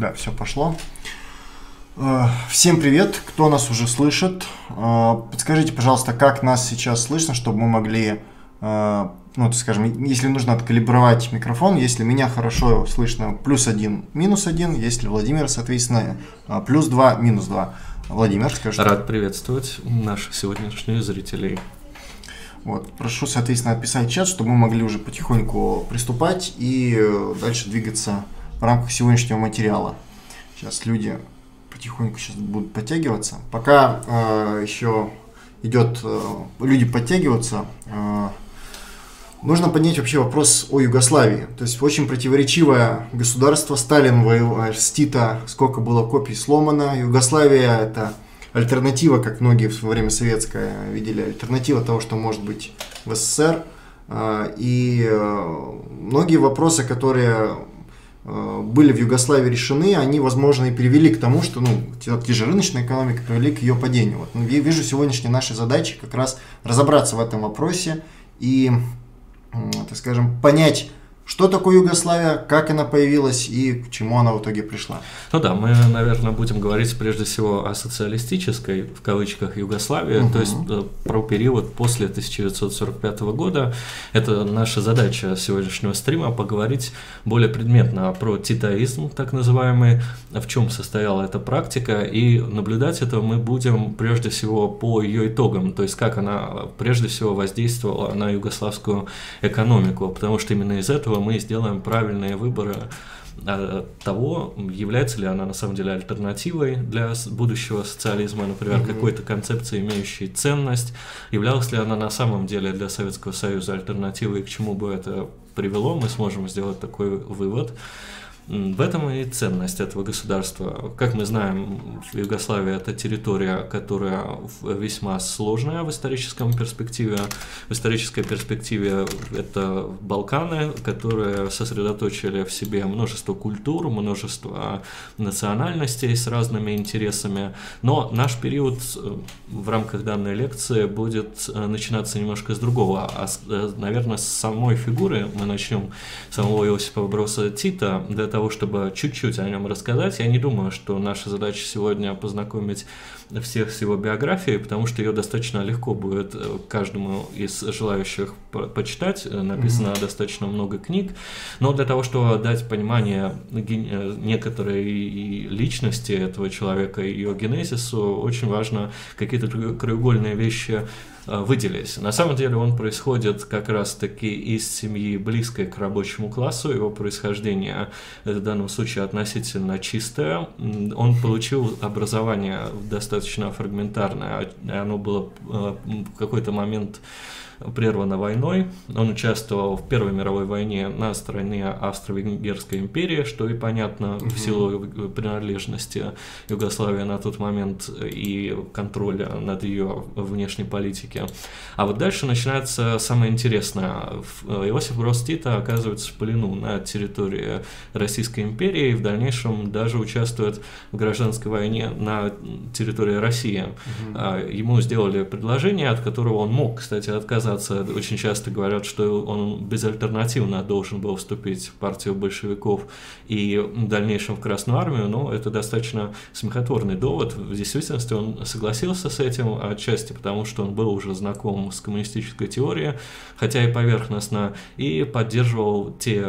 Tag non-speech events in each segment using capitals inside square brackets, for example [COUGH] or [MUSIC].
Да, все пошло. Э, всем привет, кто нас уже слышит. Э, подскажите, пожалуйста, как нас сейчас слышно, чтобы мы могли, э, ну, скажем, если нужно откалибровать микрофон, если меня хорошо слышно, плюс один, минус один, если Владимир, соответственно, плюс два, минус два. Владимир, скажи. Рад приветствовать наших сегодняшних зрителей. Вот. Прошу, соответственно, отписать чат, чтобы мы могли уже потихоньку приступать и дальше двигаться в рамках сегодняшнего материала. Сейчас люди потихоньку сейчас будут подтягиваться. Пока э, еще идет, э, люди подтягиваются, э, нужно поднять вообще вопрос о Югославии. То есть очень противоречивое государство. Сталин воевал с Тита, сколько было копий сломано. Югославия это альтернатива, как многие во время советское видели, альтернатива того, что может быть в СССР. Э, и э, многие вопросы, которые Э, были в Югославии решены, они, возможно, и привели к тому, что, ну, те же рыночная экономика привели к ее падению. Вот, ну, я вижу сегодняшней нашей задачей как раз разобраться в этом вопросе и, так скажем, понять, что такое Югославия, как она появилась и к чему она в итоге пришла? Ну да, мы, наверное, будем говорить прежде всего о социалистической, в кавычках, Югославии, угу. то есть э, про период после 1945 года. Это наша задача сегодняшнего стрима, поговорить более предметно про титаизм, так называемый, в чем состояла эта практика, и наблюдать это мы будем прежде всего по ее итогам, то есть как она прежде всего воздействовала на югославскую экономику, потому что именно из этого мы сделаем правильные выборы э, того, является ли она на самом деле альтернативой для будущего социализма, например, mm-hmm. какой-то концепции, имеющей ценность, являлась ли она на самом деле для Советского Союза альтернативой, к чему бы это привело, мы сможем сделать такой вывод. В этом и ценность этого государства. Как мы знаем, Югославия это территория, которая весьма сложная в историческом перспективе. В исторической перспективе это Балканы, которые сосредоточили в себе множество культур, множество национальностей с разными интересами. Но наш период э, в рамках данной лекции будет э, начинаться немножко с другого. А, э, наверное, с самой фигуры мы начнем самого Иосифа Броса Тита для того, того, чтобы чуть-чуть о нем рассказать. Я не думаю, что наша задача сегодня познакомить всех с его биографией, потому что ее достаточно легко будет э, каждому из желающих почитать. Э, написано mm-hmm. достаточно много книг. Но для того, чтобы дать понимание э, некоторой личности этого человека и ее генезису, очень важно какие-то краеугольные вещи выделить. На самом деле он происходит как раз-таки из семьи близкой к рабочему классу, его происхождение в данном случае относительно чистое. Он получил образование достаточно фрагментарное, оно было э, в какой-то момент прервана войной. Он участвовал в Первой мировой войне на стороне Австро-Венгерской империи, что и понятно угу. в силу принадлежности Югославии на тот момент и контроля над ее внешней политики. А вот дальше начинается самое интересное. Иосиф Брос Тита оказывается в плену на территории Российской империи и в дальнейшем даже участвует в гражданской войне на территории России. Угу. Ему сделали предложение, от которого он мог, кстати, отказаться отказаться. Очень часто говорят, что он безальтернативно должен был вступить в партию большевиков и в дальнейшем в Красную армию, но это достаточно смехотворный довод. В действительности он согласился с этим отчасти, потому что он был уже знаком с коммунистической теорией, хотя и поверхностно, и поддерживал те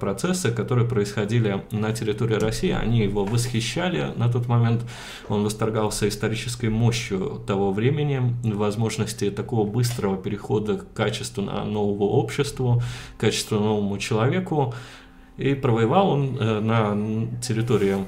процессы, которые происходили на территории России. Они его восхищали на тот момент. Он восторгался исторической мощью того времени, возможности такого быстрого перехода подхода к качественно нового обществу, качественно новому человеку. И провоевал он э, на территории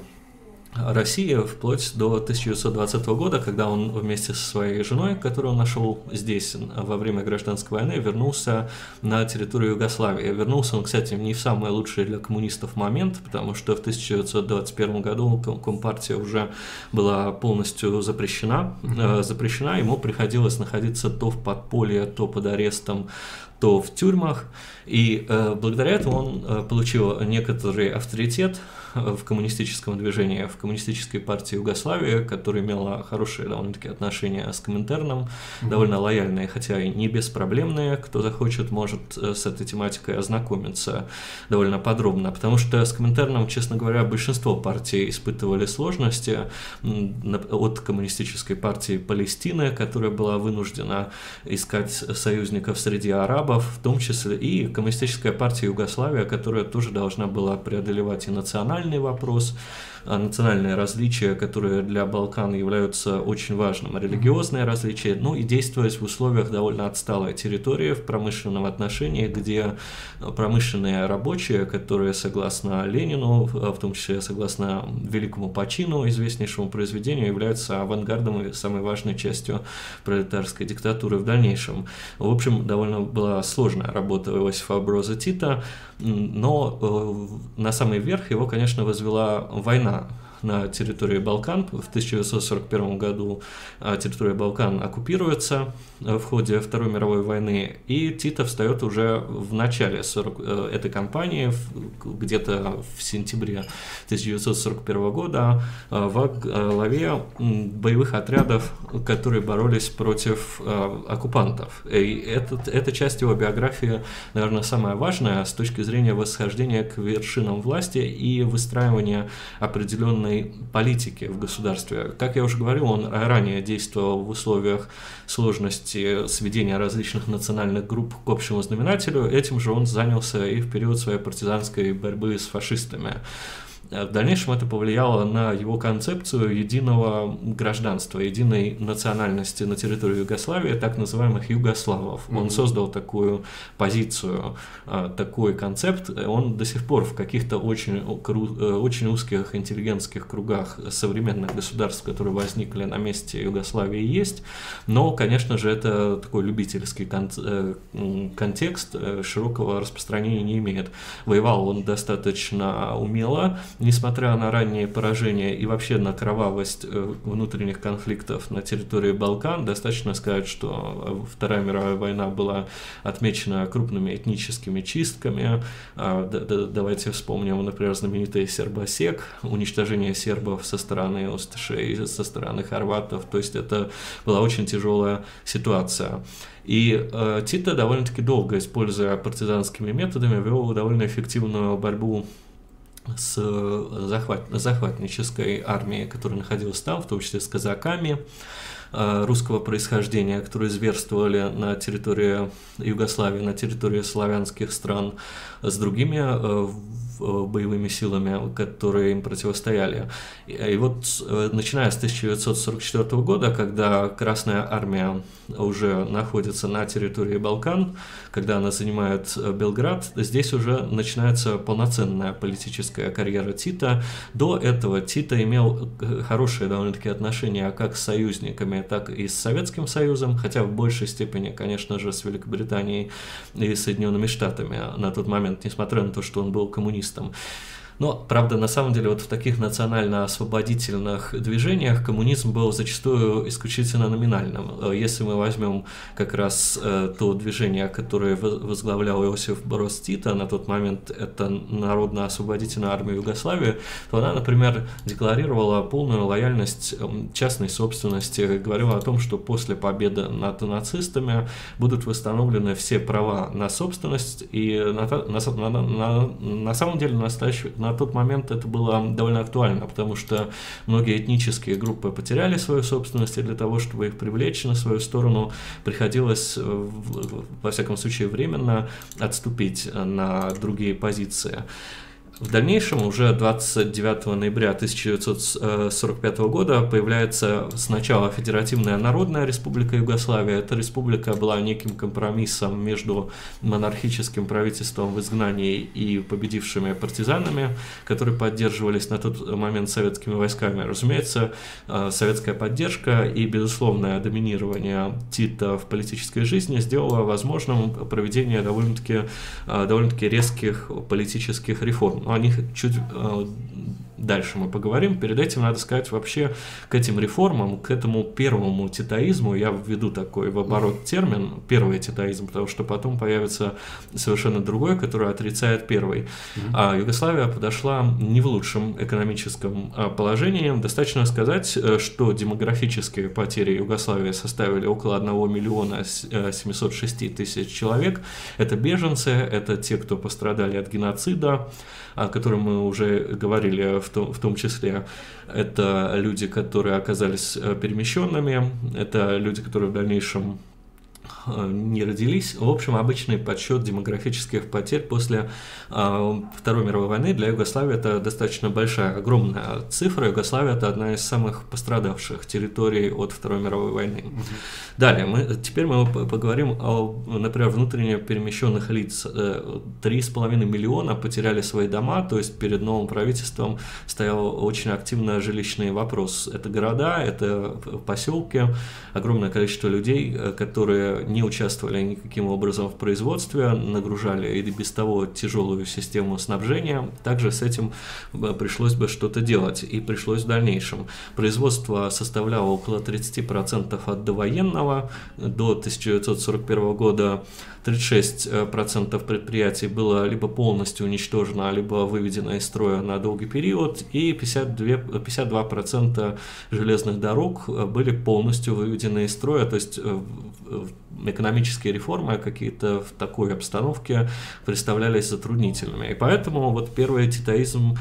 России вплоть до 1920 года, когда он вместе со своей женой, которую он нашел здесь во время гражданской войны, вернулся на территорию Югославии. Вернулся он, кстати, не в самый лучший для коммунистов момент, потому что в 1921 году Компартия уже была полностью запрещена. Запрещена, ему приходилось находиться то в подполье, то под арестом, то в тюрьмах. И э, благодаря этому он э, получил некоторый авторитет в коммунистическом движении, в коммунистической партии Югославии, которая имела хорошие довольно-таки отношения с Коминтерном, mm-hmm. довольно лояльные, хотя и не беспроблемные. Кто захочет, может э, с этой тематикой ознакомиться довольно подробно, потому что с Коминтерном, честно говоря, большинство партий испытывали сложности от коммунистической партии Палестины, которая была вынуждена искать союзников среди арабов, в том числе и коммунистическая партия Югославия, которая тоже должна была преодолевать и национальный вопрос, национальные различия, которые для Балкан являются очень важным, религиозные различия, ну и действовать в условиях довольно отсталой территории в промышленном отношении, где промышленные рабочие, которые согласно Ленину, в том числе согласно великому почину, известнейшему произведению, являются авангардом и самой важной частью пролетарской диктатуры в дальнейшем. В общем, довольно была сложная работа Иосифа Броза Тита, но э, на самый верх его, конечно, возвела война Ja. На территории Балкан. В 1941 году а, территория Балкан оккупируется э, в ходе Второй мировой войны, и Тита встает уже в начале 40, э, этой кампании, где-то в сентябре 1941 года, э, во главе боевых отрядов, которые боролись против оккупантов. И этот, эта часть его биографии, наверное, самая важная с точки зрения восхождения к вершинам власти и выстраивания определенной определенной политики в государстве. Как я уже говорил, он ранее действовал в условиях сложности сведения различных национальных групп к общему знаменателю. Этим же он занялся и в период своей партизанской борьбы с фашистами. В дальнейшем это повлияло на его концепцию единого гражданства, единой национальности на территории Югославии, так называемых югославов. Mm-hmm. Он создал такую позицию, а, такой концепт. Он до сих пор в каких-то очень, э, очень узких интеллигентских кругах современных государств, которые возникли на месте Югославии, есть. Но, конечно же, это такой любительский э, контекст, э, широкого распространения не имеет. Воевал он достаточно умело, несмотря на ранние поражения и вообще на кровавость э, внутренних конфликтов на территории Балкан, достаточно сказать, что э, Вторая мировая война была отмечена крупными этническими чистками. А, давайте вспомним, например, знаменитый Сербосек, уничтожение сербов со стороны усташей, со стороны хорватов. То есть это была очень тяжелая ситуация. И э, Тита довольно-таки долго, используя партизанскими методами, вел довольно эффективную борьбу с э, захват, захватнической армией, которая находилась там, в том числе с казаками русского происхождения, которые зверствовали на территории Югославии, на территории славянских стран, с другими э, боевыми силами, которые им противостояли. И вот начиная с 1944 года, когда Красная Армия уже находится на территории Балкан, когда она занимает э, Белград, здесь уже начинается полноценная политическая карьера Тита. До этого Тита имел э, хорошие довольно-таки отношения как с союзниками, так и с Советским Союзом, хотя в большей степени, конечно же, с Великобританией и Соединенными Штатами на тот момент, несмотря на то, что он был коммунистом. Но, правда, на самом деле вот в таких национально-освободительных движениях коммунизм был зачастую исключительно номинальным. Э, если мы возьмем как раз э, то движение, которое возглавлял Иосиф Брос Тита, на тот момент это Народно-освободительная армия Югославии, то она, например, декларировала полную лояльность эм, частной собственности, говорила о том, что после победы над нацистами будут восстановлены все права на собственность, и на, на, на, на, на самом деле настоящий, на тот момент это было довольно актуально, потому что многие этнические группы потеряли свою собственность, и для того, чтобы их привлечь на свою сторону, приходилось, э, во всяком случае, временно отступить на другие позиции. В дальнейшем, уже 29 ноября 1945 года, появляется сначала Федеративная Народная Республика Югославия. Эта республика была неким компромиссом между монархическим правительством в изгнании и победившими партизанами, которые поддерживались на тот момент советскими войсками. Разумеется, э, советская поддержка и безусловное доминирование Тита в политической жизни сделало возможным проведение довольно-таки э, довольно резких политических реформ о них чуть э, дальше мы поговорим. Перед этим надо сказать вообще к этим реформам, к этому первому титаизму, я введу такой в оборот термин, первый титаизм, потому что потом появится совершенно другой, который отрицает первый. А Югославия подошла не в лучшем экономическом а, положении. Достаточно сказать, э, что демографические потери Югославии составили около 1 миллиона 706 э, тысяч человек. Это беженцы, это те, кто пострадали от геноцида, о котором мы уже говорили в в том числе. Это люди, которые оказались э, перемещенными, это люди, которые в дальнейшем не родились. В общем, обычный подсчет демографических потерь после э, Второй мировой войны для Югославии это достаточно большая, огромная цифра. Югославия это одна из самых пострадавших территорий от Второй мировой войны. Угу. Далее, мы, теперь мы поговорим о, например, внутренне перемещенных лиц. Э, три с половиной миллиона потеряли свои дома, то есть перед новым правительством стоял очень активно жилищный вопрос. Это города, это поселки, огромное количество людей, которые не участвовали никаким образом в производстве, нагружали и без того тяжелую систему снабжения. Также с этим э, пришлось бы что-то делать, и пришлось в дальнейшем. Производство составляло около 30% от довоенного. До 1941 года 36% предприятий было либо полностью уничтожено, либо выведено из строя на долгий период, и 52%, 52% железных дорог были полностью выведены из строя, то есть э, экономические реформы какие-то в такой обстановке представлялись затруднительными. И поэтому вот первый титаизм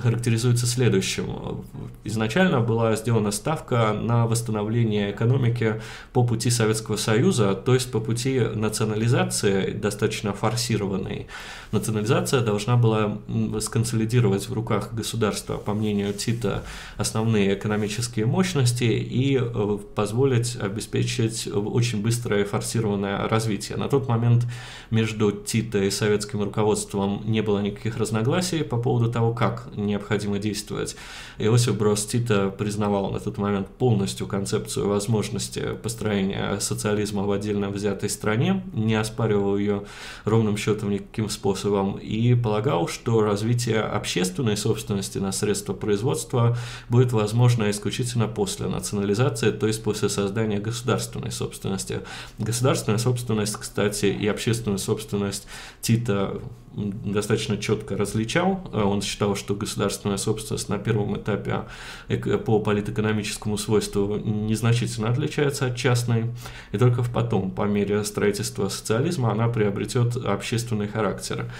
характеризуется следующим. Изначально была сделана ставка на восстановление экономики по пути Советского Союза, то есть по пути национализации, достаточно форсированной. Национализация должна была сконсолидировать в руках государства, по мнению Тита, основные экономические мощности и э, позволить обеспечить очень быстрое форсированное развитие. На тот момент между Тита и советским руководством не было никаких разногласий по поводу того, как необходимо действовать. Иосиф Брос Тита признавал на тот момент полностью концепцию возможности построения социализма в отдельно взятой стране, не оспаривал ее ровным счетом никаким способом и полагал, что развитие общественной собственности на средства производства будет возможно исключительно после национализации, то есть после создания государственной собственности. Государственная собственность, кстати, и общественная собственность Тита достаточно четко различал. Он считал, что государственная собственность на первом этапе по политэкономическому свойству незначительно отличается от частной, и только потом, по мере строительства социализма, она приобретет общественный характер.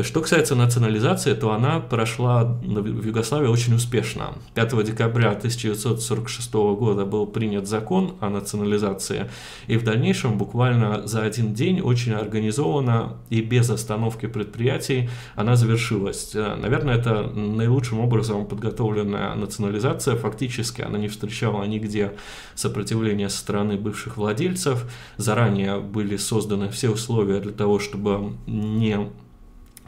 Что касается национализации, то она прошла в Югославии очень успешно. 5 декабря 1946 года был принят закон о национализации, и в дальнейшем буквально за один день очень организованно и без остановки предприятий она завершилась. Наверное, это наилучшим образом подготовленная национализация. Фактически она не встречала нигде сопротивления со стороны бывших владельцев. Заранее были созданы все условия для того, чтобы не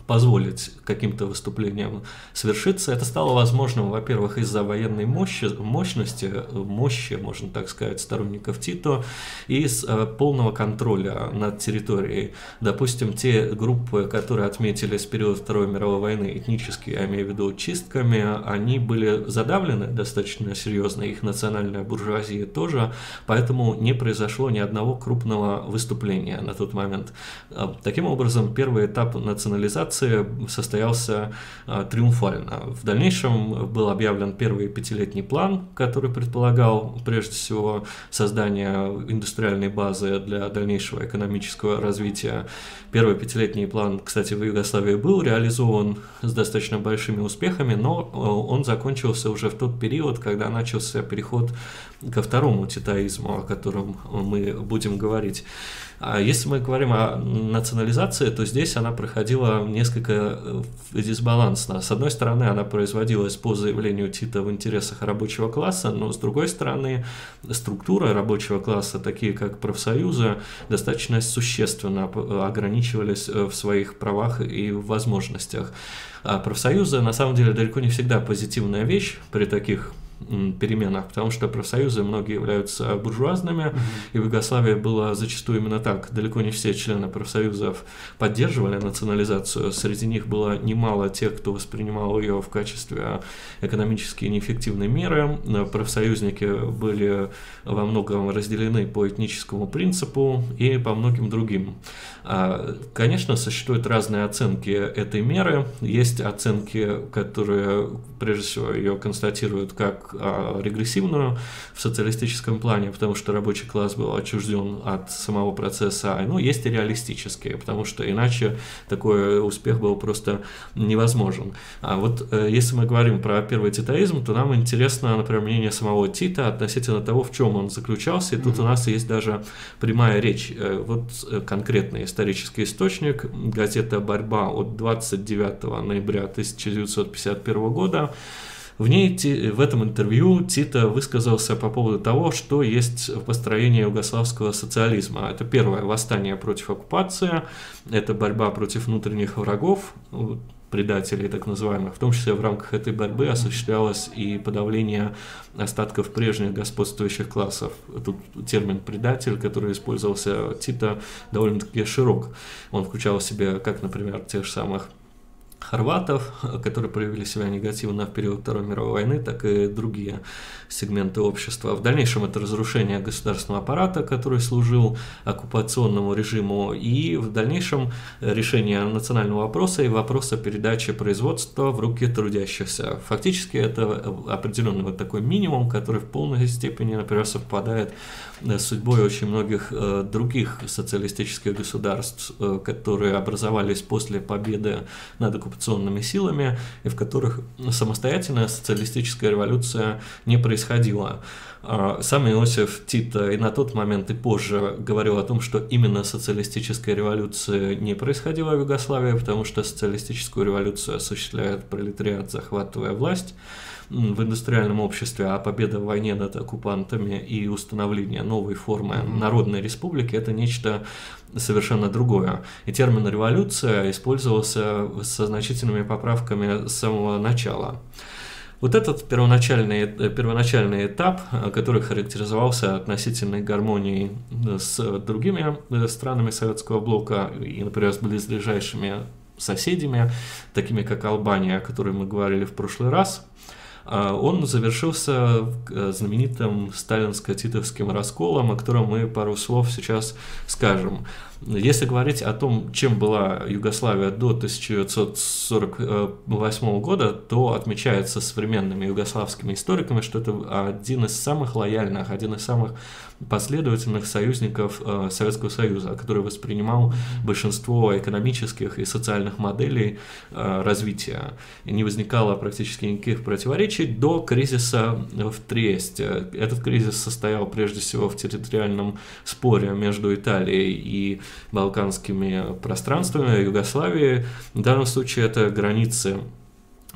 позволить каким-то выступлениям свершиться. Это стало возможным, во-первых, из-за военной мощи, мощности, мощи, можно так сказать, сторонников Тито, и из э, полного контроля над территорией. Допустим, те группы, которые отметились в период Второй мировой войны этнически, я имею в виду чистками, они были задавлены достаточно серьезно, их национальная буржуазия тоже, поэтому не произошло ни одного крупного выступления на тот момент. Э, таким образом, первый этап национализации операции состоялся а, триумфально. В дальнейшем был объявлен первый пятилетний план, который предполагал прежде всего создание индустриальной базы для дальнейшего экономического развития. Первый пятилетний план, кстати, в Югославии был реализован с достаточно большими успехами, но а, он закончился уже в тот период, когда начался переход ко второму титаизму, о котором мы будем говорить. А если мы говорим о национализации, то здесь она проходила несколько э, дисбалансно. С одной стороны, она производилась по заявлению Тита в интересах рабочего класса, но с другой стороны, структуры рабочего класса, такие как профсоюзы, достаточно существенно ограничивались э, в своих правах и возможностях. А профсоюзы, на самом деле, далеко не всегда позитивная вещь при таких переменах, потому что профсоюзы многие являются буржуазными, и в Югославии было зачастую именно так. Далеко не все члены профсоюзов поддерживали национализацию, среди них было немало тех, кто воспринимал ее в качестве экономически неэффективной меры. Профсоюзники были во многом разделены по этническому принципу и по многим другим. А, конечно, существуют разные оценки этой меры. Есть оценки, которые прежде всего ее констатируют как регрессивную в социалистическом плане, потому что рабочий класс был отчужден от самого процесса, ну, есть и реалистические, потому что иначе такой успех был просто невозможен. А вот э, если мы говорим про первый титаизм, то нам интересно, например, мнение самого Тита относительно того, в чем он заключался, и тут у нас есть даже прямая речь. Э, вот э, конкретный исторический источник, газета «Борьба» от 29 ноября 1951 года, в ней, в этом интервью Тита высказался по поводу того, что есть в построении югославского социализма. Это первое восстание против оккупации, это борьба против внутренних врагов, предателей так называемых. В том числе в рамках этой борьбы осуществлялось и подавление остатков прежних господствующих классов. Тут термин «предатель», который использовался Тита, довольно-таки широк. Он включал в себя, как, например, тех же самых хорватов, которые проявили себя негативно в период Второй мировой войны, так и другие сегменты общества. В дальнейшем это разрушение государственного аппарата, который служил оккупационному режиму, и в дальнейшем решение национального вопроса и вопроса передачи производства в руки трудящихся. Фактически это определенный вот такой минимум, который в полной степени, например, совпадает судьбой очень многих э, других социалистических государств, э, которые образовались после победы над оккупационными силами, и в которых самостоятельная социалистическая революция не происходила. А, сам Иосиф Тита и на тот момент и позже говорил о том, что именно социалистическая революция не происходила в Югославии, потому что социалистическую революцию осуществляет пролетариат, захватывая власть в индустриальном обществе, а победа в войне над оккупантами и установление новой формы народной республики – это нечто совершенно другое. И термин «революция» использовался со значительными поправками с самого начала. Вот этот первоначальный, э, первоначальный этап, э, который характеризовался относительной гармонией э, с другими странами Советского блока и, например, с близлежащими соседями, такими как Албания, о которой мы говорили в прошлый раз, он завершился знаменитым сталинско-титовским расколом, о котором мы пару слов сейчас скажем. Если говорить о том, чем была Югославия до 1948 года, то отмечается современными югославскими историками, что это один из самых лояльных, один из самых последовательных союзников э, Советского Союза, который воспринимал большинство экономических и социальных моделей э, развития. И не возникало практически никаких противоречий до кризиса в Триесте. Этот кризис состоял прежде всего в территориальном споре между Италией и балканскими пространствами Югославии. В данном случае это границы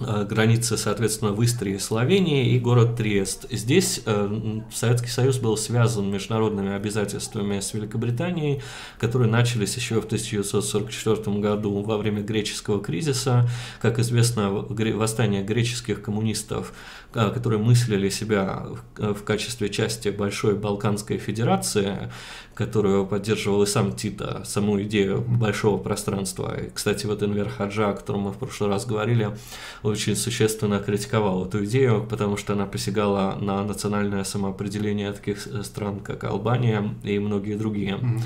границы, соответственно, в Истрии, Словении и город Триест. Здесь э, Советский Союз был связан международными обязательствами с Великобританией, которые начались еще в 1944 году во время греческого кризиса. Как известно, восстание греческих коммунистов, э, которые мыслили себя в качестве части Большой Балканской Федерации, которую поддерживал и сам Тита, саму идею большого пространства. И, кстати, вот Энвер Хаджа, о котором мы в прошлый раз говорили, очень существенно критиковал эту идею, потому что она посягала на национальное самоопределение таких стран, как Албания и многие другие. Mm-hmm.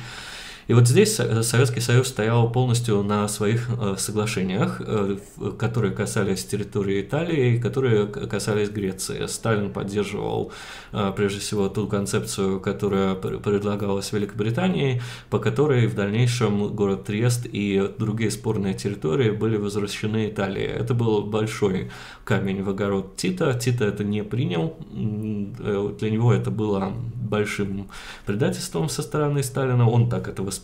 И вот здесь Советский Союз стоял полностью на своих э, соглашениях, э, которые касались территории Италии, которые касались Греции. Сталин поддерживал э, прежде всего ту концепцию, которая предлагалась Великобританией, по которой в дальнейшем город Триест и другие спорные территории были возвращены Италии. Это был большой камень в огород Тита. Тита это не принял. Для него это было большим предательством со стороны Сталина, он так это воспринимал.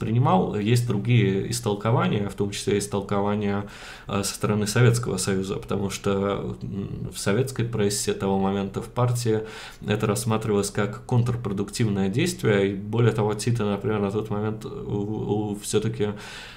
Есть другие истолкования, в том числе истолкования со стороны Советского Союза, потому что в советской прессе того момента в партии это рассматривалось как контрпродуктивное действие, и более того, Тита, например, на тот момент все-таки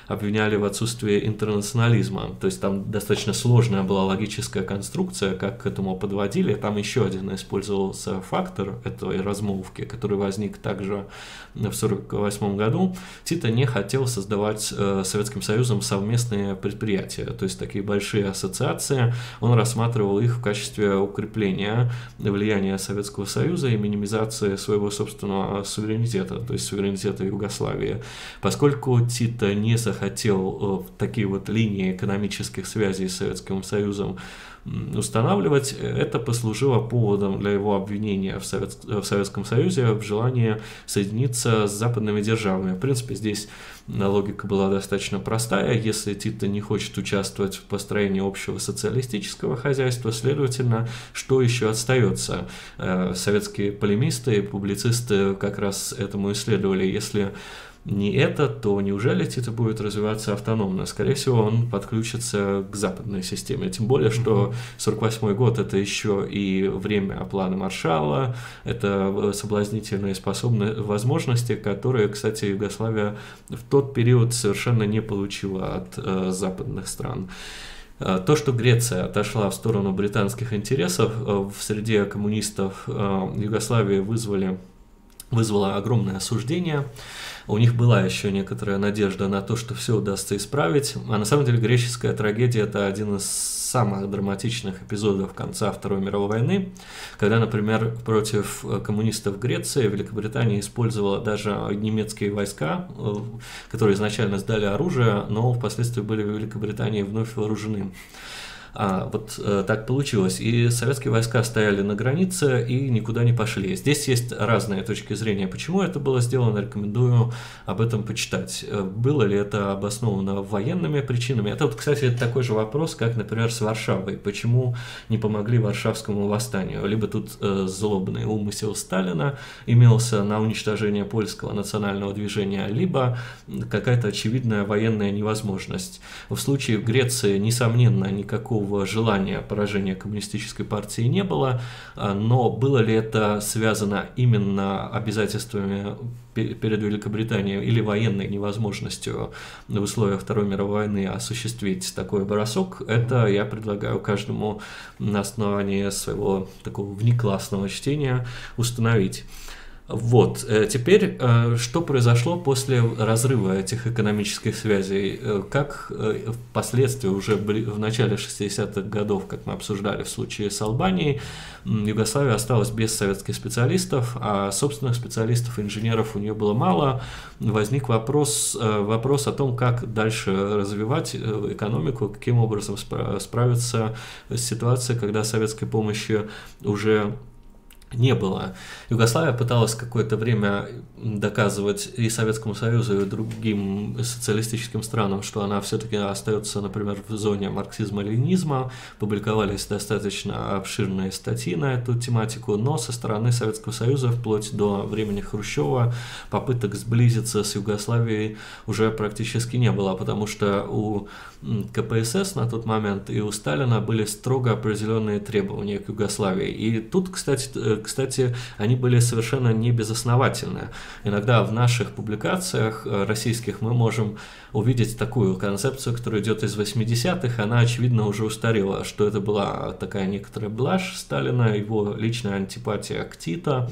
обвиняли в отсутствии интернационализма. То есть там достаточно сложная была логическая конструкция, как к этому подводили. Там еще один использовался фактор этой размолвки, который возник также в 1948 году. Тита не хотел создавать э, Советским Союзом совместные предприятия, то есть такие большие ассоциации. Он рассматривал их в качестве укрепления влияния Советского Союза и минимизации своего собственного суверенитета, то есть суверенитета Югославии. Поскольку Тита не захотел э, такие вот линии экономических связей с Советским Союзом устанавливать, это послужило поводом для его обвинения в, Совет, в Советском Союзе в желании соединиться с западными державами. В принципе, здесь логика была достаточно простая. Если Тита не хочет участвовать в построении общего социалистического хозяйства, следовательно, что еще остается? Э, советские полемисты и публицисты как раз этому исследовали. Если не это, то неужели Тита будет развиваться автономно? Скорее всего, он подключится к западной системе. Тем более, что 48 год это еще и время плана Маршалла, это соблазнительные способные возможности, которые, кстати, Югославия в тот период совершенно не получила от э, западных стран. Э, то, что Греция отошла в сторону британских интересов, э, в среде коммунистов э, Югославии вызвали, вызвало огромное осуждение. У них была еще некоторая надежда на то, что все удастся исправить. А на самом деле греческая трагедия – это один из самых драматичных эпизодов конца Второй мировой войны, когда, например, против коммунистов Греции Великобритания использовала даже немецкие войска, э, которые изначально сдали оружие, но впоследствии были в Великобритании вновь вооружены. А, вот э, так получилось. И советские войска стояли на границе и никуда не пошли. Здесь есть разные точки зрения, почему это было сделано. Рекомендую об этом почитать. Э, было ли это обосновано военными причинами? Это вот, кстати, такой же вопрос, как, например, с Варшавой. Почему не помогли Варшавскому восстанию? Либо тут э, злобный умысел Сталина имелся на уничтожение польского национального движения, либо какая-то очевидная военная невозможность. В случае Греции, несомненно, никакого никакого желания поражения коммунистической партии не было, а, но было ли это связано именно обязательствами перед Великобританией или военной невозможностью в условиях Второй мировой войны осуществить такой бросок, это я предлагаю каждому на основании своего такого внеклассного чтения установить. Вот, э, теперь, э, что произошло после разрыва этих экономических связей? Э, как впоследствии, уже в начале 60-х годов, как мы обсуждали в случае с Албанией, Югославия осталась без советских специалистов, а собственных специалистов, инженеров у нее было мало. Возник вопрос, вопрос о том, как дальше развивать экономику, каким образом справиться с ситуацией, когда советской помощи уже не было. Югославия пыталась какое-то время доказывать и Советскому Союзу, и другим социалистическим странам, что она все-таки остается, например, в зоне марксизма-ленинизма. Публиковались достаточно обширные статьи на эту тематику, но со стороны Советского Союза вплоть до времени Хрущева попыток сблизиться с Югославией уже практически не было, потому что у КПСС на тот момент и у Сталина были строго определенные требования к Югославии. И тут, кстати, э, кстати, они были совершенно не безосновательны. Иногда в наших публикациях э, российских мы можем увидеть такую концепцию, которая идет из 80-х, она, очевидно, уже устарела, что это была такая некоторая блажь Сталина, его личная антипатия к Тита.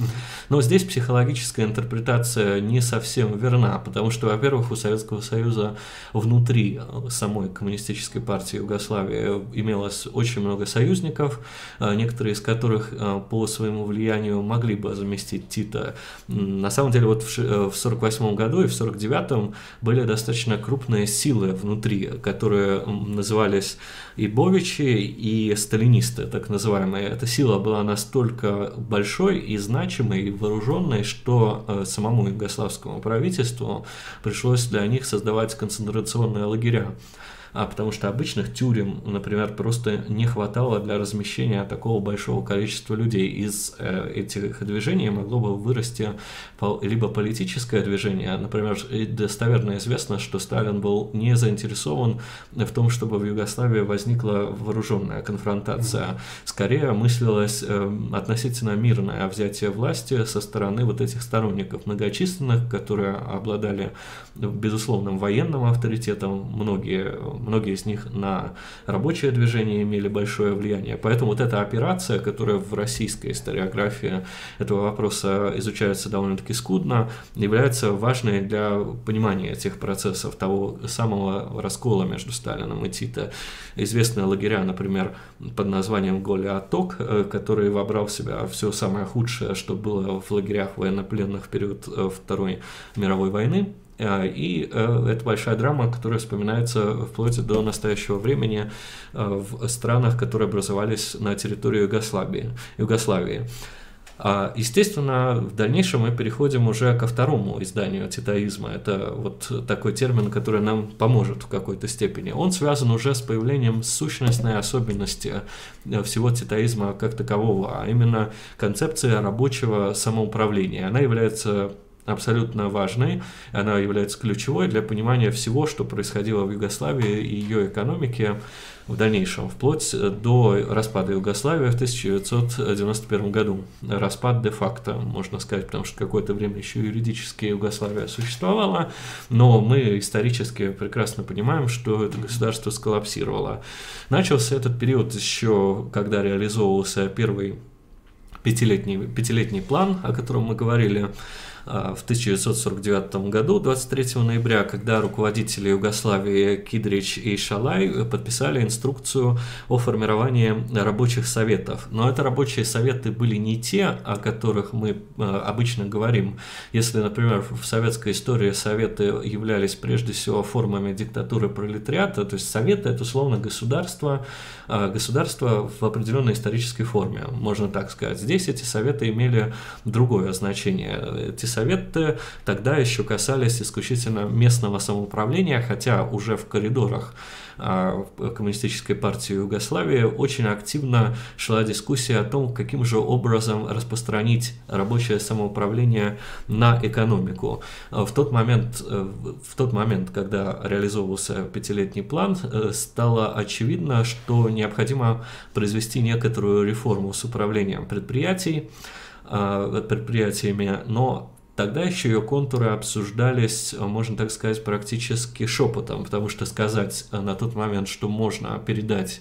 Но здесь психологическая интерпретация не совсем верна, потому что, во-первых, у Советского Союза внутри самой коммунистической партии Югославии имелось очень много союзников, э, некоторые из которых э, по своему влиянию могли бы заместить Тита. На самом деле, вот в 1948 э, году и в 1949 были достаточно крупные силы внутри, которые назывались и Бовичи, и сталинисты, так называемые. Эта сила была настолько большой и значимой, и вооруженной, что э, самому югославскому правительству пришлось для них создавать концентрационные лагеря. а потому что обычных тюрем, например, просто не хватало для размещения такого большого количества людей. Из э, этих движений могло бы вырасти либо политическое движение, например, достоверно известно, что Сталин был не заинтересован в том, чтобы в Югославии возникла вооруженная конфронтация. Скорее мыслилось э, относительно мирное взятие власти со стороны вот этих сторонников многочисленных, которые обладали безусловным военным авторитетом, многие, многие из них на рабочее движение имели большое влияние. Поэтому вот эта операция, которая в российской историографии этого вопроса изучается довольно-таки скудно, является важной для понимания этих процессов, того самого раскола между Сталином и Тита. Известные лагеря, например, под названием Голи-Аток, э, который вобрал в себя все самое худшее, что было в лагерях военнопленных в период э, Второй мировой войны, э, и это большая драма, которая вспоминается вплоть до настоящего времени в странах, которые образовались на территории Югославии. Югославии. А, естественно, в дальнейшем мы переходим уже ко второму изданию титаизма. Это вот такой термин, который нам поможет в какой-то степени. Он связан уже с появлением сущностной особенности э, всего титаизма как такового, а именно концепция рабочего самоуправления. Она является абсолютно важной, она является ключевой для понимания всего, что происходило в Югославии и ее экономике в дальнейшем, вплоть до распада Югославии в 1991 году. Распад де-факто, можно сказать, потому что какое-то время еще юридически Югославия существовала, но мы исторически прекрасно понимаем, что это государство сколлапсировало. Начался этот период еще, когда реализовывался первый пятилетний, пятилетний план, о котором мы говорили, в 1949 году, 23 ноября, когда руководители Югославии Кидрич и Шалай подписали инструкцию о формировании рабочих советов. Но это рабочие советы были не те, о которых мы а, обычно говорим. Если, например, в советской истории советы являлись прежде всего формами диктатуры пролетариата, то есть советы это условно государство, а, государство в определенной исторической форме, можно так сказать. Здесь эти советы имели другое значение. Эти советы тогда еще касались исключительно местного самоуправления, хотя уже в коридорах а, Коммунистической партии Югославии очень активно шла дискуссия о том, каким же образом распространить рабочее самоуправление на экономику. А, в тот момент, э, в тот момент когда реализовывался пятилетний план, э, стало очевидно, что необходимо произвести некоторую реформу с управлением предприятий, а, предприятиями, но Тогда еще ее контуры обсуждались, можно так сказать, практически шепотом, потому что сказать на тот момент, что можно передать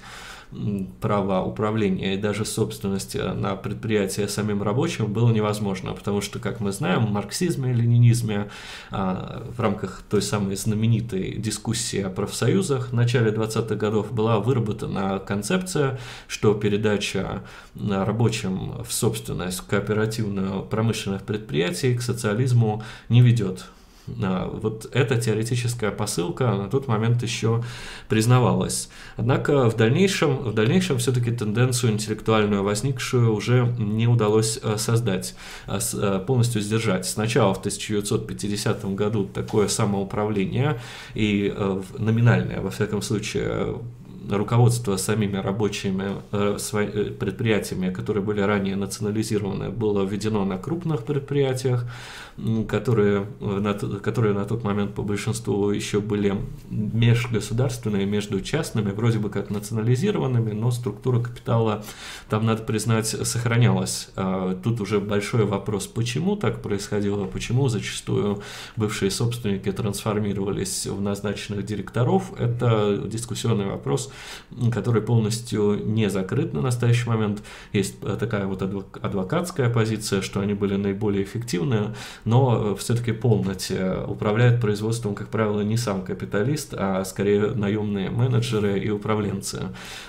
права управления и даже собственности на предприятие самим рабочим было невозможно, потому что, как мы знаем, в марксизме и ленинизме а, в рамках той самой знаменитой дискуссии о профсоюзах в начале 20-х годов была выработана концепция, что передача рабочим в собственность кооперативную промышленных предприятий к социализму не ведет вот эта теоретическая посылка на тот момент еще признавалась. Однако в дальнейшем, в дальнейшем все-таки тенденцию интеллектуальную возникшую уже не удалось э, создать, а э, полностью сдержать. Сначала в 1950 году такое самоуправление и э, номинальное, во всяком случае, руководство самими рабочими предприятиями, которые были ранее национализированы, было введено на крупных предприятиях, которые на, которые на тот момент по большинству еще были межгосударственные, между частными, вроде бы как национализированными, но структура капитала там, надо признать, сохранялась. А тут уже большой вопрос, почему так происходило, почему зачастую бывшие собственники трансформировались в назначенных директоров, это дискуссионный вопрос, который полностью не закрыт на настоящий момент. Есть э, такая вот адвокатская позиция, что они были наиболее эффективны, но э, все-таки полностью управляет производством, как правило, не сам капиталист, а скорее наемные менеджеры и управленцы.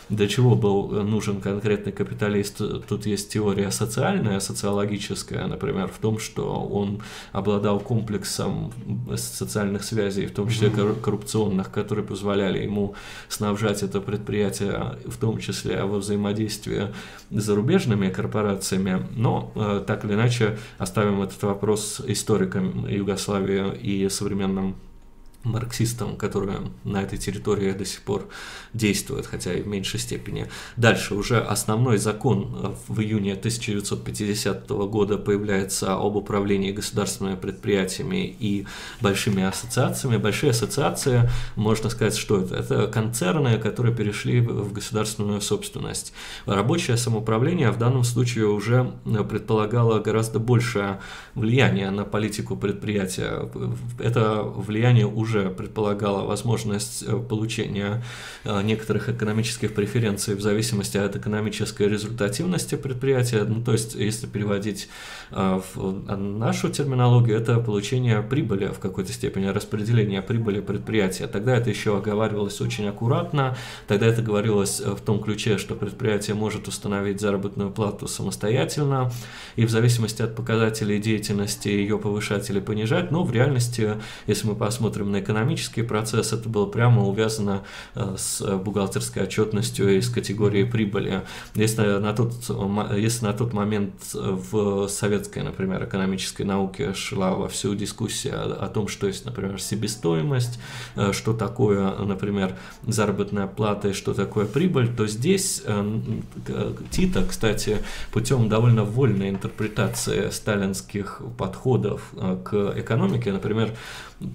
Для чего был нужен конкретный капиталист? Тут есть теория социальная, социологическая, например, в том, что он обладал комплексом социальных связей, в том числе коррупционных, которые позволяли ему снабжать это предприятия, в том числе во взаимодействии с зарубежными корпорациями, но э, так или иначе оставим этот вопрос историкам Югославии и современным марксистам, которые на этой территории до сих пор действуют, хотя и в меньшей степени. Дальше уже основной закон в июне 1950 года появляется об управлении государственными предприятиями и большими ассоциациями. Большие ассоциации, можно сказать, что это? Это концерны, которые перешли в государственную собственность. Рабочее самоуправление в данном случае уже предполагало гораздо большее влияние на политику предприятия. Это влияние уже уже предполагала возможность э, получения э, некоторых экономических преференций в зависимости от экономической результативности предприятия. Ну, то есть, если переводить э, в нашу терминологию, это получение прибыли в какой-то степени, распределение прибыли предприятия. Тогда это еще оговаривалось очень аккуратно, тогда это говорилось в том ключе, что предприятие может установить заработную плату самостоятельно, и в зависимости от показателей деятельности ее повышать или понижать, но в реальности, если мы посмотрим на экономический процесс, это было прямо увязано э, с бухгалтерской отчетностью из категории прибыли. Если на тот, если на тот момент в советской, например, экономической науке шла во всю дискуссия о том, что есть, например, себестоимость, э, что такое, например, заработная плата и что такое прибыль, то здесь э, Тита, кстати, путем довольно вольной интерпретации сталинских подходов к экономике, например,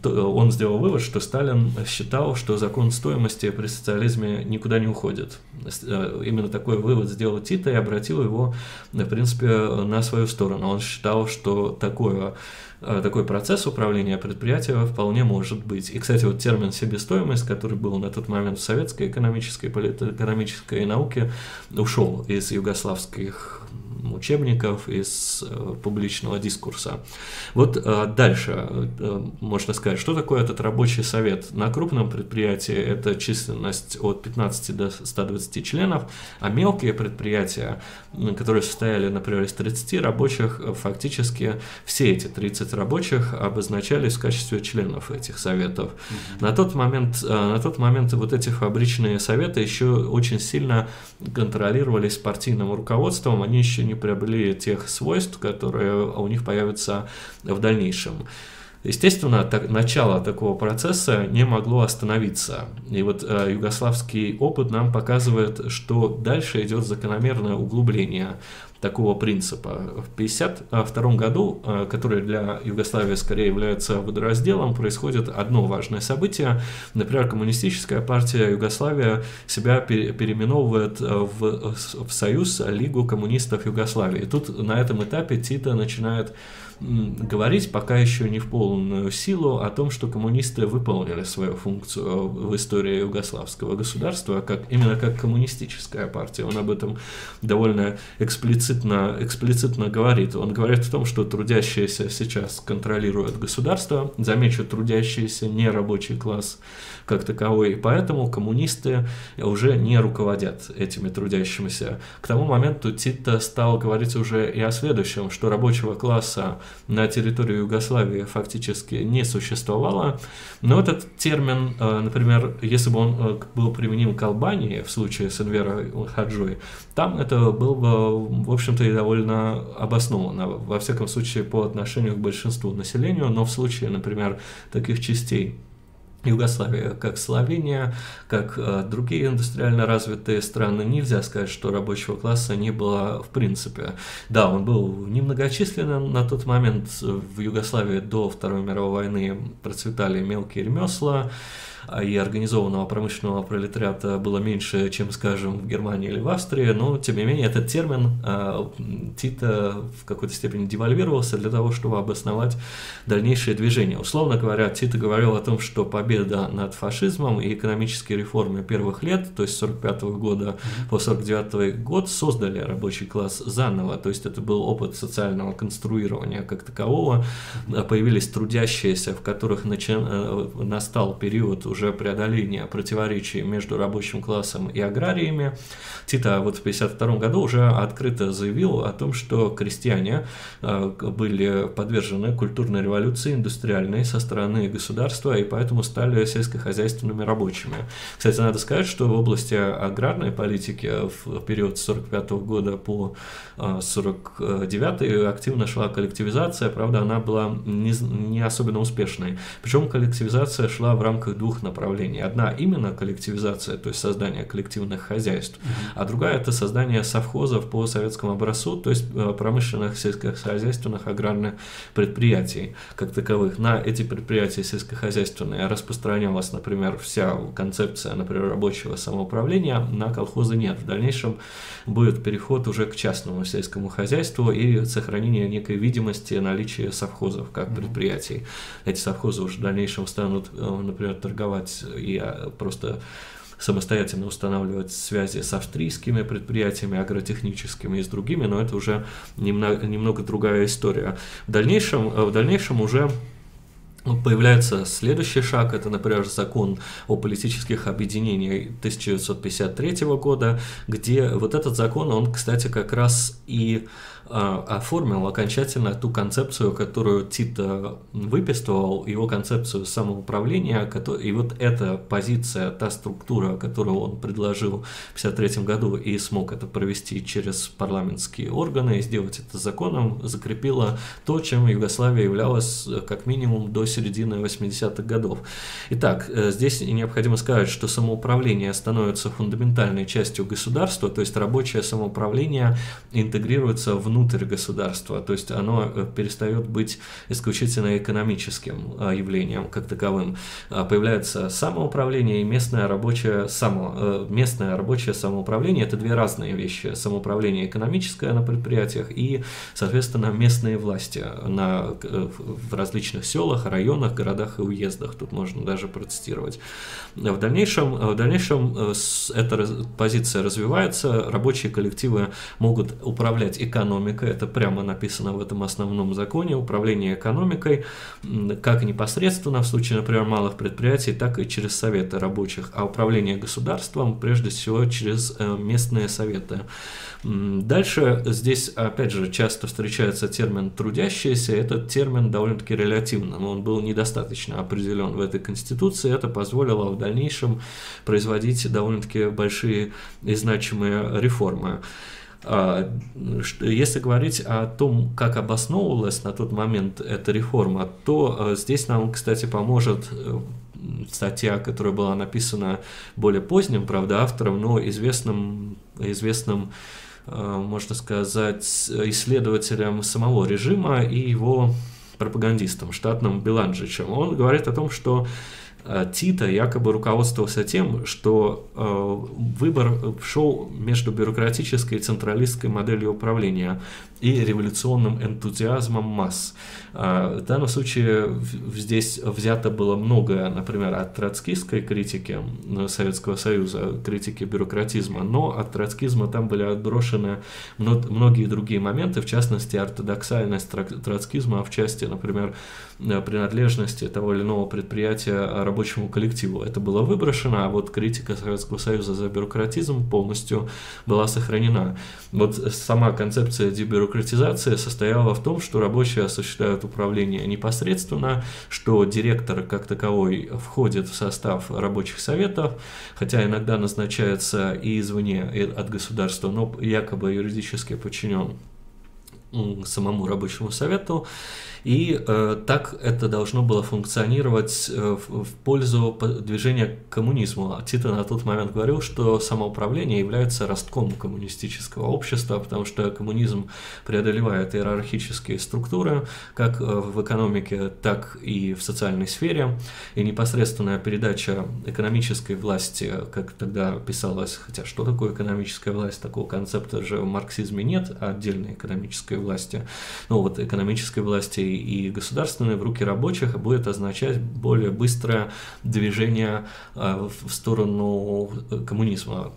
он сделал вывод, что Сталин считал, что закон стоимости при социализме никуда не уходит. Э, именно такой вывод сделал Тита и обратил его, в принципе, на свою сторону. Он считал, что такое э, такой процесс управления предприятием вполне может быть. И, кстати, вот термин себестоимость, который был на тот момент в советской экономической, политэкономической науке, ушел из югославских учебников, из э, публичного дискурса. Вот э, дальше э, можно сказать, что такое этот рабочий совет. На крупном предприятии это численность от 15 до 120 членов, а мелкие предприятия, которые состояли, например, из 30 рабочих, фактически все эти 30 рабочих обозначались в качестве членов этих советов. Mm-hmm. На тот момент, на тот момент вот эти фабричные советы еще очень сильно контролировались партийным руководством, они еще не приобрели тех свойств, которые у них появятся в дальнейшем. Естественно, так, начало такого процесса не могло остановиться. И вот э, югославский опыт нам показывает, что дальше идет закономерное углубление такого принципа. В 1952 году, э, который для Югославии скорее является водоразделом, происходит одно важное событие. Например, коммунистическая партия Югославия себя переименовывает э, в, в Союз Лигу коммунистов Югославии. И тут на этом этапе Тита начинает говорить пока еще не в полную силу о том, что коммунисты выполнили свою функцию в истории югославского государства, как, именно как коммунистическая партия. Он об этом довольно эксплицитно, эксплицитно говорит. Он говорит о том, что трудящиеся сейчас контролируют государство, замечу, трудящиеся не рабочий класс как таковой, и поэтому коммунисты уже не руководят этими трудящимися. К тому моменту Тита стал говорить уже и о следующем, что рабочего класса на территории Югославии фактически не существовало. Но этот термин, э, например, если бы он э, был применим к Албании в случае с Энверой Хаджой, там это было бы, в общем-то, и довольно обоснованно, во всяком случае, по отношению к большинству населения, но в случае, например, таких частей Югославия, как Словения, как э, другие индустриально развитые страны, нельзя сказать, что рабочего класса не было в принципе. Да, он был немногочисленным на тот момент. В Югославии до Второй мировой войны процветали мелкие ремесла, и организованного промышленного пролетариата было меньше, чем, скажем, в Германии или в Австрии, но, тем не менее, этот термин э, Тита в какой-то степени девальвировался для того, чтобы обосновать дальнейшее движение. Условно говоря, Тита говорил о том, что победа над фашизмом и экономические реформы первых лет, то есть с 45 года по 49 год, создали рабочий класс заново, то есть это был опыт социального конструирования как такового, появились трудящиеся, в которых начи... настал период уже преодоления противоречий между рабочим классом и аграриями. Тита вот в 1952 году уже открыто заявил о том, что крестьяне э, были подвержены культурной революции индустриальной со стороны государства и поэтому стали сельскохозяйственными рабочими. Кстати, надо сказать, что в области аграрной политики в период с 1945 года по 1949 э, активно шла коллективизация, правда, она была не, не особенно успешной. Причем коллективизация шла в рамках двух направлений. Одна именно коллективизация, то есть создание коллективных хозяйств, а другая это создание совхозов по советскому образцу, то есть э, промышленных, сельскохозяйственных, аграрных предприятий как таковых. На эти предприятия сельскохозяйственные распространялась, например, вся концепция, например, рабочего самоуправления, на колхозы нет. В дальнейшем будет переход уже к частному сельскому хозяйству и сохранение некой видимости наличия совхозов как предприятий. Эти совхозы уже в дальнейшем станут, э, например, торговать и а, просто самостоятельно устанавливать связи с австрийскими предприятиями, агротехническими и с другими, но это уже немного, немного другая история. В дальнейшем, э, в дальнейшем уже Появляется следующий шаг, это, например, закон о политических объединениях 1953 года, где вот этот закон, он, кстати, как раз и оформил окончательно ту концепцию, которую Тита выписывал, его концепцию самоуправления, и вот эта позиция, та структура, которую он предложил в 1953 году и смог это провести через парламентские органы и сделать это законом, закрепила то, чем Югославия являлась э, как минимум до середины 80-х годов. Итак, э, здесь необходимо сказать, что самоуправление становится фундаментальной частью государства, то есть рабочее самоуправление интегрируется в внутрь государства, то есть оно э, перестает быть исключительно экономическим а, явлением как таковым. А, появляется самоуправление и местное рабочее, само, э, местное рабочее самоуправление – это две разные вещи. Самоуправление экономическое на предприятиях и, соответственно, местные власти на, э, в различных селах, районах, городах и уездах. Тут можно даже процитировать. В дальнейшем, в дальнейшем эта позиция развивается, рабочие коллективы могут управлять экономикой, это прямо написано в этом основном законе, управление экономикой, как непосредственно в случае, например, малых предприятий, так и через советы рабочих, а управление государством прежде всего через э, местные советы. Дальше здесь, опять же, часто встречается термин «трудящиеся». Этот термин довольно-таки релятивный, но он был недостаточно определен в этой Конституции. Это позволило в дальнейшем производить довольно-таки большие и значимые реформы. А, если говорить о том, как обосновывалась на тот момент эта реформа, то э, здесь нам, кстати, поможет э, статья, которая была написана более поздним, правда, автором, но известным, известным можно сказать, исследователем самого режима и его пропагандистом, штатным Беланджичем. Он говорит о том, что Э, Тита якобы руководствовался тем, что э, выбор шел между бюрократической и централистской моделью управления и революционным энтузиазмом масс. Э, в данном случае здесь взято было многое, например, от троцкистской критики Советского Союза, критики бюрократизма, но от троцкизма там были отброшены многие другие моменты, в частности, ортодоксальность троцкизма в части, например, принадлежности того или иного предприятия рабочему коллективу. Это было выброшено, а вот критика Советского Союза за бюрократизм полностью была сохранена. Вот сама концепция дебюрократизации состояла в том, что рабочие осуществляют управление непосредственно, что директор как таковой входит в состав рабочих советов, хотя иногда назначается и извне от государства, но якобы юридически подчинен самому рабочему совету. И э, так это должно было функционировать э, в, в пользу движения к коммунизму. А Тита на тот момент говорил, что самоуправление является ростком коммунистического общества, потому что коммунизм преодолевает иерархические структуры, как э, в экономике, так и в социальной сфере. И непосредственная передача экономической власти, как тогда писалось, хотя что такое экономическая власть, такого концепта же в марксизме нет, а отдельной экономической власти, ну вот экономической власти и государственной в руки рабочих будет означать более быстрое движение э, в сторону коммунизма.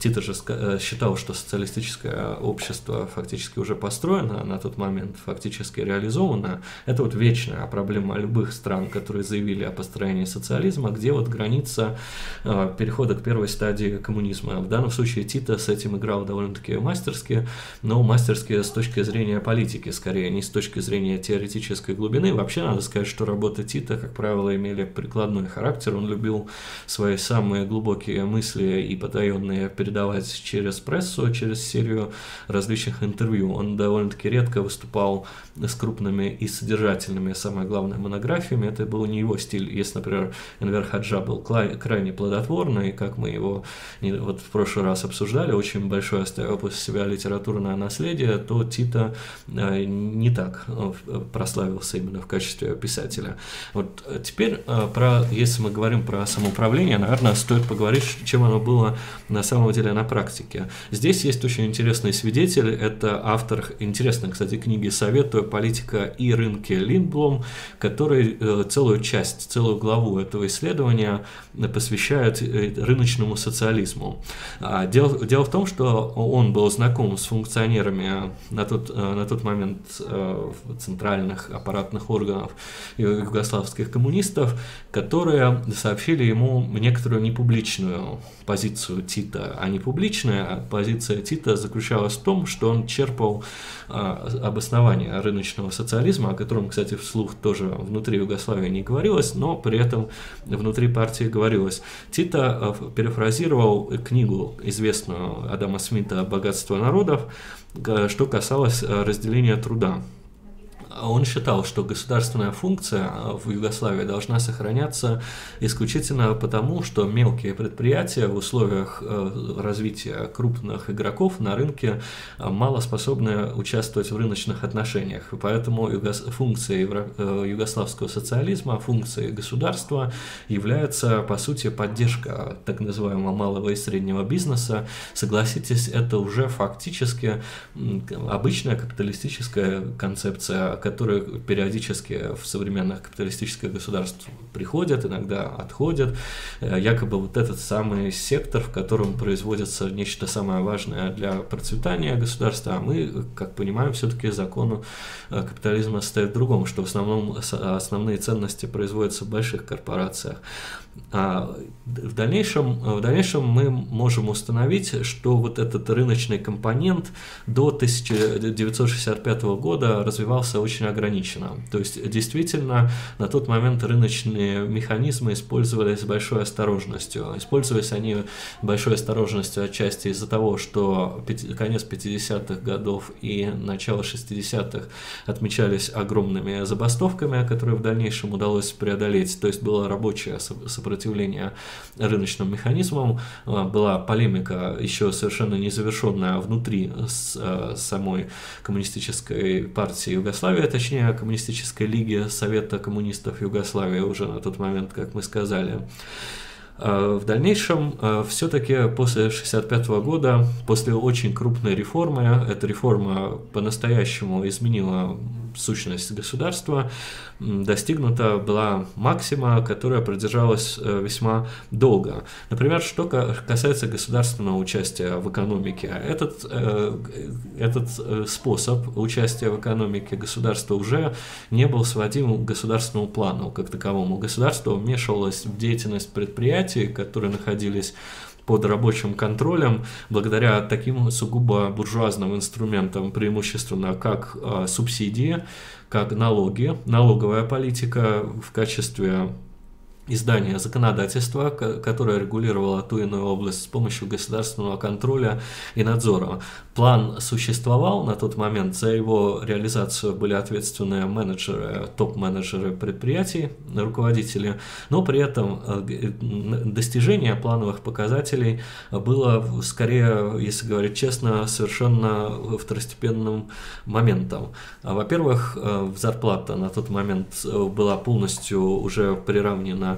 Тита же считал, что социалистическое общество фактически уже построено на тот момент, фактически реализовано. Это вот вечная проблема любых стран, которые заявили о построении социализма, где вот граница перехода к первой стадии коммунизма. В данном случае Тита с этим играл довольно-таки мастерски, но мастерски с точки зрения политики, скорее, не с точки зрения теоретической глубины. Вообще, надо сказать, что работы Тита, как правило, имели прикладной характер. Он любил свои самые глубокие мысли и потаенные передавать через прессу, через серию различных интервью. Он довольно-таки редко выступал с крупными и содержательными, самое главное, монографиями. Это был не его стиль. Если, например, Энвер Хаджа был крайне плодотворный, как мы его вот в прошлый раз обсуждали, очень большое оставил после себя литературное наследие, то Тита э, не так прославился именно в качестве писателя. Вот э, теперь, про, если мы говорим про самоуправление, наверное, стоит поговорить, чем оно было на самом деле на практике. Здесь есть очень интересный свидетель, это автор интересной, кстати, книги «Советую политика и рынки» Линдблом, который целую часть, целую главу этого исследования посвящает рыночному социализму. А, дело, дело в том, что он был знаком с функционерами на тот, э, на тот момент э, центральных аппаратных органов югославских коммунистов, которые сообщили ему некоторую непубличную позицию Тита. А непубличная позиция Тита заключалась в том, что он черпал э, обоснование рыночного социализма, о котором, кстати, вслух тоже внутри Югославии не говорилось, но при этом внутри партии говорилось. Тита перефразировал книгу известную Адама Смита «Богатство народов», э, что касалось разделения труда. Он считал, что государственная функция э, в Югославии должна сохраняться исключительно потому, что мелкие предприятия в условиях развития крупных игроков на рынке мало способны участвовать в рыночных отношениях. Поэтому функция югославского социализма, функция государства является, по сути, поддержка так называемого малого и среднего бизнеса. Согласитесь, это уже фактически обычная капиталистическая концепция, которая периодически в современных капиталистических государствах приходят, иногда отходят. Э, якобы вот этот самый сектор, в котором производится нечто самое важное для процветания государства, а мы, как понимаем, все-таки закону э, капитализма стоит в другом, что в основном основные ценности производятся в больших корпорациях. А в, дальнейшем, в дальнейшем мы можем установить, что вот этот рыночный компонент до 1965 года развивался очень ограниченно. То есть действительно на тот момент рыночные механизмы использовались с большой осторожностью. Использовались они большой осторожностью отчасти из-за того, что конец 50-х годов и начало 60-х отмечались огромными забастовками, которые в дальнейшем удалось преодолеть. То есть было рабочее сопротивления рыночным механизмам. А, была полемика еще совершенно незавершенная внутри а, самой коммунистической партии Югославии, точнее коммунистической лиги Совета коммунистов Югославии уже на тот момент, как мы сказали. А, в дальнейшем, все-таки после 1965 года, после очень крупной реформы, эта реформа по-настоящему изменила сущность государства, достигнута была максима, которая продержалась э, весьма долго. Например, что касается государственного участия в экономике, этот, э, этот э, способ участия в экономике государства уже не был сводим к государственному плану как таковому. Государство вмешивалось в деятельность предприятий, которые находились под рабочим контролем благодаря таким сугубо буржуазным инструментам, преимущественно как э, субсидии, как налоги, налоговая политика в качестве издание законодательства, которое регулировало ту иную область с помощью государственного контроля и надзора. План существовал на тот момент, за его реализацию были ответственные менеджеры, топ-менеджеры предприятий, руководители, но при этом э, достижение плановых показателей было скорее, если говорить честно, совершенно второстепенным моментом. Во-первых, э, зарплата на тот момент э, была полностью уже приравнена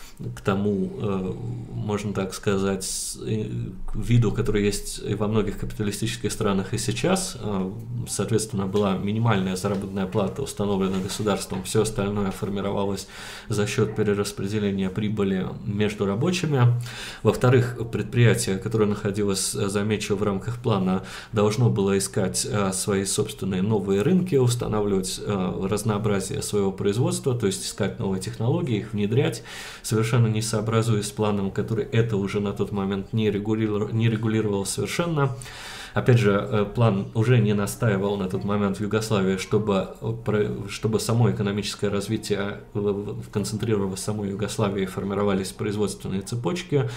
к тому, э, можно так сказать, э, виду, который есть и во многих капиталистических странах и сейчас. Э, соответственно, была минимальная заработная плата установлена государством, все остальное формировалось за счет перераспределения прибыли между рабочими. Во-вторых, предприятие, которое находилось, замечу, в рамках плана, должно было искать свои собственные новые рынки, устанавливать разнообразие своего производства, то есть искать новые технологии, их внедрять, совершенно не сообразуясь с планом, который это уже на тот момент не регулировал, не регулировал совершенно. Опять же, э, план уже не настаивал на тот момент в Югославии, чтобы, чтобы само экономическое развитие концентрировалось в самой Югославии, формировались производственные цепочки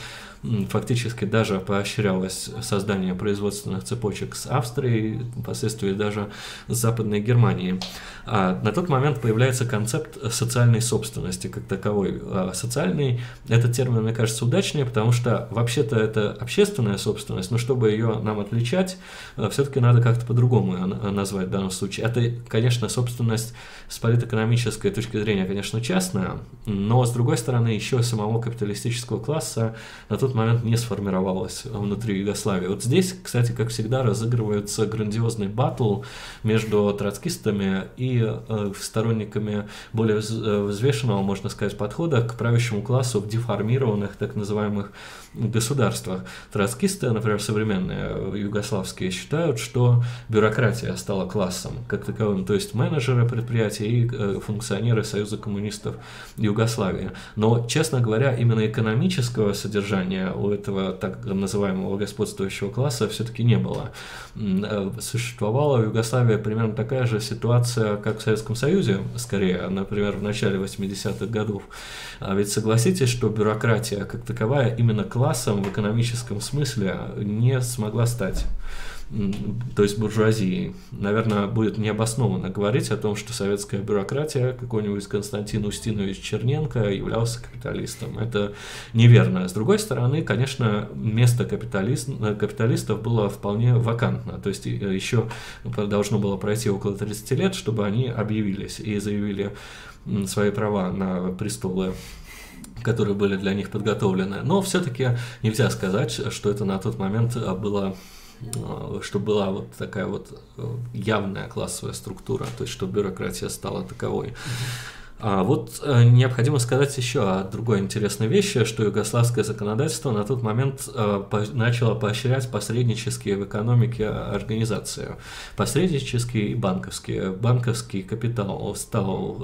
фактически даже поощрялось создание производственных цепочек с Австрией, впоследствии даже с Западной Германией. А на тот момент появляется концепт социальной собственности как таковой. А социальный, этот термин, мне кажется, удачнее, потому что вообще-то это общественная собственность, но чтобы ее нам отличать, э, все-таки надо как-то по-другому назвать в данном случае. Это, конечно, собственность с политэкономической точки зрения, конечно, частная, но, с другой стороны, еще самого капиталистического класса на тот момент не сформировалось внутри Югославии. Вот здесь, кстати, как всегда, разыгрывается грандиозный батл между троцкистами и э, сторонниками более э, взвешенного, можно сказать, подхода к правящему классу в деформированных так называемых государствах. Троцкисты, например, современные югославские, считают, что бюрократия стала классом как таковым, то есть менеджеры предприятий и э, функционеры Союза коммунистов Югославии. Но, честно говоря, именно экономического содержания у этого так называемого господствующего класса все-таки не было. Э, существовала в Югославии примерно такая же ситуация, как в Советском Союзе, скорее, например, в начале 80-х годов. А ведь согласитесь, что бюрократия как таковая именно класс классом в экономическом смысле не смогла стать то есть буржуазией. Наверное, будет необоснованно говорить о том, что советская бюрократия, какой-нибудь Константин Устинович Черненко являлся капиталистом. Это неверно. С другой стороны, конечно, место капиталист, капиталистов было вполне вакантно. То есть еще должно было пройти около 30 лет, чтобы они объявились и заявили свои права на престолы которые были для них подготовлены. Но все-таки нельзя сказать, что это на тот момент было что была вот такая вот явная классовая структура, то есть что бюрократия стала таковой. А вот э, необходимо сказать еще о другой интересной вещи, что югославское законодательство на тот момент э, начало поощрять посреднические в экономике организации. Посреднический и банковский. Банковский капитал стал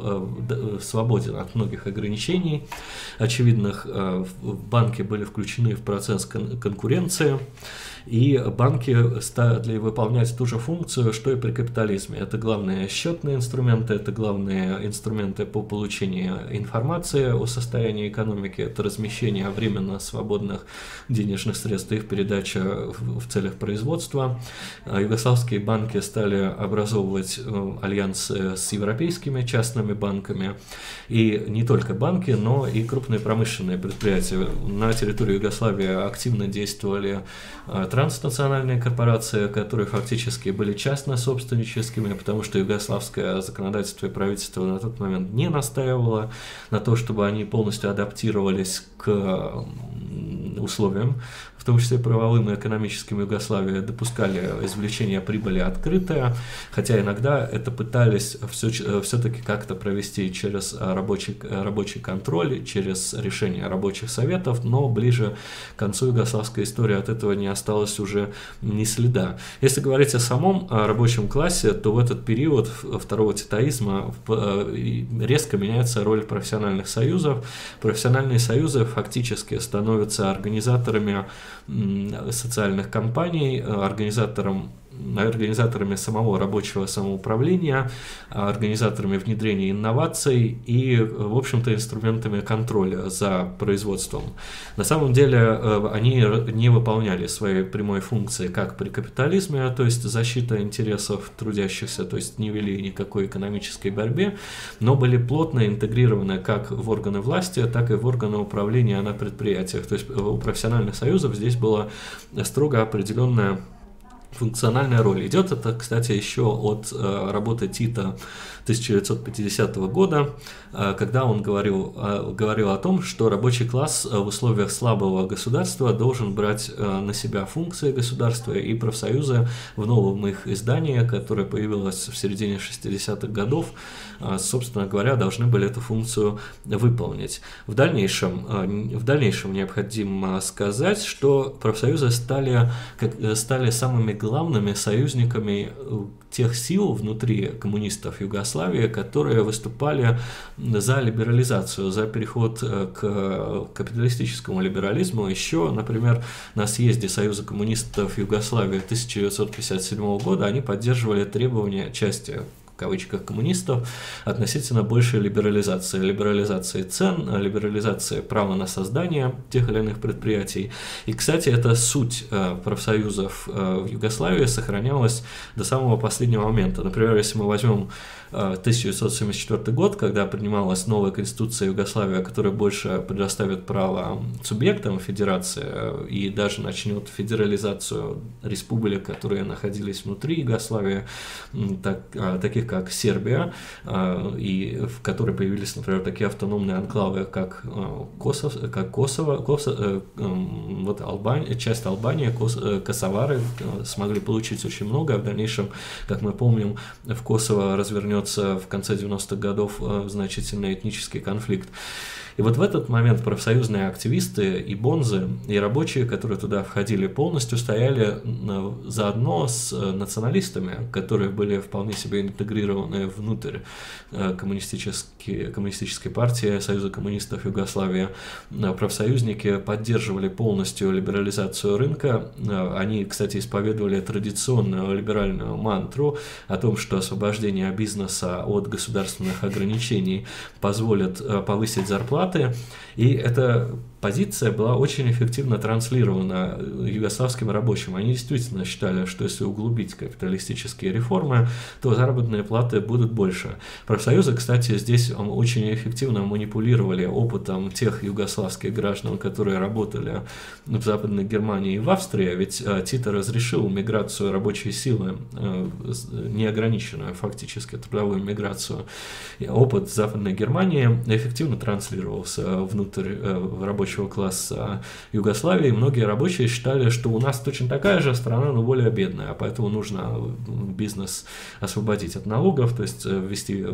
э, свободен от многих ограничений очевидных. Э, банки были включены в процесс кон конкуренции. И банки стали выполнять ту же функцию, что и при капитализме. Это главные счетные инструменты, это главные инструменты по получению информации о состоянии экономики, это размещение временно свободных денежных средств, их передача в целях производства. А югославские банки стали образовывать э, альянсы с европейскими частными банками. И не только банки, но и крупные промышленные предприятия. На территории Югославии активно действовали э, транснациональные корпорации, которые фактически были частно-собственническими, потому что югославское законодательство и правительство на тот момент не настаивало на то, чтобы они полностью адаптировались к условиям в том числе правовым и экономическим Югославии, допускали извлечение прибыли открытое, хотя иногда это пытались все, все-таки как-то провести через рабочий, рабочий контроль, через решение рабочих советов, но ближе к концу югославской истории от этого не осталось уже ни следа. Если говорить о самом рабочем классе, то в этот период второго титаизма резко меняется роль профессиональных союзов. Профессиональные союзы фактически становятся организаторами социальных компаний, э, организатором организаторами самого рабочего самоуправления, организаторами внедрения инноваций и, в общем-то, инструментами контроля за производством. На самом деле э, они не выполняли своей прямой функции как при капитализме, то есть защита интересов трудящихся, то есть не вели никакой экономической борьбе, но были плотно интегрированы как в органы власти, так и в органы управления на предприятиях. То есть у профессиональных союзов здесь была строго определенная функциональная роль. Идет это, кстати, еще от э, работы Тита 1950 года, э, когда он говорил, э, говорил о том, что рабочий класс в условиях слабого государства должен брать на себя функции государства и профсоюзы в новом их издании, которое появилось в середине 60-х годов, собственно говоря, должны были эту функцию выполнить. В дальнейшем, в дальнейшем необходимо сказать, что профсоюзы стали, как, стали самыми главными союзниками э, тех сил внутри коммунистов Югославии, которые выступали за либерализацию, за переход э, к капиталистическому либерализму. Еще, например, на съезде Союза коммунистов Югославии 1957 года они поддерживали требования части кавычках коммунистов относительно большей либерализации. Либерализации цен, либерализации права на создание тех или иных предприятий. И, кстати, эта суть э, профсоюзов э, в Югославии сохранялась до самого последнего момента. Например, если мы возьмем 1974 год, когда принималась новая конституция Югославии, которая больше предоставит право субъектам федерации э, и даже начнет федерализацию республик, которые находились внутри Югославии, так, а, таких как Сербия, а, и в которой появились, например, такие автономные анклавы, как э, Косово, как Косово, Косово э, вот Албания, часть Албании, Кос, Косовары смогли получить очень много, а в дальнейшем, как мы помним, в Косово развернется начнется в конце 90-х годов э, значительный этнический конфликт. И вот в этот момент профсоюзные активисты и бонзы, и рабочие, которые туда входили, полностью стояли заодно с э, националистами, которые были вполне себе интегрированы внутрь э, коммунистической, коммунистической партии Союза коммунистов Югославии. Э, профсоюзники поддерживали полностью либерализацию рынка. Они, кстати, исповедовали традиционную либеральную мантру о том, что освобождение бизнеса от государственных ограничений позволит повысить зарплату зарплаты, и это позиция была очень эффективно транслирована югославским рабочим. Они действительно считали, что если углубить капиталистические реформы, то заработные платы будут больше. Профсоюзы, кстати, здесь очень эффективно манипулировали опытом тех югославских граждан, которые работали в Западной Германии и в Австрии, ведь э, Тита разрешил миграцию рабочей силы, э, неограниченную фактически трудовую миграцию. Опыт Западной Германии эффективно транслировался внутрь э, рабочей рабочего класса Югославии, многие рабочие считали, что у нас точно такая же страна, но более бедная, поэтому нужно бизнес освободить от налогов, то есть э, ввести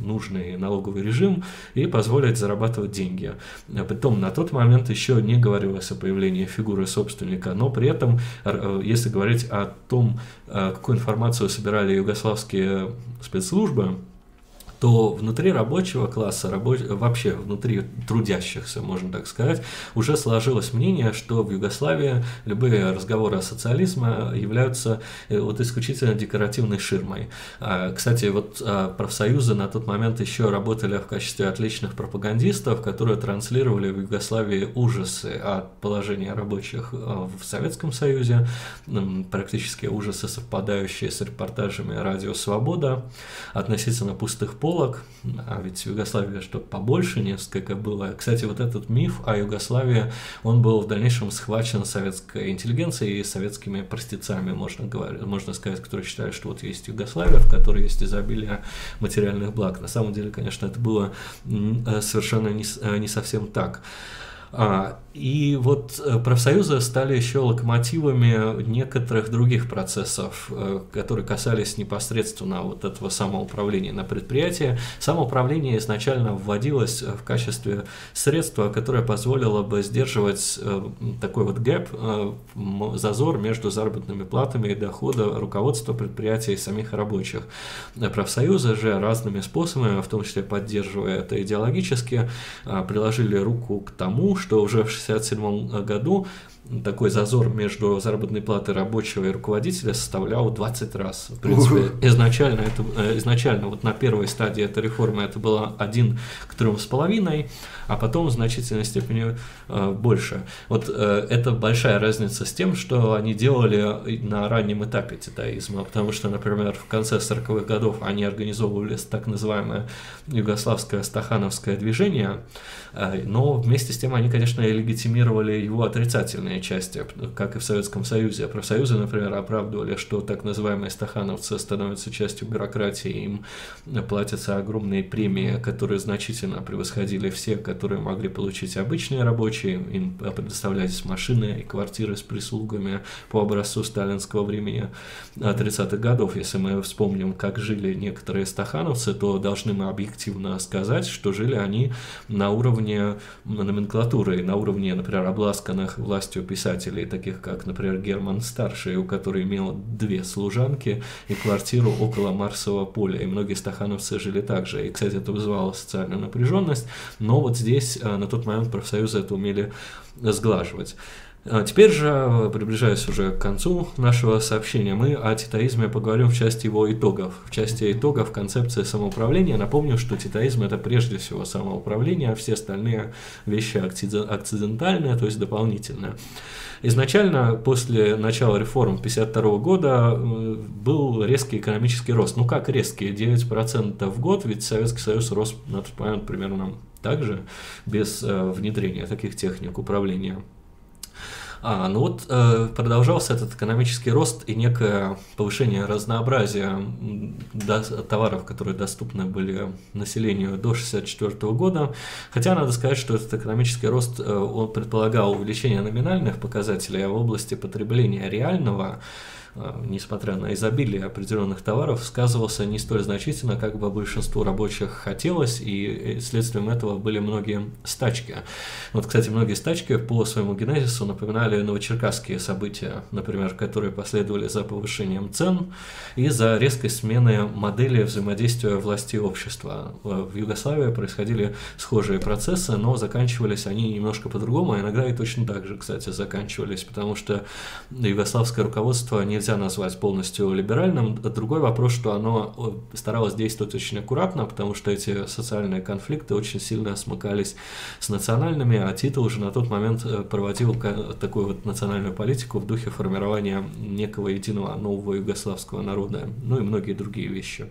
нужный налоговый режим и позволить зарабатывать деньги. А Притом на тот момент еще не говорилось о появлении фигуры собственника, но при этом, э, если говорить о том, э, какую информацию собирали югославские спецслужбы, то внутри рабочего класса, рабоч... вообще внутри трудящихся, можно так сказать, уже сложилось мнение, что в Югославии любые разговоры о социализме являются э, вот исключительно декоративной ширмой. А, кстати, вот а, профсоюзы на тот момент еще работали в качестве отличных пропагандистов, которые транслировали в Югославии ужасы от положения рабочих а, в Советском Союзе, практически ужасы, совпадающие с репортажами «Радио Свобода» относительно пустых полок, а ведь в Югославии что побольше несколько было. Кстати, вот этот миф о Югославии, он был в дальнейшем схвачен советской интеллигенцией и советскими простецами, можно, говорить, можно сказать, которые считали, что вот есть Югославия, в которой есть изобилие материальных благ. На самом деле, конечно, это было э, совершенно не, э, не совсем так. И вот э, профсоюзы стали еще локомотивами некоторых других процессов, э, которые касались непосредственно вот этого самоуправления на предприятии. Самоуправление изначально вводилось в качестве средства, которое позволило бы сдерживать э, такой вот гэп, зазор между заработными платами и дохода руководства предприятия и самих рабочих. Профсоюзы же разными способами, в том числе поддерживая это идеологически, приложили руку к тому, что уже в 1967 году такой зазор между заработной платой рабочего и руководителя составлял 20 раз. В принципе, изначально, это, э, изначально вот на первой стадии этой реформы это было 1 к 3,5, а потом в значительной степени э, больше. Вот э, это большая разница с тем, что они делали на раннем этапе титаизма, потому что, например, в конце 40-х годов они организовывали так называемое югославское стахановское движение, э, но вместе с тем они, конечно, и легитимировали его отрицательные части, как и в Советском Союзе. Профсоюзы, например, оправдывали, что так называемые стахановцы становятся частью бюрократии, им платятся огромные премии, которые значительно превосходили все, которые могли получить обычные рабочие, им предоставлялись машины и квартиры с прислугами по образцу сталинского времени 30-х годов. Если мы вспомним, как жили некоторые стахановцы, то должны мы объективно сказать, что жили они на уровне номенклатуры, на уровне, например, обласканных властью писателей, таких как, например, Герман Старший, у которого имел две служанки и квартиру около Марсового поля, и многие стахановцы жили так же. И, кстати, это вызывало социальную напряженность, но вот здесь э, на тот момент профсоюзы это умели сглаживать. А теперь же, приближаясь уже к концу нашего сообщения, мы о титаизме поговорим в части его итогов. В части итогов концепции самоуправления напомню, что титаизм это прежде всего самоуправление, а все остальные вещи акцидентальные, то есть дополнительные. Изначально, после начала реформ 1952 года, э, был резкий экономический рост. Ну как резкий? 9% в год, ведь Советский Союз рос на тот момент примерно так же, без э, внедрения таких техник управления а, ну вот э, продолжался этот экономический рост и некое повышение разнообразия до, товаров, которые доступны были населению до 1964 года. Хотя надо сказать, что этот экономический рост э, он предполагал увеличение номинальных показателей, а в области потребления реального несмотря на изобилие определенных товаров, сказывался не столь значительно, как бы большинству рабочих хотелось, и следствием этого были многие стачки. Вот, кстати, многие стачки по своему генезису напоминали новочеркасские события, например, которые последовали за повышением цен и за резкой смены модели взаимодействия власти и общества. В Югославии происходили схожие процессы, но заканчивались они немножко по-другому, а иногда и точно так же, кстати, заканчивались, потому что югославское руководство не нельзя назвать полностью либеральным. Другой вопрос, что оно старалось действовать очень аккуратно, потому что эти социальные конфликты очень сильно смыкались с национальными, а Тита уже на тот момент э, проводил такую вот национальную политику в духе формирования некого единого нового югославского народа, ну и многие другие вещи.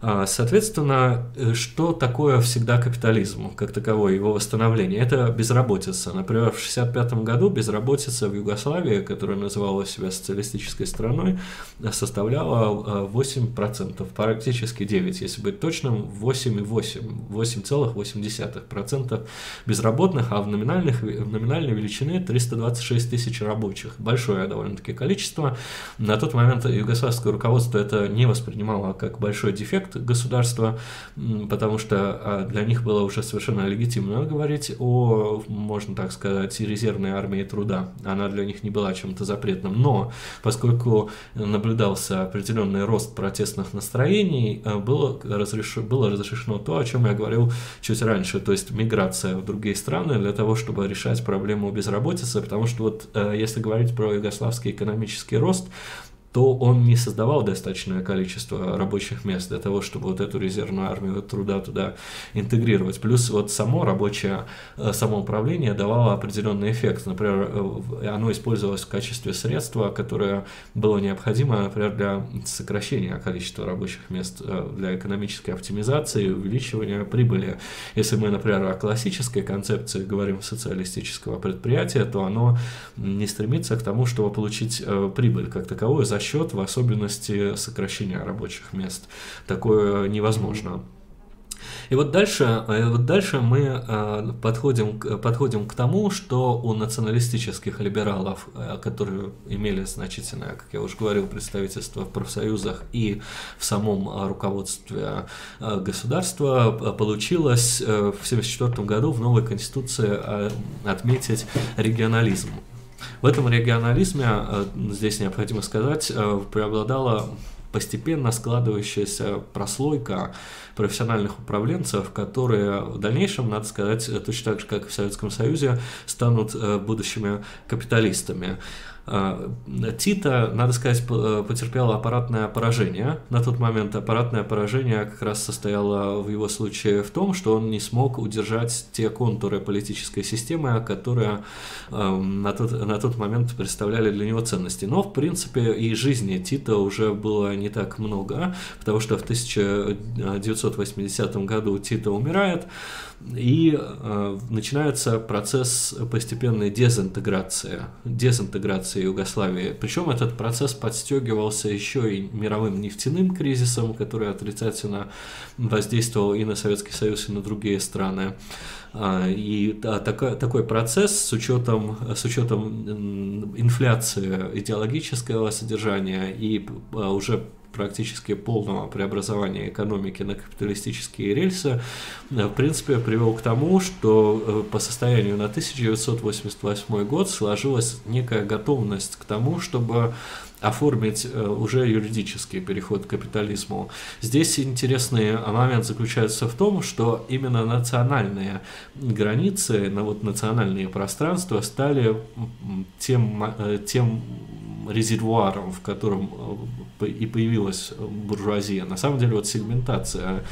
А, соответственно, э, что такое всегда капитализм, как таковой, его восстановление? Это безработица. Например, в 1965 году безработица в Югославии, которая называла себя социалистической страной, составляла 8%, а, практически 9%, если быть точным, 8,8%, 8,8% безработных, а в, номинальных, в номинальной величине 326 тысяч рабочих. Большое довольно-таки количество. На тот момент югославское руководство это не воспринимало как большой дефект, проект государства, потому что а, для них было уже совершенно легитимно говорить о, можно так сказать, резервной армии труда. Она для них не была чем-то запретным. Но поскольку наблюдался определенный рост протестных настроений, а, было, разреш... было разрешено то, о чем я говорил чуть раньше, то есть миграция в другие страны для того, чтобы решать проблему безработицы, потому что вот э, если говорить про югославский экономический рост, то он не создавал достаточное количество рабочих мест для того, чтобы вот эту резервную армию труда туда интегрировать. Плюс вот само рабочее э, самоуправление давало определенный эффект. Например, э, оно использовалось в качестве средства, которое было необходимо, например, для сокращения количества рабочих мест, э, для экономической оптимизации увеличивания прибыли. Если мы, например, о классической концепции говорим социалистического предприятия, то оно не стремится к тому, чтобы получить прибыль как таковую за счет, в особенности, сокращения рабочих мест. Такое невозможно. И вот дальше, э, вот дальше мы э, подходим, подходим к тому, что у националистических либералов, э, которые имели значительное, как я уже говорил, представительство в профсоюзах и в самом руководстве государства, получилось в 1974 году в новой конституции отметить регионализм. В этом регионализме, э, здесь необходимо сказать, э, преобладала постепенно складывающаяся прослойка профессиональных управленцев, которые в дальнейшем, надо сказать, точно так же, как и в Советском Союзе, станут э, будущими капиталистами. А, Тита, надо сказать, потерпела аппаратное поражение. На тот момент аппаратное поражение как раз состояло в его случае в том, что он не смог удержать те контуры политической системы, которые на тот, на тот момент представляли для него ценности. Но, в принципе, и жизни Тита уже было не так много, потому что в 1980 году Тита умирает, и э, начинается процесс постепенной дезинтеграции, дезинтеграции Югославии. Причем этот процесс подстегивался еще и мировым нефтяным кризисом, который отрицательно воздействовал и на Советский Союз, и на другие страны. А, и такой процесс с учетом, с учетом инфляции идеологического содержания и а, уже практически полного преобразования экономики на капиталистические рельсы, э, в принципе, привел к тому, что э, по состоянию на 1988 год сложилась некая готовность к тому, чтобы оформить э, уже юридический переход к капитализму. Здесь интересный момент заключается в том, что именно национальные границы, вот национальные пространства стали тем, тем резервуаром, в котором э, и появилась буржуазия. На самом деле вот сегментация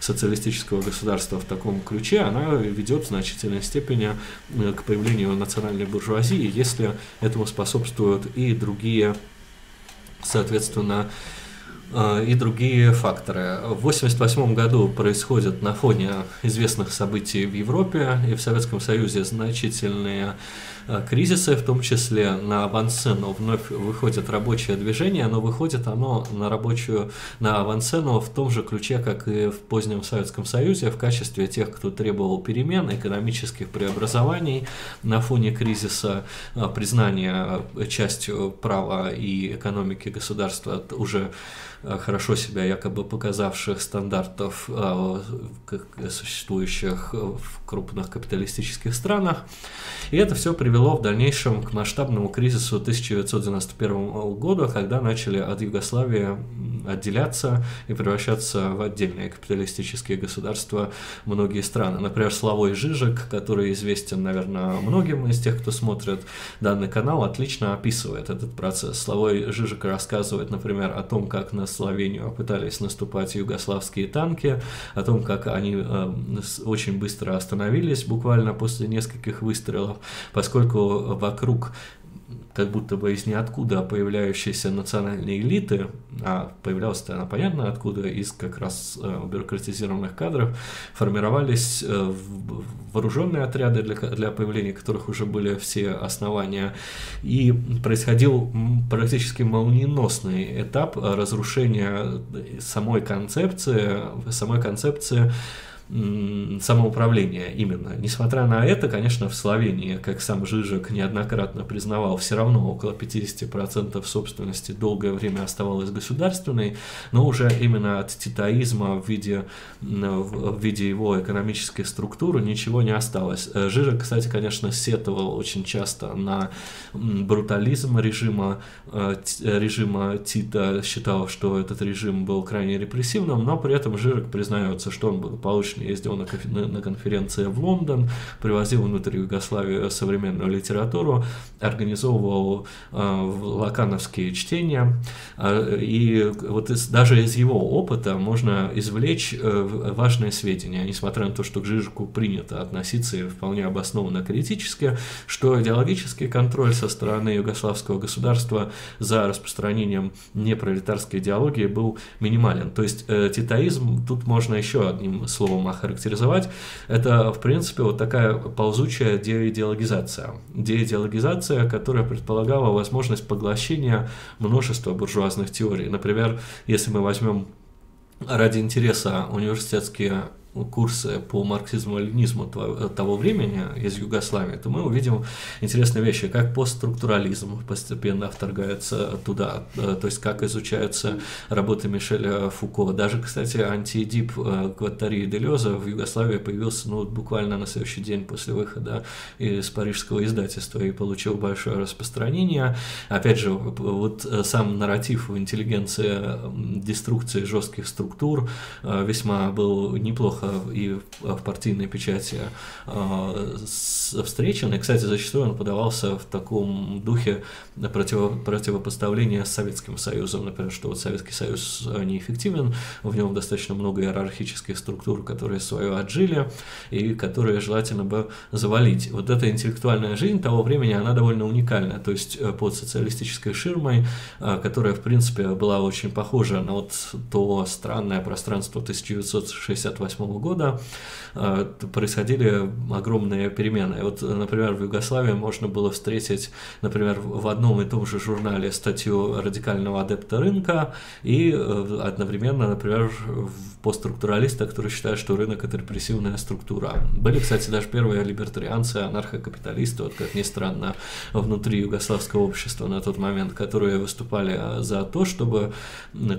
социалистического государства в таком ключе, она ведет в значительной степени э, к появлению национальной буржуазии, если этому способствуют и другие, соответственно, э, и другие факторы. В 1988 году происходят на фоне известных событий в Европе и в Советском Союзе значительные кризисы, в том числе на авансцену вновь выходит рабочее движение, но выходит оно на рабочую, на авансцену в том же ключе, как и в позднем Советском Союзе, в качестве тех, кто требовал перемен, экономических преобразований на фоне кризиса, э, признания частью права и экономики государства уже Э, хорошо себя якобы показавших стандартов, э, существующих в крупных капиталистических странах. И это все привело в дальнейшем к масштабному кризису 1991 года, когда начали от Югославии отделяться и превращаться в отдельные капиталистические государства многие страны. Например, Славой Жижик, который известен, наверное, многим из тех, кто смотрит данный канал, отлично описывает этот процесс. Славой Жижик рассказывает, например, о том, как на Словению пытались наступать югославские танки, о том, как они э, очень быстро остановились буквально после нескольких выстрелов, поскольку вокруг как будто бы из ниоткуда появляющиеся национальные элиты, а появлялась-то она понятно откуда, из как раз э, бюрократизированных кадров, формировались э, вооруженные отряды, для, для появления которых уже были все основания, и происходил практически молниеносный этап разрушения самой концепции, самой концепции самоуправления именно. Несмотря на это, конечно, в Словении, как сам Жижик неоднократно признавал, все равно около 50% собственности долгое время оставалось государственной, но уже именно от титаизма в виде, в виде его экономической структуры ничего не осталось. Э, Жижик, кстати, конечно, сетовал очень часто на брутализм режима, э, режима Тита, считал, что этот режим был крайне репрессивным, но при этом Жижик признается, что он был получен ездил на, на, конференции в Лондон, привозил внутрь Югославии современную литературу, организовывал э, лакановские чтения. Э, и вот из, даже из его опыта можно извлечь э, важные сведения, несмотря на то, что к Жижику принято относиться вполне обоснованно критически, что идеологический контроль со стороны югославского государства за распространением непролетарской идеологии был минимален. То есть э, титаизм тут можно еще одним словом охарактеризовать, это, в принципе, вот такая ползучая деидеологизация. Деидеологизация, которая предполагала возможность поглощения множества буржуазных теорий. Например, если мы возьмем ради интереса университетские курсы по марксизму-ленизму того времени из Югославии, то мы увидим интересные вещи, как постструктурализм постепенно вторгается туда, э, то есть как изучаются работы Мишеля Фуко. Даже, кстати, антиэдип э, Гваттари и Делеза в Югославии появился ну, буквально на следующий день после выхода из парижского издательства и получил большое распространение. Опять же, вот э, сам нарратив в интеллигенции деструкции жестких структур весьма был неплохо плохо и в партийной печати встречен. И, кстати, зачастую он подавался в таком духе противо, противопоставления с Советским Союзом. Например, что вот Советский Союз неэффективен, в нем достаточно много иерархических структур, которые свое отжили и которые желательно бы завалить. Вот эта интеллектуальная жизнь того времени, она довольно уникальна. То есть под социалистической ширмой, которая, в принципе, была очень похожа на вот то странное пространство 1968 года, происходили огромные перемены. Вот, например, в Югославии можно было встретить, например, в одном и том же журнале статью радикального адепта рынка и э, одновременно, например, постструктуралиста, который считает, что рынок – это репрессивная структура. Были, кстати, даже первые либертарианцы, анархокапиталисты, вот как ни странно, внутри югославского общества на тот момент, которые выступали за то, чтобы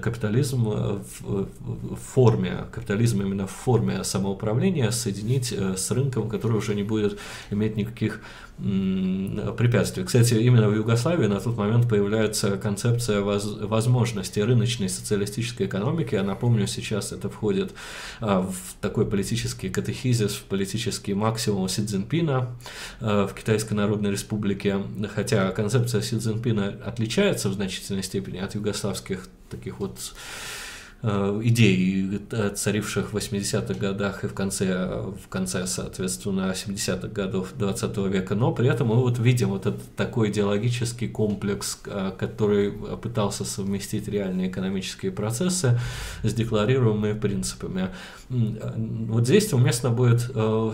капитализм в форме, капитализм именно в форме самоуправления соединить э, с рынком, который уже не будет иметь никаких препятствий. Кстати, именно в Югославии на тот момент появляется концепция воз возможности рыночной социалистической экономики. Я напомню, сейчас это входит а, в такой политический катехизис, в политический максимум Си Цзиньпина а, в Китайской Народной Республике. Хотя концепция Си Цзиньпина отличается в значительной степени от югославских таких вот Э, идей, э, царивших в 80-х годах и в конце, в конце, соответственно, 70-х годов 20 века, но при этом мы вот видим вот этот такой идеологический комплекс, э, который пытался совместить реальные экономические процессы с декларируемыми принципами. Вот здесь уместно будет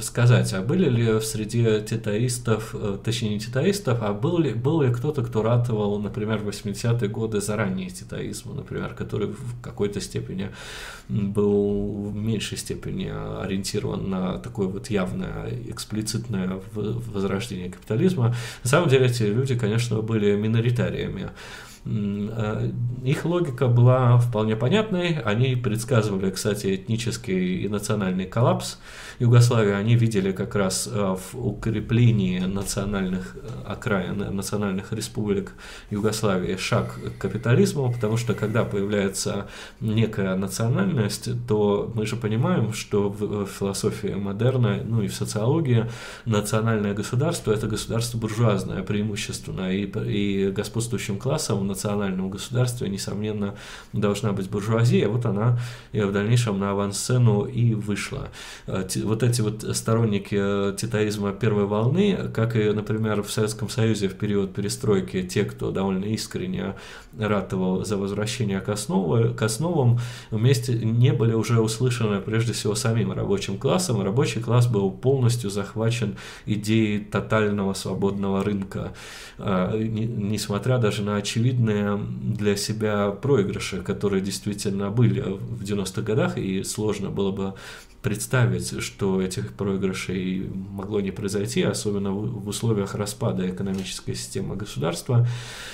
сказать, а были ли среди титаистов, точнее не титаистов, а был ли, был ли кто-то, кто ратовал, например, в 80-е годы за ранний титаизм, например, который в какой-то степени был в меньшей степени ориентирован на такое вот явное, эксплицитное возрождение капитализма. На самом деле эти люди, конечно, были миноритариями. Э, их логика была вполне понятной. Они предсказывали, кстати, этнический и национальный коллапс Югославии. Они видели как раз э, в укреплении национальных э, окраин, национальных республик Югославии шаг к капитализму, потому что когда появляется некая национальность, то мы же понимаем, что в философии модерна, ну и в социологии, национальное государство – это государство буржуазное преимущественно, и, и господствующим классом национальном государстве, несомненно, должна быть буржуазия, вот она и в дальнейшем на авансцену и вышла. Вот эти вот сторонники э, титаизма первой волны, как и, например, в Советском Союзе в период перестройки, те, кто довольно искренне ратовал за возвращение к, основу, к основам, вместе не были уже услышаны прежде всего самим рабочим классом. Рабочий класс был полностью захвачен идеей тотального свободного рынка, э, несмотря даже на очевидные для себя проигрыши, которые действительно были в 90-х годах, и сложно было бы представить, что этих проигрышей могло не произойти, особенно в условиях распада экономической системы государства.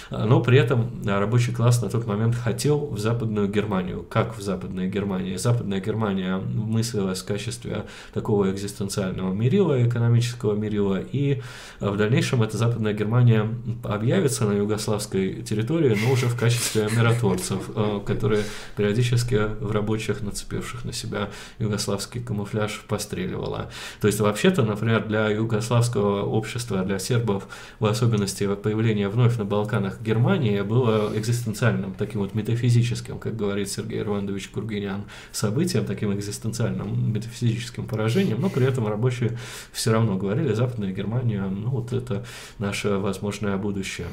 Но при этом рабочий класс на тот момент хотел в Западную Германию. Как в Западной Германии? Западная Германия мыслилась в качестве такого экзистенциального мерила, экономического мерила, и в дальнейшем эта Западная Германия объявится на югославской территории, но уже в качестве миротворцев, э, которые периодически в рабочих, нацепивших на себя югославские югославский камуфляж постреливала. То есть, вообще-то, например, для югославского общества, для сербов, в особенности появление вновь на Балканах Германии, было экзистенциальным, таким вот метафизическим, как говорит Сергей Ирванович Кургинян, событием, таким экзистенциальным метафизическим поражением, но при этом рабочие все равно говорили, Западная Германия, ну вот это наше возможное будущее.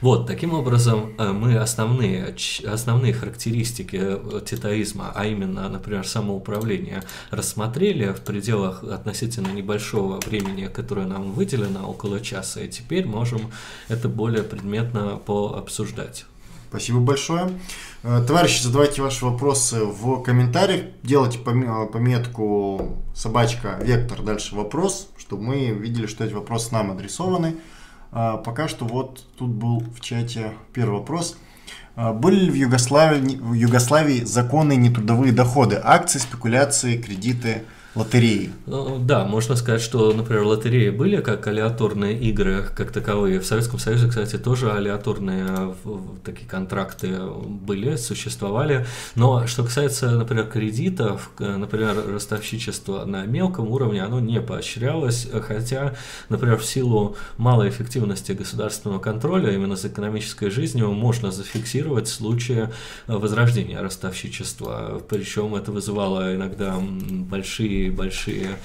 Вот, таким образом, э, мы основные, основные характеристики э, титаизма, а именно, например, самоуправление, рассмотрели в пределах относительно небольшого времени, которое нам выделено, около часа, и теперь можем это более предметно пообсуждать. Спасибо большое. Э, товарищи, задавайте ваши вопросы в комментариях, делайте пометку собачка, вектор, дальше вопрос, чтобы мы видели, что эти вопросы нам адресованы. А, пока что вот тут был в чате первый вопрос. А, были ли в Югославии, в Югославии законные нетрудовые доходы, акции, спекуляции, кредиты, лотереи. Ну, да, можно сказать, что, например, лотереи были как алиаторные игры, как таковые. В Советском Союзе, кстати, тоже алиаторные такие контракты были, существовали. Но что касается, например, кредитов, например, ростовщичество на мелком уровне, оно не поощрялось, хотя, например, в силу малой эффективности государственного контроля именно за экономической жизнью можно зафиксировать случаи возрождения ростовщичества. Причем это вызывало иногда большие большие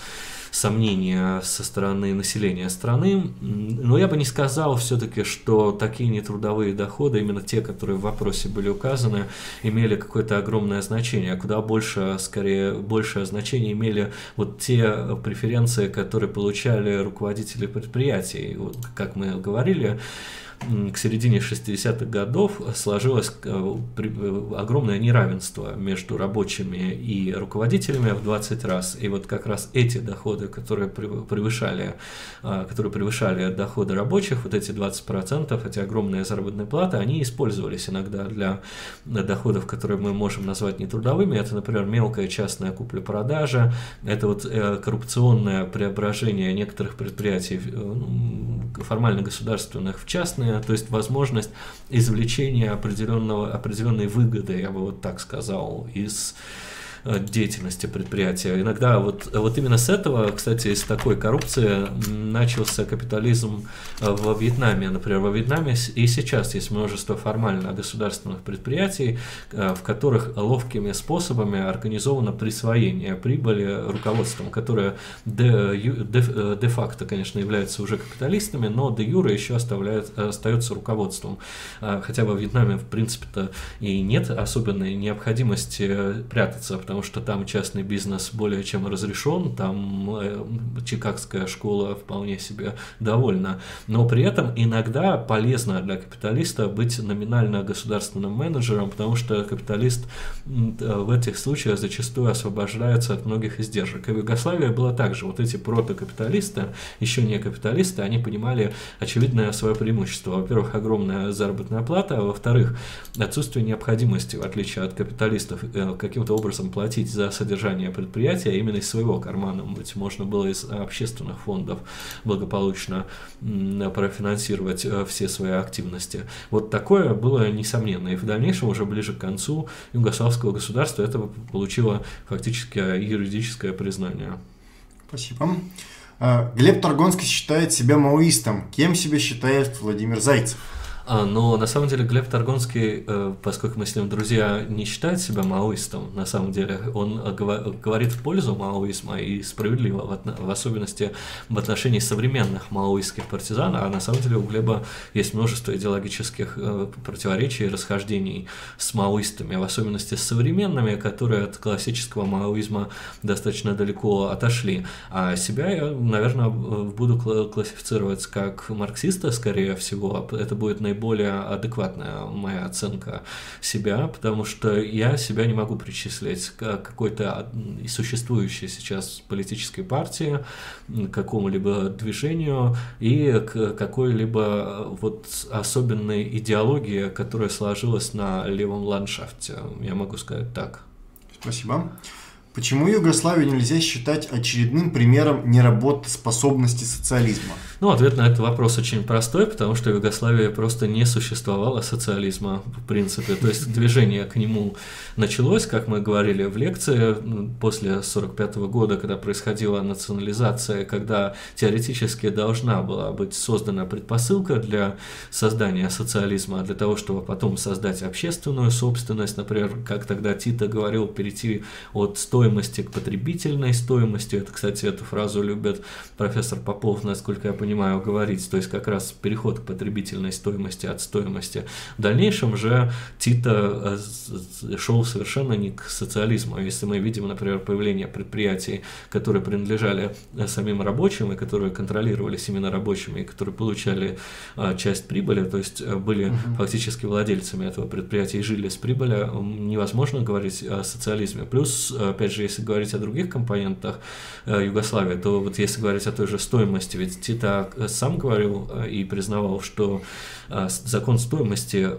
сомнения со стороны населения страны. Но я бы не сказал все-таки, что такие нетрудовые доходы, именно те, которые в вопросе были указаны, имели какое-то огромное значение. Куда больше, скорее, большее значение имели вот те преференции, которые получали руководители предприятий. Вот, как мы говорили, к середине 60-х годов сложилось э, э, огромное неравенство между рабочими и руководителями в 20 раз. И вот как раз эти доходы, которые превышали, э, которые превышали доходы рабочих, вот эти 20%, эти огромные заработные платы, они использовались иногда для доходов, которые мы можем назвать нетрудовыми. Это, например, мелкая частная купля-продажа, это вот коррупционное преображение некоторых предприятий формально государственных в частные то есть возможность извлечения определенного, определенной выгоды, я бы вот так сказал, из Э, деятельности предприятия. Иногда вот, вот именно с этого, кстати, из такой коррупции начался капитализм э, во Вьетнаме. Например, во Вьетнаме и сейчас есть множество формально государственных предприятий, э, в которых ловкими способами организовано присвоение прибыли руководством, которое де-факто, де, де конечно, является уже капиталистами, но де-юре еще оставляет, остается руководством. Хотя во Вьетнаме, в принципе-то, и нет особенной необходимости прятаться, потому потому что там частный бизнес более чем разрешен, там э, Чикагская школа вполне себе довольна. Но при этом иногда полезно для капиталиста быть номинально государственным менеджером, потому что капиталист э, в этих случаях зачастую освобождается от многих издержек. И в Югославии было так же. Вот эти протокапиталисты, еще не капиталисты, они понимали очевидное свое преимущество. Во-первых, огромная заработная плата, а во-вторых, отсутствие необходимости, в отличие от капиталистов, э, каким-то образом платить платить за содержание предприятия а именно из своего кармана. Быть можно было из общественных фондов благополучно профинансировать э, все свои активности. Вот такое было несомненно. И в дальнейшем, уже ближе к концу югославского государства, это получило фактически юридическое признание. Спасибо. Э, Глеб Торгонский считает себя маоистом. Кем себя считает Владимир Зайцев? А, но на самом деле Глеб Торгонский, э, поскольку мы с ним друзья, не считает себя маоистом, на самом деле. Он говорит в пользу маоизма и справедливо, в особенности в отношении современных маоистских партизан, а на самом деле у Глеба есть множество идеологических э, противоречий и расхождений с маоистами, в особенности с современными, которые от классического маоизма достаточно далеко отошли. А себя я, наверное, буду классифицировать как марксиста, скорее всего. Это будет наиболее наиболее адекватная моя оценка себя, потому что я себя не могу причислять к какой-то существующей сейчас политической партии, к какому-либо движению и к какой-либо вот особенной идеологии, которая сложилась на левом ландшафте. Я могу сказать так. Спасибо. Почему Югославию нельзя считать очередным примером неработоспособности социализма? Ну, ответ на этот вопрос очень простой, потому что в Югославии просто не существовало социализма, в принципе. То есть движение к нему началось, как мы говорили в лекции, после 1945 года, когда происходила национализация, когда теоретически должна была быть создана предпосылка для создания социализма, для того, чтобы потом создать общественную собственность, например, как тогда Тита говорил, перейти от стоимости к потребительной стоимости. Это, кстати, эту фразу любят профессор Попов, насколько я понимаю, понимаю, говорить, то есть как раз переход к потребительной стоимости от стоимости. В дальнейшем же Тита э, шел совершенно не к социализму. Если мы видим, например, появление предприятий, которые принадлежали э, самим рабочим и которые контролировались именно рабочими, и которые получали э, часть прибыли, то есть были угу. фактически владельцами этого предприятия и жили с прибыли, невозможно говорить о социализме. Плюс, опять же, если говорить о других компонентах э, Югославии, то вот если говорить о той же стоимости, ведь Тита сам говорил и признавал, что закон стоимости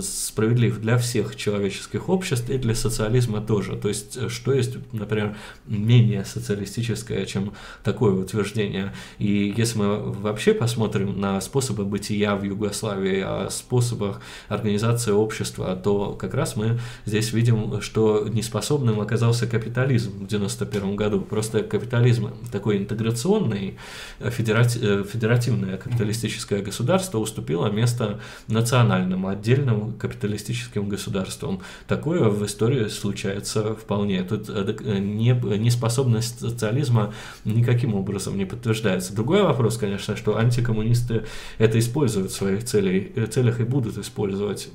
справедлив для всех человеческих обществ и для социализма тоже. То есть, что есть, например, менее социалистическое, чем такое утверждение. И если мы вообще посмотрим на способы бытия в Югославии, о способах организации общества, то как раз мы здесь видим, что неспособным оказался капитализм в 1991 году. Просто капитализм такой интеграционный, федерати- федеративное капиталистическое государство уступило место национальным, отдельным капиталистическим государствам. Такое в истории случается вполне. Тут э, не, неспособность социализма никаким образом не подтверждается. Другой вопрос, конечно, что антикоммунисты это используют в своих э, целях и будут использовать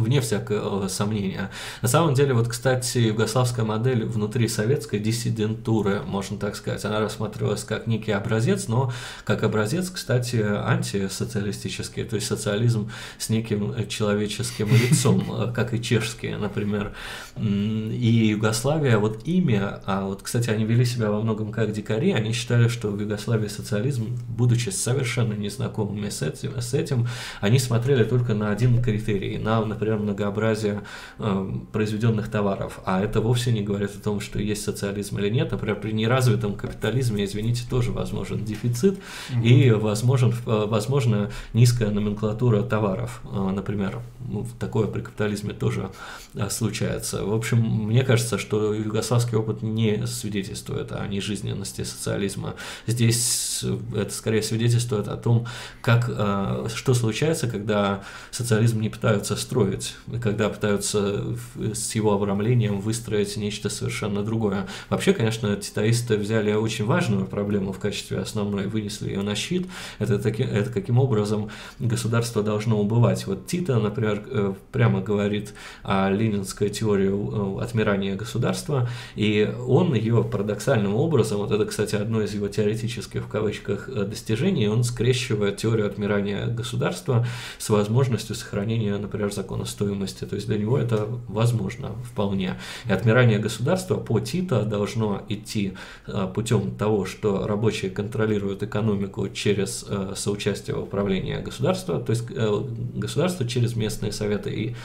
вне всякого сомнения. На самом деле, вот, кстати, югославская модель внутри советской диссидентуры, можно так сказать, она рассматривалась как некий образец, но как образец, кстати, антисоциалистический, то есть социализм с неким человеческим [LAUGHS] лицом, как и чешские, например. И Югославия, вот имя, а вот, кстати, они вели себя во многом как дикари, они считали, что в Югославии социализм, будучи совершенно незнакомыми с этим, с этим они смотрели только на один критерий, на, например, например, многообразие э, произведенных товаров. А это вовсе не говорит о том, что есть социализм или нет. Например, при неразвитом капитализме, извините, тоже возможен дефицит угу. и возможен, э, возможно низкая номенклатура товаров. Э, например, ну, такое при капитализме тоже э, случается. В общем, мне кажется, что югославский опыт не свидетельствует о нежизненности социализма. Здесь это скорее свидетельствует о том, как, что случается, когда социализм не пытаются строить строить, когда пытаются с его обрамлением выстроить нечто совершенно другое. Вообще, конечно, титаисты взяли очень важную проблему в качестве основной, вынесли ее на щит. Это, таки, это каким образом государство должно убывать. Вот Тита, например, э, прямо говорит о ленинской теории э, отмирания государства, и он ее парадоксальным образом, вот это, кстати, одно из его теоретических в кавычках э, достижений, он скрещивает теорию отмирания государства с возможностью сохранения, например, закона стоимости. То есть для него это возможно вполне. И отмирание государства по Тита должно идти э, путем того, что рабочие контролируют экономику через э, соучастие в управлении государства, то есть государство через местные советы, и,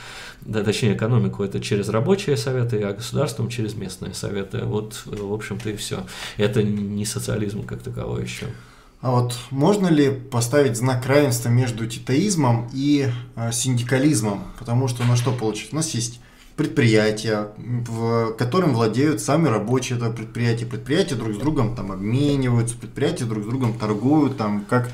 да, точнее экономику это через рабочие советы, а государством через местные советы. Вот, в общем-то, и все. Это не социализм как таковой еще. А вот можно ли поставить знак равенства между титаизмом и э, синдикализмом? Потому что на что получится? У нас есть предприятия, в которым владеют сами рабочие этого предприятия. Предприятия друг с другом там обмениваются, предприятия друг с другом торгуют, там как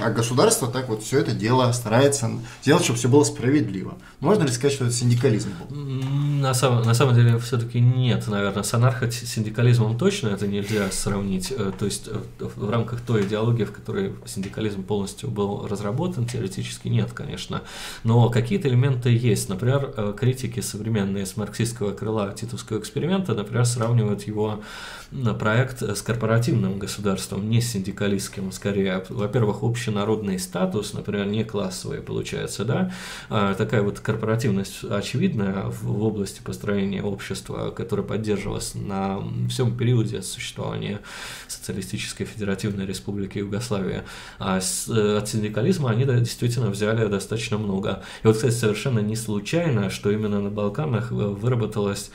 а государство так вот все это дело старается сделать, чтобы все было справедливо. Можно ли сказать, что это синдикализм был? На самом, на самом деле все-таки нет, наверное. С анархо-синдикализмом точно это нельзя сравнить. Э, то есть э, в рамках той идеологии, в которой синдикализм полностью был разработан, теоретически нет, конечно. Но какие-то элементы есть. Например, э, критики современных современные с марксистского крыла титовского эксперимента, например, сравнивают его проект с корпоративным государством, не синдикалистским, скорее. Во-первых, общенародный статус, например, не классовый получается, да, а такая вот корпоративность очевидная в области построения общества, которая поддерживалась на всем периоде существования Социалистической Федеративной Республики Югославия. А с, э, от синдикализма они действительно взяли достаточно много. И вот, кстати, совершенно не случайно, что именно на Балканах странах выработалась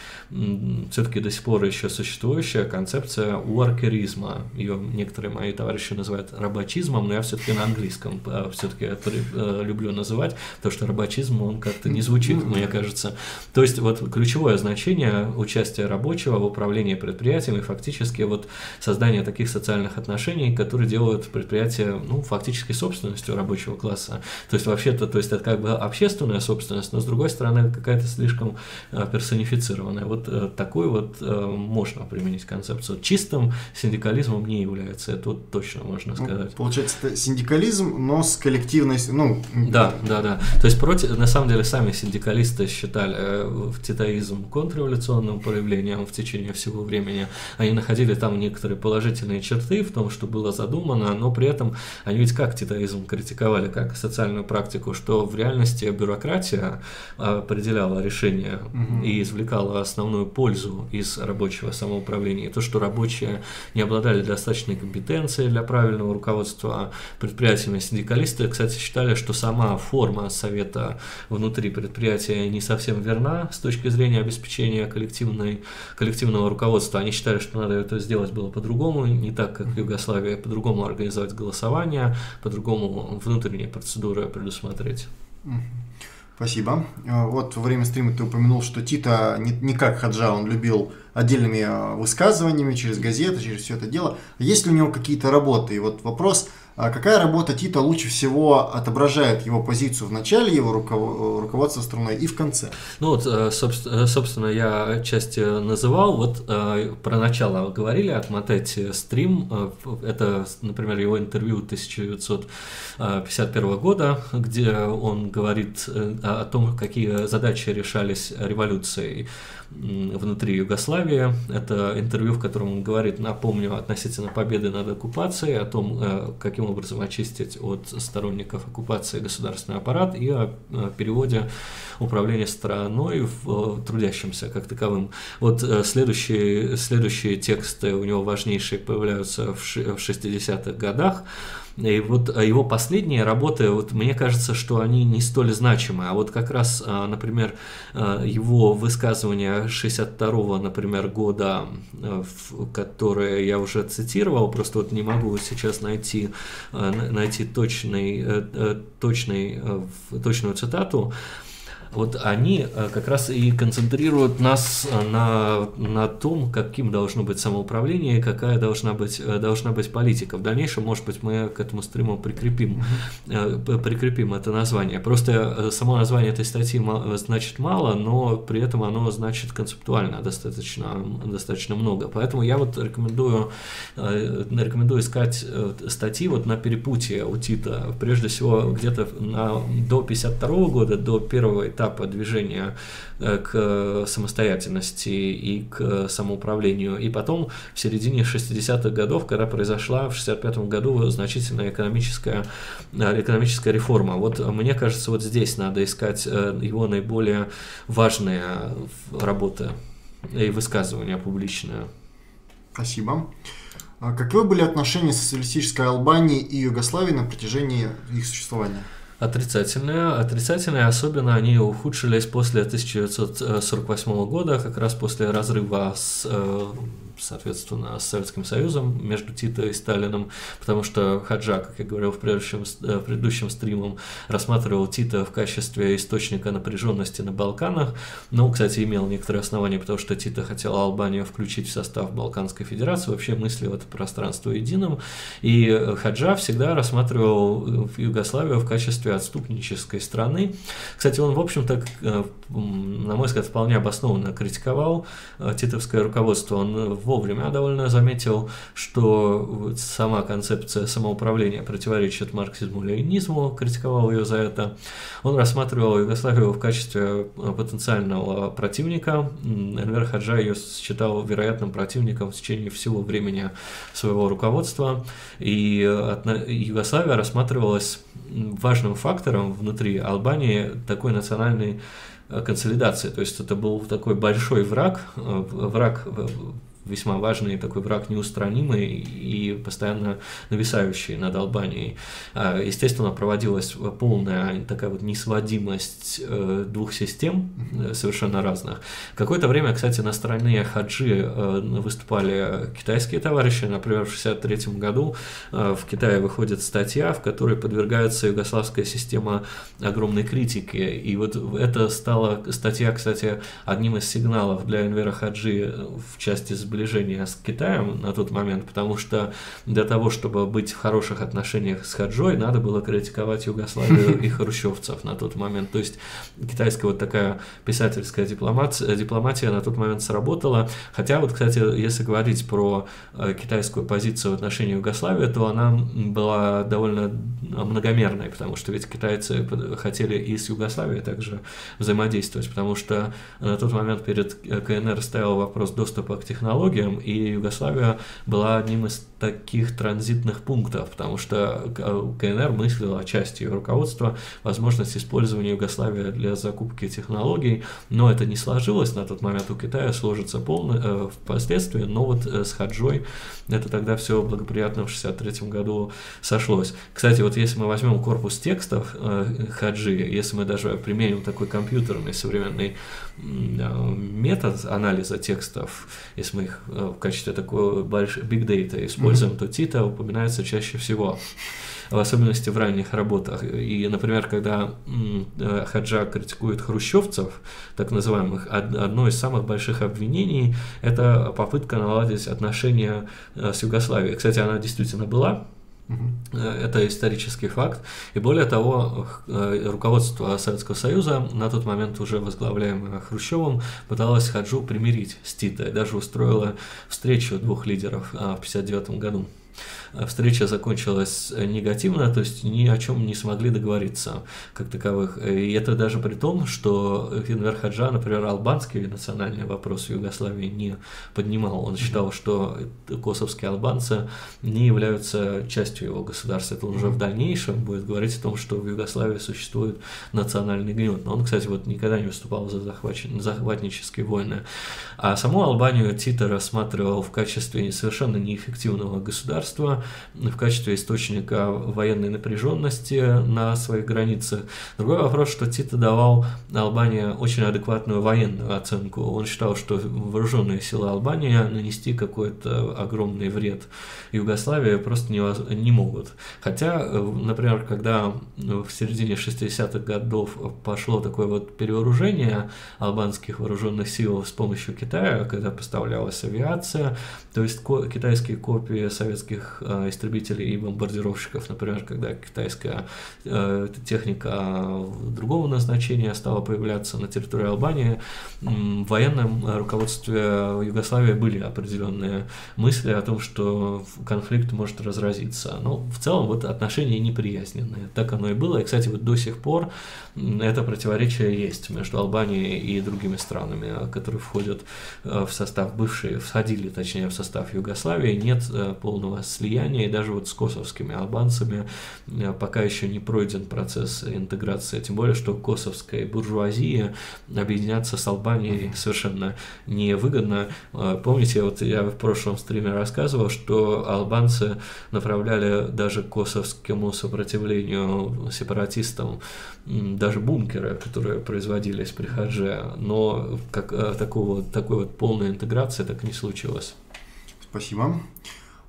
все-таки до сих пор еще существующая концепция уоркеризма. Ее некоторые мои товарищи называют рабочизмом, но я все-таки на английском а, все-таки э, люблю называть, потому что рабочизм, он как-то не звучит, мне кажется. То есть вот ключевое значение участия рабочего в управлении предприятием и фактически вот создание таких социальных отношений, которые делают предприятие, ну, фактически собственностью рабочего класса. То есть вообще-то, то есть это как бы общественная собственность, но с другой стороны какая-то слишком Э, персонифицированная. Вот э, такой вот можно применить концепцию. Чистым синдикализмом не является, это вот точно можно ну, сказать. Ну, получается, это синдикализм, но с коллективной... Ну... Да, да, да. То есть, против, на самом деле, сами синдикалисты считали в титаизм контрреволюционным проявлением в течение всего времени. Они находили там некоторые положительные черты в том, что было задумано, но при этом они ведь как титаизм критиковали, как социальную практику, что в реальности бюрократия определяла решение угу. и извлекала основную пользу из рабочего самоуправления. И то, что рабочие не обладали достаточной компетенцией для правильного руководства предприятиями, синдикалисты, кстати, считали, что сама форма совета внутри предприятия не совсем верна с точки зрения обеспечения коллективной, коллективного руководства. Они считали, что надо это сделать было по-другому, не так, как в Югославии, по-другому организовать голосование, по-другому внутренние процедуры предусмотреть. Спасибо. Э, вот во время стрима ты упомянул, что Тита не, не как Хаджа, он любил отдельными э, высказываниями через газеты, через все это дело. Есть ли у него какие-то работы? И вот вопрос, а какая работа Тита лучше всего отображает его позицию в начале его руководства страной и в конце? Ну вот, э, собственно, я отчасти называл, вот э, про начало говорили, отмотать стрим, э, это, например, его интервью 1951 года, где он говорит о том, какие задачи решались революцией внутри Югославии. Это интервью, в котором он говорит, напомню, относительно победы над оккупацией, о том, э, каким образом очистить от сторонников оккупации государственный аппарат и о переводе управления страной в трудящимся как таковым. Вот э, следующие, следующие тексты у него важнейшие появляются в 60-х годах. И вот а, его последние работы, вот мне кажется, что они не столь значимы. А вот как раз, а, например, а, его высказывание 62-го, например, года, которое я уже цитировал, просто вот не могу сейчас найти, найти точный, э, э, точный, э, точную цитату, вот они э, как раз и концентрируют нас э, на, на том, каким должно быть самоуправление и какая должна быть, э, должна быть политика. В дальнейшем, может быть, мы к этому стриму прикрепим, прикрепим это название. Просто само название этой статьи значит мало, но при этом оно значит концептуально достаточно, достаточно много. Поэтому я вот рекомендую, рекомендую искать статьи вот на перепутье у Тита. Прежде всего, где-то на, до 52 года, до первого этапа движения э, к самостоятельности и к самоуправлению. И потом в середине 60-х годов, когда произошла в 65 году значительная экономическая, э, экономическая реформа. Вот мне кажется, вот здесь надо искать э, его наиболее важные работы и высказывания публичные. Спасибо. А каковы были отношения социалистической Албании и Югославии на протяжении их существования? Отрицательные. Отрицательные, особенно они ухудшились после 1948 года, как раз после разрыва с э, соответственно, с Советским Союзом между Тито и Сталином, потому что Хаджа, как я говорил в предыдущем, э, в предыдущем стримом, рассматривал Тита в качестве источника напряженности на Балканах. Ну, кстати, имел некоторые основания, потому что Тита хотел Албанию включить в состав Балканской Федерации, вообще мыслил это пространство единым. И Хаджа всегда рассматривал Югославию в качестве отступнической страны. Кстати, он, в общем-то, э, на мой взгляд, вполне обоснованно критиковал э, титовское руководство. Он в вовремя довольно заметил, что сама концепция самоуправления противоречит марксизму-ленинизму, критиковал ее за это. Он рассматривал Югославию в качестве э, потенциального противника. Энвер Хаджа ее считал вероятным противником в течение всего времени своего руководства. И Югославия рассматривалась важным фактором внутри Албании такой национальной э, консолидации. То есть это был такой большой враг, э, враг весьма важный такой враг неустранимый и постоянно нависающий над Албанией. А, естественно, проводилась полная такая вот несводимость э, двух систем э, совершенно разных. Какое-то время, кстати, на стороне Хаджи э, выступали китайские товарищи. Например, в 1963 году в Китае выходит статья, в которой подвергается югославская система огромной критики. И вот это стала статья, кстати, одним из сигналов для Энвера Хаджи в части сближения сближения с Китаем на тот момент, потому что для того, чтобы быть в хороших отношениях с Хаджой, надо было критиковать Югославию [LAUGHS] и хрущевцев на тот момент. То есть китайская вот такая писательская дипломатия, дипломатия на тот момент сработала. Хотя вот, кстати, если говорить про э, китайскую позицию в отношении Югославии, то она была довольно многомерной, потому что ведь китайцы хотели и с Югославией также взаимодействовать, потому что на тот момент перед КНР стоял вопрос доступа к технологиям, технологиям, и Югославия была одним из таких транзитных пунктов, потому что КНР мыслила части ее руководства возможность использования Югославии для закупки технологий, но это не сложилось на тот момент у Китая, сложится полно, э, впоследствии, но вот э, с Хаджой это тогда все благоприятно в 63 году сошлось. Кстати, вот если мы возьмем корпус текстов э, Хаджи, если мы даже применим такой компьютерный современный э, метод анализа текстов, если мы их э, в качестве такого большого big data используем, mm-hmm. то Тита упоминается чаще всего в особенности в ранних работах. И, например, когда э, Хаджа критикует хрущевцев, так называемых, одно из самых больших обвинений – это попытка наладить отношения э, с Югославией. Кстати, она действительно была, это исторический факт. И более того, руководство Советского Союза, на тот момент уже возглавляемое Хрущевым, пыталось Хаджу примирить с Титой, даже устроило встречу двух лидеров в 1959 году. Э, встреча закончилась э, негативно, то есть ни о чем не смогли договориться как таковых. И это даже при том, что Энвер Хаджа, например, албанский национальный вопрос в Югославии не поднимал. Он считал, что косовские албанцы не являются частью его государства. Это уже в дальнейшем будет говорить о том, что в Югославии существует национальный гнет. Но он, кстати, вот никогда не выступал за захвачен... захватнические войны. А саму Албанию Тита рассматривал в качестве совершенно неэффективного государства, в качестве источника военной напряженности на своих границах. Другой вопрос, что Тита давал Албании очень адекватную военную оценку. Он считал, что вооруженные силы Албании нанести какой-то огромный вред Югославии просто не, не могут. Хотя, например, когда в середине 60-х годов пошло такое вот перевооружение албанских вооруженных сил с помощью Китая, когда поставлялась авиация, то есть китайские копии советских Э, истребителей и бомбардировщиков, например, когда китайская э, техника другого назначения стала появляться на территории Албании, в военном руководстве Югославии были определенные мысли о том, что конфликт может разразиться. Но в целом вот отношения неприязненные. Так оно и было. И, кстати, вот до сих пор это противоречие есть между Албанией и другими странами, которые входят э, в состав бывшие, входили, точнее, в состав Югославии. Нет полного слияния и даже вот с косовскими албанцами э, пока еще не пройден процесс интеграции, тем более, что косовская буржуазия объединяться с Албанией совершенно невыгодно. Э, помните, вот я в прошлом стриме рассказывал, что албанцы направляли даже косовскому сопротивлению сепаратистам даже бункеры, которые производились при Хадже, но как, э, такого, такой вот полной интеграции так не случилось. Спасибо.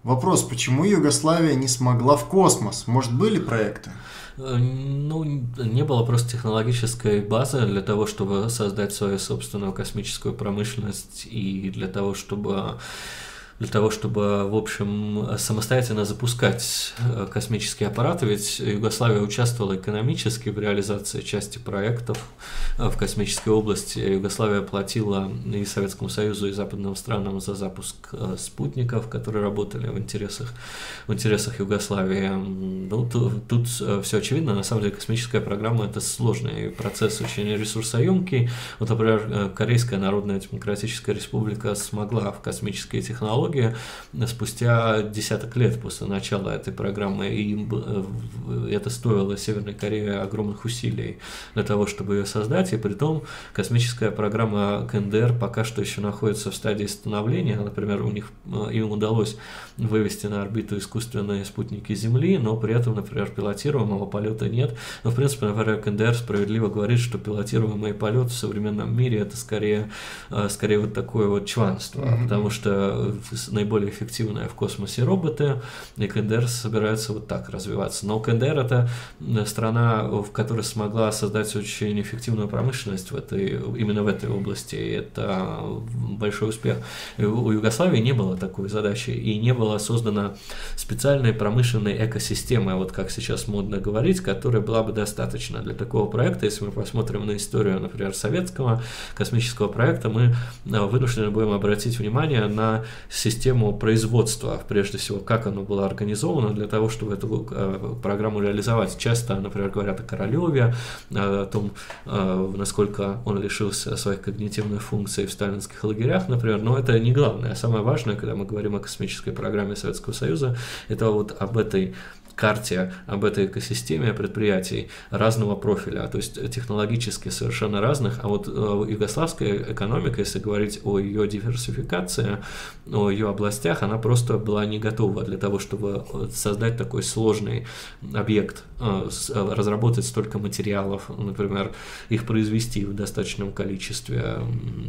Вопрос, почему Югославия не смогла в космос? Может, были проекты? Э, ну, не было просто технологической базы для того, чтобы создать свою собственную космическую промышленность и для того, чтобы для того, чтобы, в общем, самостоятельно запускать э, космические аппараты, ведь Югославия участвовала экономически в реализации части проектов э, в космической области. Югославия платила и Советскому Союзу, и западным странам за запуск э, спутников, которые работали в интересах, в интересах Югославии. Ну, тут, тут все очевидно. На самом деле космическая программа – это сложный процесс, очень ресурсоемкий. Вот, например, Корейская Народная Демократическая Республика смогла в космические технологии технология спустя десяток лет после начала этой программы, и э, это стоило Северной Корее огромных усилий для того, чтобы ее создать, и при том космическая программа КНДР пока что еще находится в стадии становления, например, у них э, им удалось вывести на орбиту искусственные спутники Земли, но при этом, например, пилотируемого полета нет. Но, в принципе, например, КНДР справедливо говорит, что пилотируемый полет в современном мире это скорее, э, скорее вот такое вот чванство, mm-hmm. потому что наиболее эффективные в космосе роботы, и КНДР собирается вот так развиваться. Но КНДР это страна, в которой смогла создать очень эффективную промышленность в этой, именно в этой области, и это большой успех. У Югославии не было такой задачи, и не было создано специальной промышленной экосистемы, вот как сейчас модно говорить, которая была бы достаточно для такого проекта. Если мы посмотрим на историю, например, советского космического проекта, мы вынуждены будем обратить внимание на систему производства, прежде всего, как оно было организовано для того, чтобы эту э, программу реализовать. Часто, например, говорят о Королеве, о том, насколько он лишился своих когнитивных функций в сталинских лагерях, например, но это не главное. Самое важное, когда мы говорим о космической программе Советского Союза, это вот об этой карте об этой экосистеме предприятий разного профиля, то есть технологически совершенно разных, а вот э, югославская экономика, если говорить о ее диверсификации, о ее областях, она просто была не готова для того, чтобы создать такой сложный объект, э, э, разработать столько материалов, например, их произвести в достаточном количестве.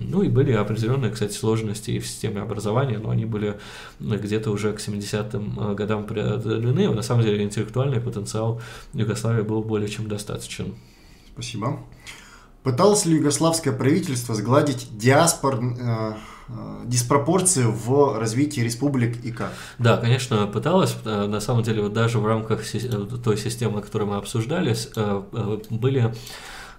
Ну и были определенные, кстати, сложности и в системе образования, но они были где-то уже к 70-м годам преодолены. На самом деле интеллектуальный потенциал Югославии был более чем достаточен. Спасибо. Пыталось ли югославское правительство сгладить диаспор, э, э, диспропорции в развитии республик и как? Да, конечно, пыталось. Э, на самом деле, вот даже в рамках той системы, которую мы обсуждали, были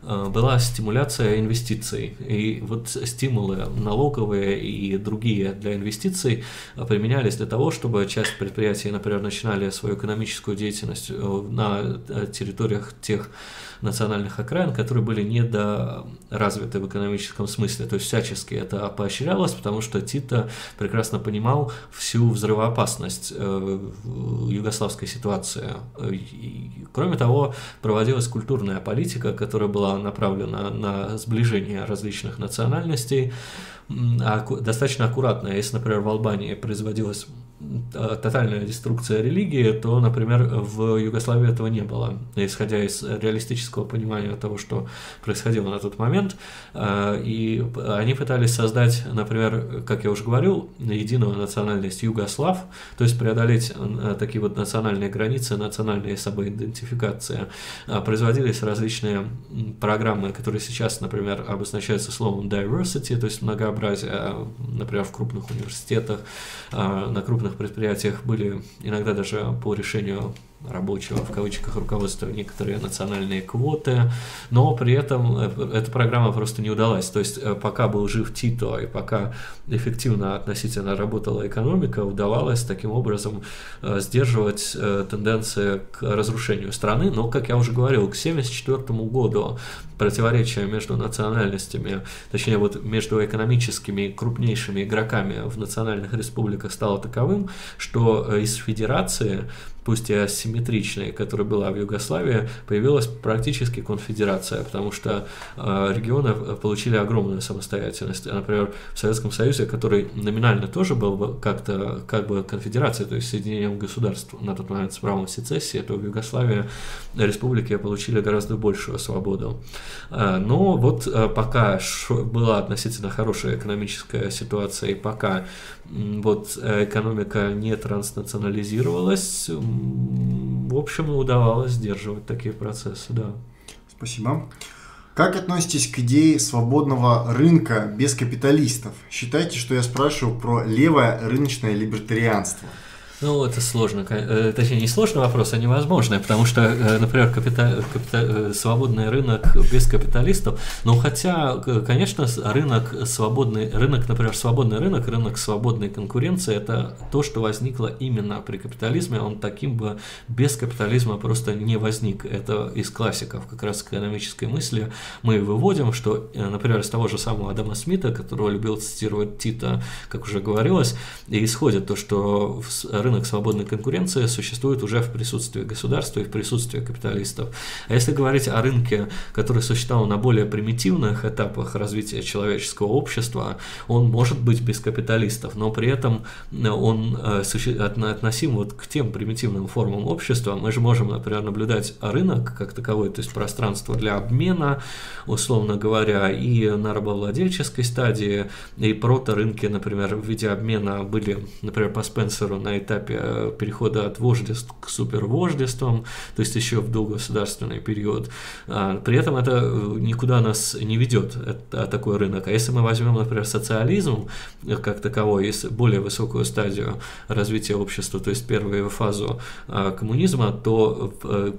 была стимуляция инвестиций. И вот стимулы налоговые и другие для инвестиций применялись для того, чтобы часть предприятий, например, начинали свою экономическую деятельность э, на э, территориях тех национальных окраин, которые были недоразвиты в экономическом смысле. То есть всячески это поощрялось, потому что Тита прекрасно понимал всю взрывоопасность югославской ситуации. Кроме того, проводилась культурная политика, которая была направлена на сближение различных национальностей, достаточно аккуратная. Если, например, в Албании производилась тотальная деструкция религии, то, например, в Югославии этого не было. Исходя из реалистического понимания того, что происходило на тот момент, э, и они пытались создать, например, как я уже говорил, единую национальность югослав, то есть преодолеть э, такие вот национальные границы, национальные самоидентификации. Э, производились различные программы, которые сейчас, например, обозначаются словом diversity, то есть многообразие, например, в крупных университетах, на крупных крупных предприятиях были иногда даже по решению рабочего, в кавычках, руководства некоторые национальные квоты, но при этом э, эта программа просто не удалась. То есть э, пока был жив Тито и пока эффективно относительно работала экономика, удавалось таким образом э, сдерживать тенденции к разрушению страны. Но, как я уже говорил, к 1974 году противоречие между национальностями, точнее вот между экономическими крупнейшими игроками в национальных республиках стало таковым, что из федерации пусть и асимметричной, которая была в Югославии, появилась практически конфедерация, потому что э, регионы э, получили огромную самостоятельность. Например, в Советском Союзе, который номинально тоже был как-то как бы конфедерацией, то есть соединением государств на тот момент с правом сецессии, то в Югославии республики получили гораздо большую свободу. Э, но вот пока была относительно хорошая экономическая ситуация, и пока вот экономика не транснационализировалась, в общем, удавалось сдерживать такие процессы, да. Спасибо. Как относитесь к идее свободного рынка без капиталистов? Считайте, что я спрашиваю про левое рыночное либертарианство. Ну, это сложно, э, точнее, не сложный вопрос, а невозможный, потому что, э, например, капита, капита, э, свободный рынок без капиталистов, ну, хотя, конечно, рынок свободный, рынок, например, свободный рынок, рынок свободной конкуренции, это то, что возникло именно при капитализме, он таким бы без капитализма просто не возник. Это из классиков как раз экономической мысли мы выводим, что, например, из того же самого Адама Смита, которого любил цитировать Тита, как уже говорилось, и исходит то, что рынок рынок свободной конкуренции существует уже в присутствии государства и в присутствии капиталистов. А если говорить о рынке, который существовал на более примитивных этапах развития человеческого общества, он может быть без капиталистов, но при этом он э, относим вот к тем примитивным формам общества. Мы же можем, например, наблюдать рынок как таковой, то есть пространство для обмена, условно говоря, и на рабовладельческой стадии, и прото-рынки, например, в виде обмена были, например, по Спенсеру на этапе этапе перехода от вождеств к супервождествам, то есть еще в долгосударственный период. А, при этом это никуда нас не ведет, это такой рынок. А если мы возьмем, например, социализм как таковой, более высокую стадию развития общества, то есть первую фазу коммунизма, то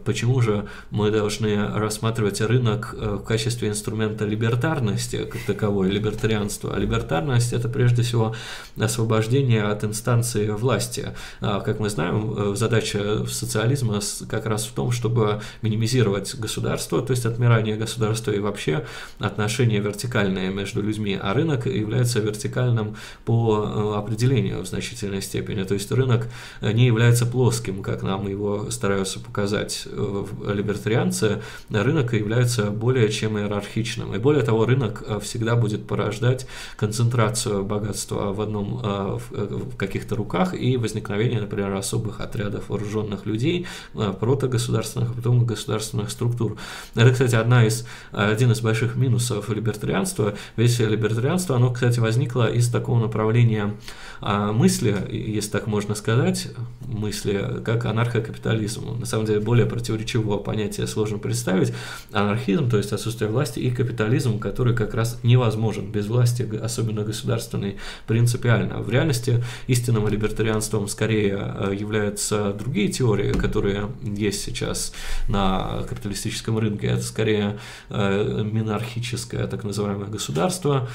почему же мы должны рассматривать рынок в качестве инструмента либертарности как таковой, либертарианства? А либертарность – это прежде всего освобождение от инстанции власти. А, как мы знаем, э, задача социализма как раз в том, чтобы минимизировать государство, то есть отмирание государства и вообще отношения вертикальные между людьми, а рынок является вертикальным по э, определению в значительной степени. То есть рынок не является плоским, как нам его стараются показать э, либертарианцы, рынок является более чем иерархичным. И более того, рынок всегда будет порождать концентрацию богатства в одном э, в каких-то руках и возникновение, например, особых отрядов вооруженных людей, э, протогосударственных, а потом государственных структур. Это, кстати, одна из, один из больших минусов либертарианства. Ведь либертарианство, оно, кстати, возникло из такого направления а, мысли, если так можно сказать, мысли, как анархокапитализм. На самом деле, более противоречивого понятия сложно представить. Анархизм, то есть отсутствие власти, и капитализм, который как раз невозможен без власти, особенно государственной, принципиально. В реальности истинным либертарианством скорее э, являются другие теории, которые есть сейчас на капиталистическом рынке. Это скорее э, монархическое так называемое государство,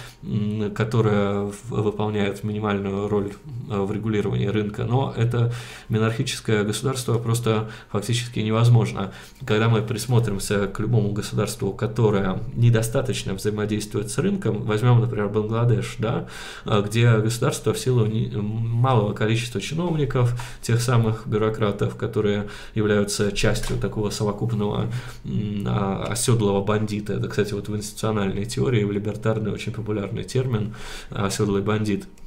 которое выполняет минимальную роль э, в регулировании рынка, но это монархическое государство просто фактически невозможно. Когда мы присмотримся к любому государству, которое недостаточно взаимодействует с рынком, возьмем, например, Бангладеш, да, где государство в силу малого количества чиновников, тех самых бюрократов, которые являются частью такого совокупного а, оседлого бандита. Это, кстати, вот в институциональной теории, в либертарной очень популярный термин оседлый бандит –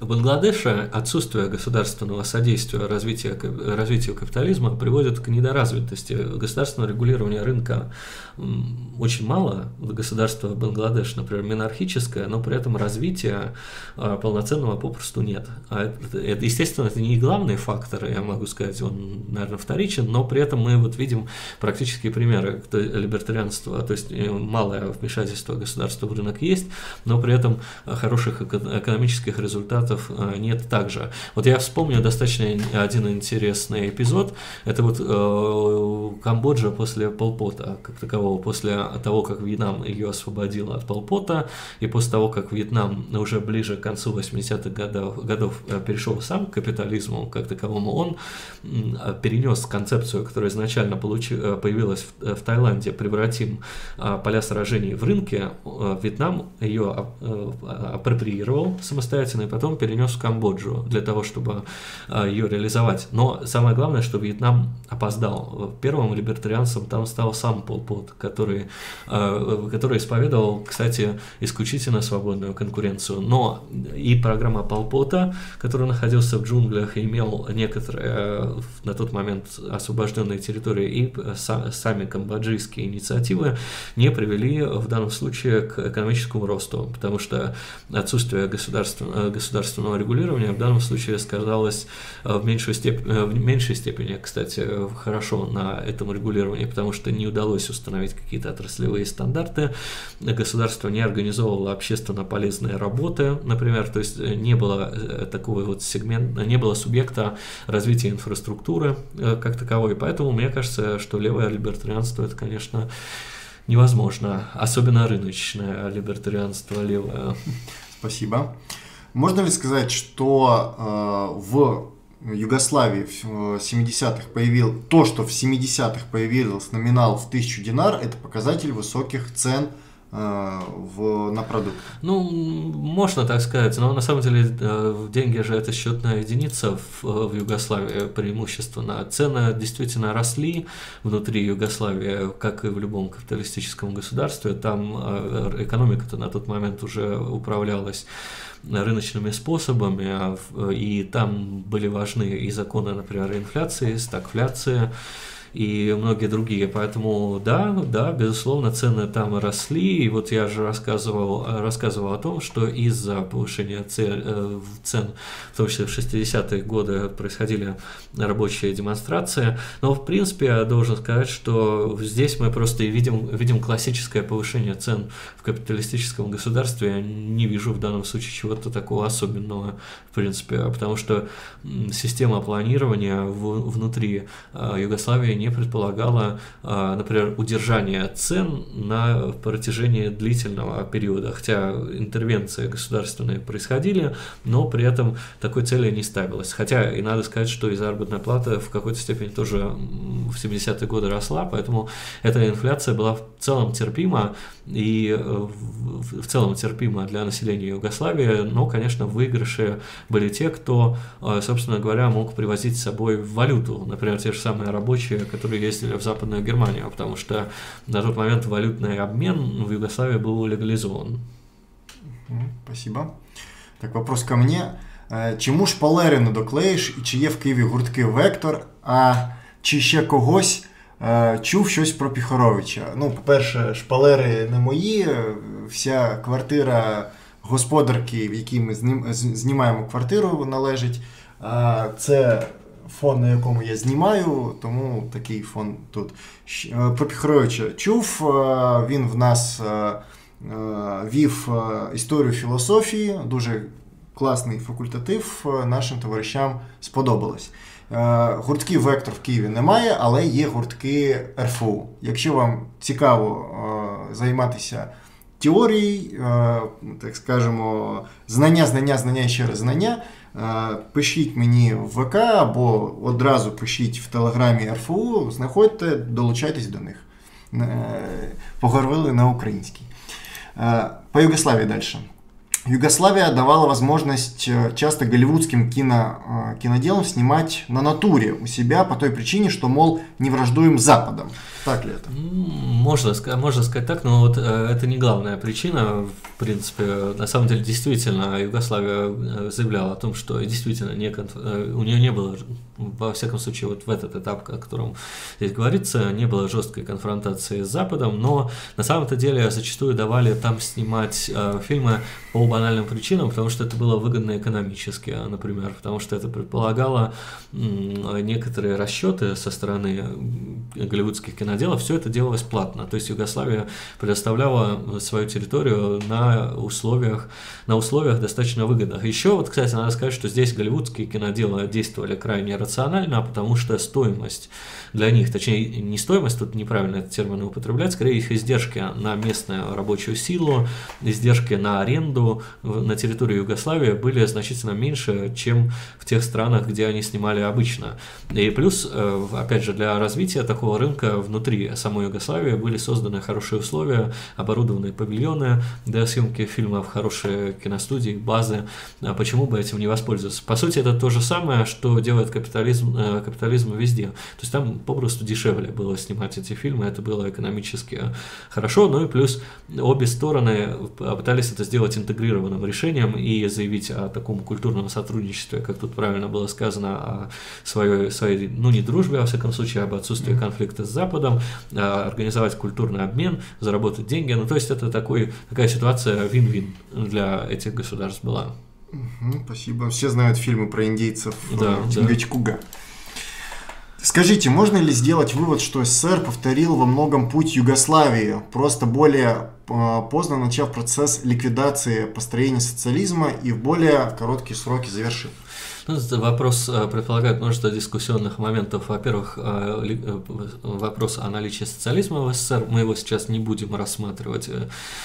в Бангладеше отсутствие государственного содействия развитию, развитию капитализма приводит к недоразвитости. Государственного регулирования рынка очень мало. Государство Бангладеш, например, монархическое, но при этом развития а, полноценного попросту нет. А это, естественно, это не главный фактор, я могу сказать, он, наверное, вторичен, но при этом мы вот видим практические примеры либертарианства, то есть э, малое вмешательство государства в рынок есть, но при этом хороших экономических результатов вариантов э, нет также. Вот я вспомню достаточно один интересный эпизод. Это вот э, Камбоджа после Полпота, как такового, после того, как Вьетнам ее освободил от Полпота, и после того, как Вьетнам уже ближе к концу 80-х годов, годов э, перешел сам к капитализму как таковому, он перенес концепцию, которая изначально получи, э, появилась в, в Таиланде, превратим поля сражений в рынке, Вьетнам ее апроприировал самостоятельно, и потом перенес в Камбоджу для того, чтобы а, ее реализовать. Но самое главное, что Вьетнам опоздал. Первым либертарианцем там стал сам Пол Пот, который, а, который исповедовал, кстати, исключительно свободную конкуренцию. Но и программа Пол Пота, который находился в джунглях и имел некоторые на тот момент освобожденные территории, и сами камбоджийские инициативы не привели в данном случае к экономическому росту, потому что отсутствие государственного, государственного государственного регулирования в данном случае сказалось э, в меньшей, степени, э, в меньшей степени, кстати, хорошо на этом регулировании, потому что не удалось установить какие-то отраслевые стандарты, государство не организовывало общественно полезные работы, например, то есть не было э, такого вот сегмента, не было субъекта развития инфраструктуры как таковой, поэтому мне кажется, что левое либертарианство это, конечно, невозможно, особенно рыночное либертарианство левое. Спасибо. Можно ли сказать, что э, в Югославии в 70-х э, появил то, что в 70-х появился номинал в 1000 динар, это показатель высоких цен э, в, на продукт. Ну, можно так сказать, но на самом деле э, деньги же это счетная единица в, в Югославии преимущественно. Цены действительно росли внутри Югославии, как и в любом капиталистическом государстве. Там экономика-то на тот момент уже управлялась рыночными способами, а и там были важны и законы, например, инфляции, стагфляции, и многие другие. Поэтому да, да, безусловно, цены там росли. И вот я же рассказывал, рассказывал о том, что из-за повышения цен, в том числе в 60-е годы происходили рабочие демонстрации. Но, в принципе, я должен сказать, что здесь мы просто видим, видим классическое повышение цен в капиталистическом государстве. Я не вижу в данном случае чего-то такого особенного, в принципе, потому что система планирования в, внутри э, Югославии не предполагала, э, например, удержание цен на протяжении длительного периода, хотя интервенции государственные происходили, но при этом такой цели не ставилось. Хотя и надо сказать, что и заработная плата в какой-то степени тоже в 70-е годы росла, поэтому эта инфляция была в целом терпима и э, в целом терпима для населения Югославии, но, конечно, в выигрыше были те, кто, э, собственно говоря, мог привозить с собой валюту, например, те же самые рабочие, которые ездили в Западную Германию, потому что на тот момент валютный обмен в Югославии был легализован. Спасибо. Так, вопрос ко мне. Е, чому шпалери доклеїш і чи є в Києві гуртки Вектор, а чи ще когось е, чув щось про Піхоровича? Ну, по-перше, шпалери не мої, вся квартира господарки, в якій ми знімаємо квартиру, належить. Це фон, на якому я знімаю, тому такий фон тут. Е, про Піхоровича чув, він в нас вів історію філософії, дуже класний факультатив, е, нашим товаришам сподобалось. Е, гуртків Вектор в Києві немає, але є гуртки РФУ. Якщо вам цікаво е, займатися теорією, так скажемо, знання, знання, знання і ще раз знання, пишіть мені в ВК або одразу пишіть в Телеграмі РФУ, знаходьте, долучайтесь до них. Поговорили на українській. По Югославії далі. Югославия давала возможность э, часто голливудским кино, э, киноделам снимать на натуре у себя по той причине, что, мол, не враждуем Западом. Так ли это? Можно, можно сказать так, но вот э, это не главная причина. В принципе, на самом деле, действительно, Югославия заявляла о том, что действительно не, у нее не было, во всяком случае, вот в этот этап, о котором здесь говорится, не было жесткой конфронтации с Западом, но на самом-то деле зачастую давали там снимать фильмы по банальным причинам, потому что это было выгодно экономически, например, потому что это предполагало э, некоторые расчеты со стороны голливудских кино дело, все это делалось платно. То есть Югославия предоставляла свою территорию на условиях, на условиях достаточно выгодных. Еще вот, кстати, надо сказать, что здесь голливудские киноделы действовали крайне рационально, потому что стоимость для них, точнее не стоимость, тут неправильно этот термин употреблять, скорее их издержки на местную рабочую силу, издержки на аренду на территории Югославии были значительно меньше, чем в тех странах, где они снимали обычно. И плюс, э, опять же, для развития такого рынка внутри самой Югославии были созданы хорошие условия, оборудованные павильоны для съемки фильмов, хорошие киностудии, базы. А почему бы этим не воспользоваться? По сути, это то же самое, что делает капитализм, э, капитализм везде. То есть там попросту дешевле было снимать эти фильмы, это было экономически хорошо, ну и плюс обе стороны пытались это сделать интегрированным решением и заявить о таком культурном сотрудничестве, как тут правильно было сказано, о своей, своей ну не дружбе, а во всяком случае, об отсутствии конфликта с Западом, организовать культурный обмен, заработать деньги, ну то есть это такой, такая ситуация вин-вин для этих государств была. Спасибо. Все знают фильмы про индейцев да, Чингачкуга. Да. Скажите, можно ли сделать вывод, что СССР повторил во многом путь Югославии, просто более э, поздно начав процесс ликвидации построения социализма и в более короткие сроки завершив? Ну, вопрос э, предполагает множество дискуссионных моментов. Во-первых, э, э, вопрос о наличии социализма в СССР, мы его сейчас не будем рассматривать.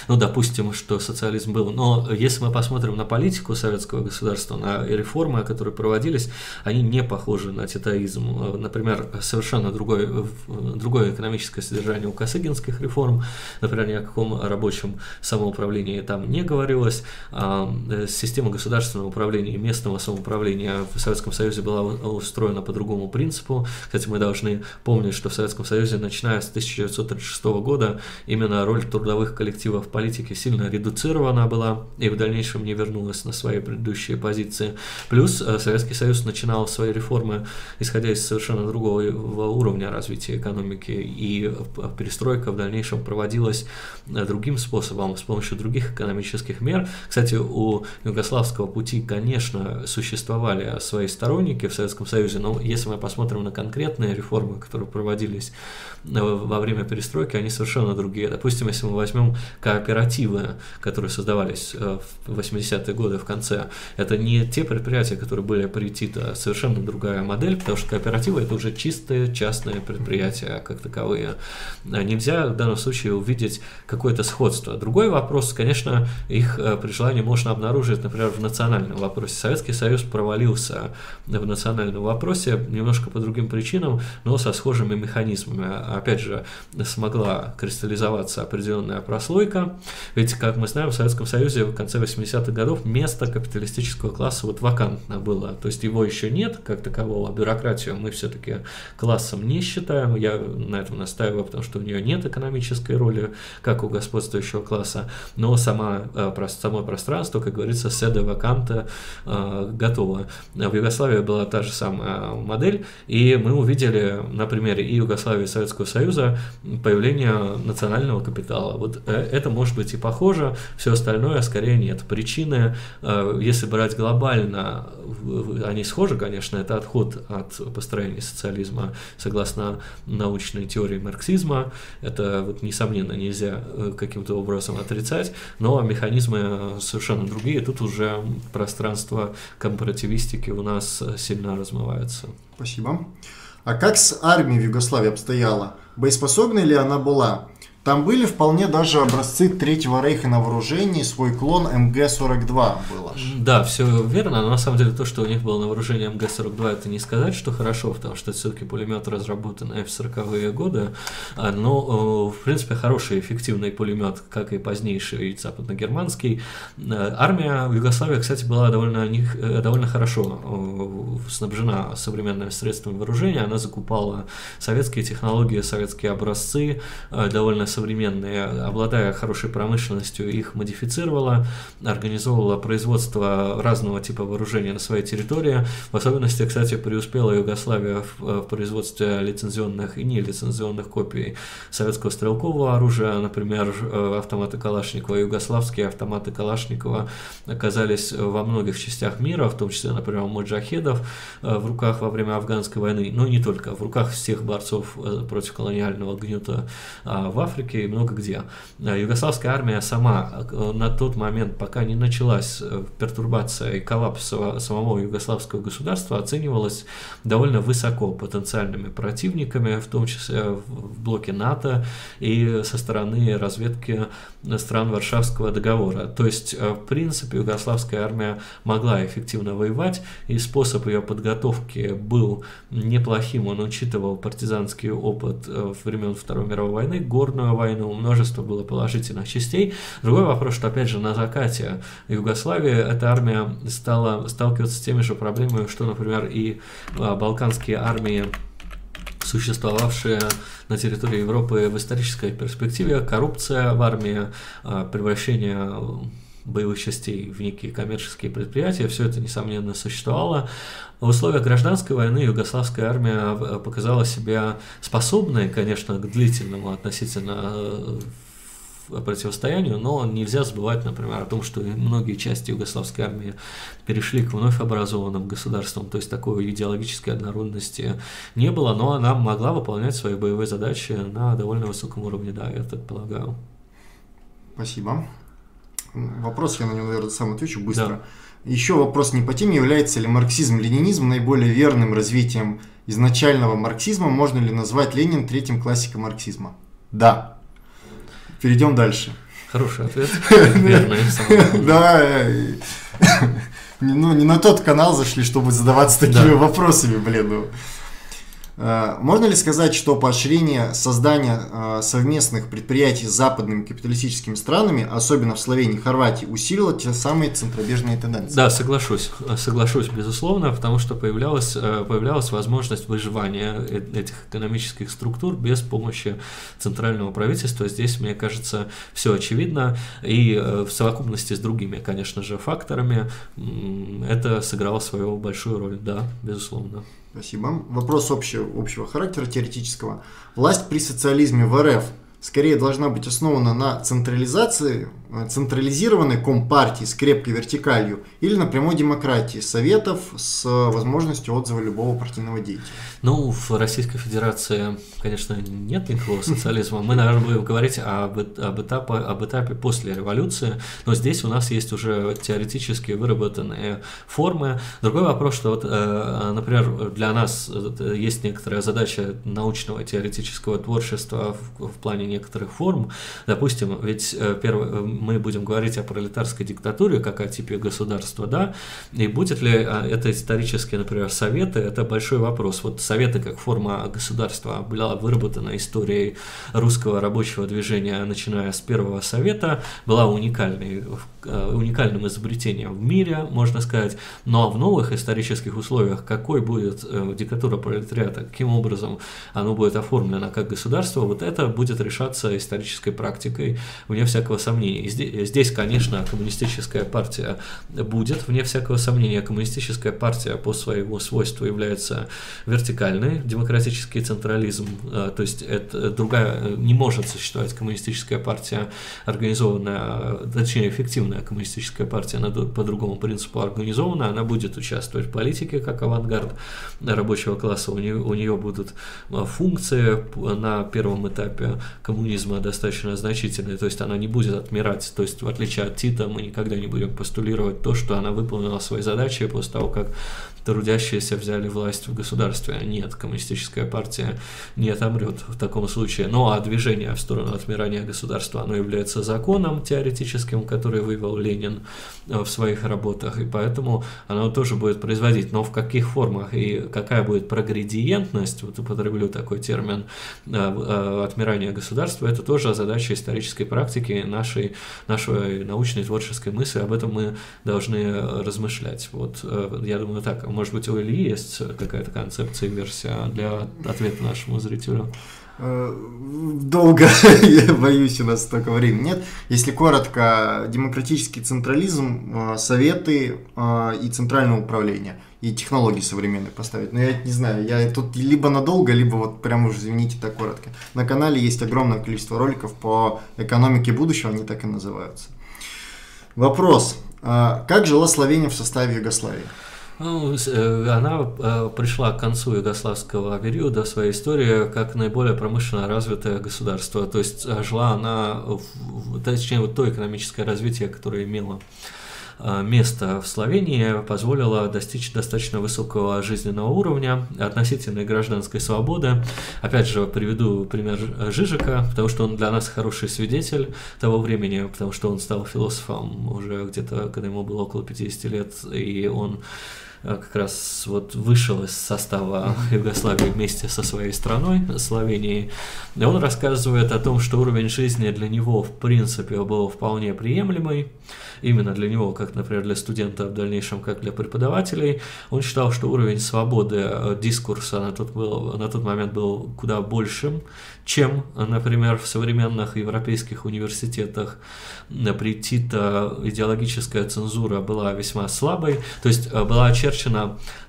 Ну, допустим, что социализм был. Но если мы посмотрим на политику советского государства, на реформы, которые проводились, они не похожи на титаизм. Например, совершенно другое, другое экономическое содержание у косыгинских реформ. Например, ни о каком рабочем самоуправлении там не говорилось. Система государственного управления и местного самоуправления в Советском Союзе была устроена по другому принципу. Кстати, мы должны помнить, что в Советском Союзе, начиная с 1936 года, именно роль трудовых коллективов в политике сильно редуцирована была и в дальнейшем не вернулась на свои предыдущие позиции. Плюс э, Советский Союз начинал свои реформы, исходя из совершенно другого уровня развития экономики, и перестройка в дальнейшем проводилась э, другим способом, с помощью других экономических мер. Кстати, у югославского пути, конечно, существовали свои сторонники в Советском Союзе, но если мы посмотрим на конкретные реформы, которые проводились э, во время перестройки, они совершенно другие. Допустим, если мы возьмем кооперативы, которые создавались э, в 80-е годы в конце, это не те предприятия, которые были аппаритита, а совершенно другая модель, потому что кооперативы это уже чистые частные предприятия как таковые. Нельзя в данном случае увидеть какое-то сходство. Другой вопрос, конечно, их э, при желании можно обнаружить, например, в национальном вопросе. Советский Союз провалился в национальном вопросе немножко по другим причинам, но со схожими механизмами. Опять же, смогла кристаллизоваться определенная прослойка, ведь, как мы знаем, в Советском Союзе в конце 80-х годов место капиталистического класса вот вакантно было, то есть его еще нет как такового, а бюрократию мы все-таки классом не считаем, я на этом настаиваю, потому что у нее нет экономической роли, как у господствующего класса, но сама, э, само пространство, как говорится, седа ваканта э, готово. В Югославии была та же самая модель, и мы увидели на примере и Югославии, и Советского Союза появление национального капитала. Вот э, это может быть и похоже, все остальное скорее нет. Причины, если брать глобально, они схожи, конечно, это отход от построения социализма согласно научной теории марксизма, это вот, несомненно нельзя каким-то образом отрицать, но механизмы совершенно другие. Тут уже пространство компаративистики у нас сильно размывается. Спасибо. А как с армией в Югославии обстояло? Боеспособной ли она была? Там были вполне даже образцы Третьего Рейха на вооружении, свой клон МГ-42 был. Да, все верно, но на самом деле то, что у них было на вооружении МГ-42, это не сказать, что хорошо, потому что все-таки пулемет разработанный в 40-е годы, а, но, в принципе, хороший, эффективный пулемет, как и позднейший западно-германский. Э, армия в Югославии, кстати, была довольно, э, довольно хорошо снабжена современными средствами вооружения, она закупала советские технологии, советские образцы, э, довольно современные, обладая хорошей промышленностью, их модифицировала, организовывала производство разного типа вооружения на своей территории. В особенности, кстати, преуспела Югославия в, в производстве лицензионных и нелицензионных копий советского стрелкового оружия, например, э, автоматы Калашникова, югославские автоматы Калашникова оказались во многих частях мира, в том числе, например, у маджахедов э, в руках во время афганской войны, но не только, в руках всех борцов э, против колониального гнета а в Африке Африке и много где. Э, югославская армия сама э, на тот момент, пока не началась э, пертурбация и коллапс самого югославского государства, оценивалась довольно высоко потенциальными противниками, в том числе в блоке НАТО и со стороны разведки стран Варшавского договора. То есть, в принципе, югославская армия могла эффективно воевать, и способ ее подготовки был неплохим, он учитывал партизанский опыт времен Второй мировой войны, горную войну, множество было положительных частей. Другой вопрос, что опять же на закате Югославии эта армия стала сталкиваться с теми же проблемами, что, например, и балканские армии существовавшие на территории Европы в исторической перспективе, коррупция в армии, а, превращение боевых частей в некие коммерческие предприятия, все это, несомненно, существовало. В условиях гражданской войны югославская армия э, показала себя способной, конечно, к длительному относительно э, противостоянию, но нельзя забывать, например, о том, что многие части югославской армии перешли к вновь образованным государствам, то есть такой идеологической однородности не было, но она могла выполнять свои боевые задачи на довольно высоком уровне, да, я так полагаю. Спасибо. Вопрос, я на него, наверное, сам отвечу быстро. Да. Еще вопрос не по теме, является ли марксизм-ленинизм наиболее верным развитием изначального марксизма? Можно ли назвать Ленин третьим классиком марксизма? Да. Перейдем дальше. Хороший ответ. [LAUGHS] Да. [LAUGHS] Ну, не на тот канал зашли, чтобы задаваться такими вопросами, блин. Э, можно ли сказать, что поощрение создания э, совместных предприятий с западными капиталистическими странами, особенно в Словении и Хорватии, усилило те самые центробежные тенденции? Да, соглашусь. Соглашусь, безусловно, потому что появлялась, э, появлялась возможность выживания этих экономических структур без помощи центрального правительства. Здесь, мне кажется, все очевидно. И в совокупности с другими, конечно же, факторами это сыграло свою большую роль. Да, безусловно. Спасибо. Вопрос общего, общего характера, теоретического. Власть при социализме в РФ скорее должна быть основана на централизации, централизированной компартии с крепкой вертикалью или на прямой демократии советов с возможностью отзыва любого партийного деятеля? Ну, в Российской Федерации, конечно, нет никакого социализма. Мы, наверное, будем говорить об, об, этапе, об этапе после революции, но здесь у нас есть уже теоретически выработанные формы. Другой вопрос, что, вот, э, например, для нас есть некоторая задача научного теоретического творчества в, в плане некоторых форм. Допустим, ведь э, первое, э, мы будем говорить о пролетарской диктатуре как о типе государства, да, и будет ли это исторические, например, советы, это большой вопрос. Вот Советы как форма государства была выработана историей русского рабочего движения, начиная с первого Совета, была уникальной, э, уникальным изобретением в мире, можно сказать, но в новых исторических условиях какой будет э, диктатура пролетариата, каким образом оно будет оформлено как государство, вот это будет решаться исторической практикой, вне всякого сомнения. Здесь, здесь, конечно, коммунистическая партия будет, вне всякого сомнения, коммунистическая партия по своему свойству является вертикальной. Демократический централизм, э, то есть это другая, э, не может существовать коммунистическая партия, организованная, точнее эффективная коммунистическая партия, она по другому принципу организована, она будет участвовать в политике как авангард рабочего класса, у нее, у нее будут э, функции на первом этапе коммунизма достаточно значительные, то есть она не будет отмирать, то есть в отличие от Тита мы никогда не будем постулировать то, что она выполнила свои задачи после того, как трудящиеся взяли власть в государстве. Нет, коммунистическая партия не отомрет в таком случае. Ну а движение в сторону отмирания государства, оно является законом теоретическим, который вывел Ленин э, в своих работах, и поэтому оно тоже будет производить. Но в каких формах и какая будет прогредиентность, вот употреблю такой термин, э, э, отмирания государства, это тоже задача исторической практики нашей, нашей научной творческой мысли. Об этом мы должны размышлять. Вот я думаю так может быть, у Ильи есть какая-то концепция версия для ответа нашему зрителю? Э, долго, [LAUGHS] я боюсь, у нас столько времени нет. Если коротко, демократический централизм, э, советы э, и центральное управление и технологии современные поставить. Но я не знаю, я тут либо надолго, либо вот прямо уже, извините, так коротко. На канале есть огромное количество роликов по экономике будущего, они так и называются. Вопрос. Как жила Словения в составе Югославии? Ну, э, она э, пришла к концу югославского периода в своей истории как наиболее промышленно развитое государство. То есть э, жила она, точнее, вот то экономическое развитие, которое имело место в Словении позволило достичь достаточно высокого жизненного уровня, относительной гражданской свободы. Опять же, приведу пример Жижика, потому что он для нас хороший свидетель того времени, потому что он стал философом уже где-то, когда ему было около 50 лет, и он как раз вот вышел из состава Югославии вместе со своей страной, Словенией. И он рассказывает о том, что уровень жизни для него в принципе был вполне приемлемый, именно для него, как, например, для студента, в дальнейшем, как для преподавателей. Он считал, что уровень свободы э, дискурса на тот, был, на тот момент был куда большим, чем, например, в современных европейских университетах. При Тита идеологическая цензура была весьма слабой, то есть э, была очерчена,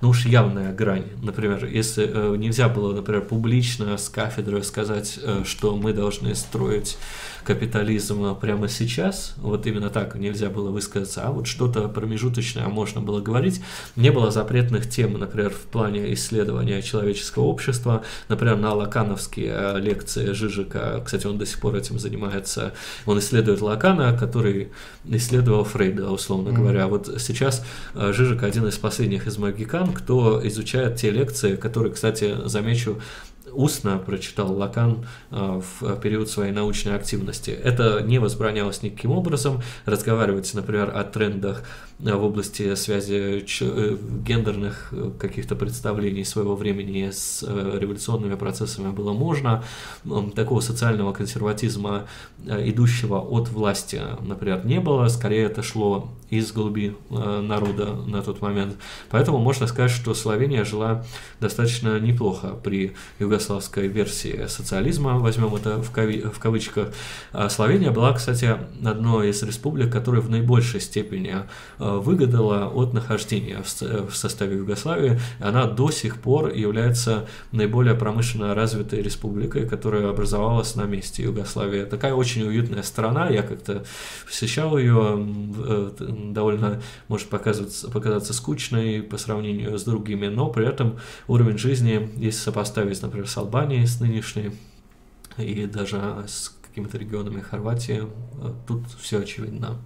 ну уж явная грань. Например, если э, нельзя было, например, публично с кафедры сказать, что мы должны строить капитализм прямо сейчас, вот именно так нельзя было высказаться, а вот что-то промежуточное можно было говорить. Не было запретных тем, например, в плане исследования человеческого общества, например, на лакановские э, лекции Жижика, кстати, он до сих пор этим занимается, он исследует Лакана, который исследовал Фрейда, условно mm-hmm. говоря. Вот сейчас э, Жижик один из последних из магикан, кто изучает те лекции, которые, кстати, замечу, устно прочитал Лакан э, в период своей научной активности. Это не возбранялось никаким образом. Разговаривать, например, о трендах в области связи э, гендерных каких-то представлений своего времени с революционными процессами было можно. Такого социального консерватизма, идущего от власти, например, не было. Скорее это шло из глуби народа на тот момент. Поэтому можно сказать, что Словения жила достаточно неплохо при югославской версии социализма, возьмем это в, кави, в кавычках. А Словения была, кстати, одной из республик, которая в наибольшей степени выгодала от нахождения в составе Югославии. Она до сих пор является наиболее промышленно развитой республикой, которая образовалась на месте Югославии. Такая очень уютная страна, я как-то посещал ее, э, довольно может показываться, показаться скучной по сравнению с другими, но при этом уровень жизни, если сопоставить, например, с Албанией, с нынешней, и даже с какими-то регионами Хорватии, э, тут все очевидно.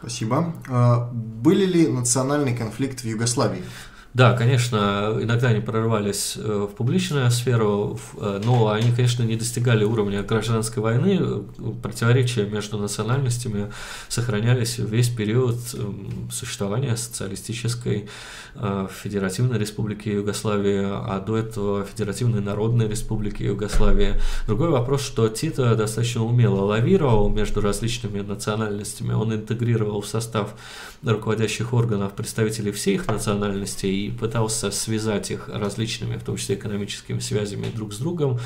Спасибо. А, были ли национальные конфликты в Югославии? Да, конечно, иногда они прорывались э, в публичную сферу, э, но они, конечно, не достигали уровня гражданской войны. Противоречия между национальностями сохранялись весь период эм, существования социалистической э, Федеративной Республики Югославии, а до этого Федеративной Народной Республики Югославии. Другой вопрос, что Тита достаточно умело лавировал между различными национальностями. Он интегрировал в состав руководящих органов представителей всех национальностей пытался связать их различными, в том числе экономическими связями друг с другом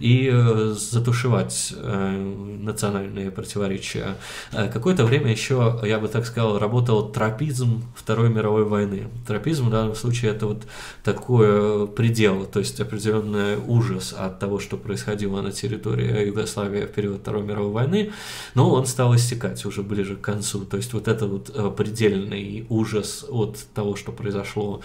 и э, затушевать э, национальные противоречия. Э, какое-то время еще, я бы так сказал, работал тропизм Второй мировой войны. Тропизм в данном случае это вот такой предел, то есть определенный ужас от того, что происходило на территории Югославии в период Второй мировой войны, но он стал истекать уже ближе к концу. То есть вот это вот предельный ужас от того, что произошло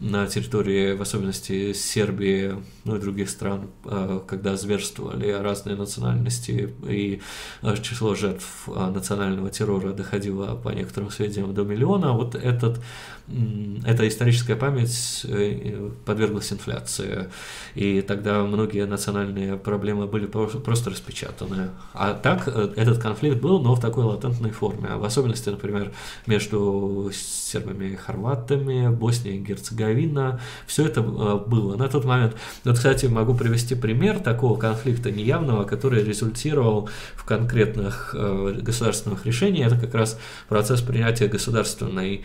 на территории, в особенности Сербии, ну и других стран, э, когда зверствовали разные национальности, и э, число жертв э, национального террора доходило, по некоторым сведениям, до миллиона, вот этот эта историческая память подверглась инфляции, и тогда многие национальные проблемы были просто распечатаны. А так этот конфликт был, но в такой латентной форме, в особенности, например, между сербами и хорватами, Босния и Герцеговина, все это э, было на тот момент. Вот, кстати, могу привести пример такого конфликта неявного, который результировал в конкретных государственных решениях. Это как раз процесс принятия государственной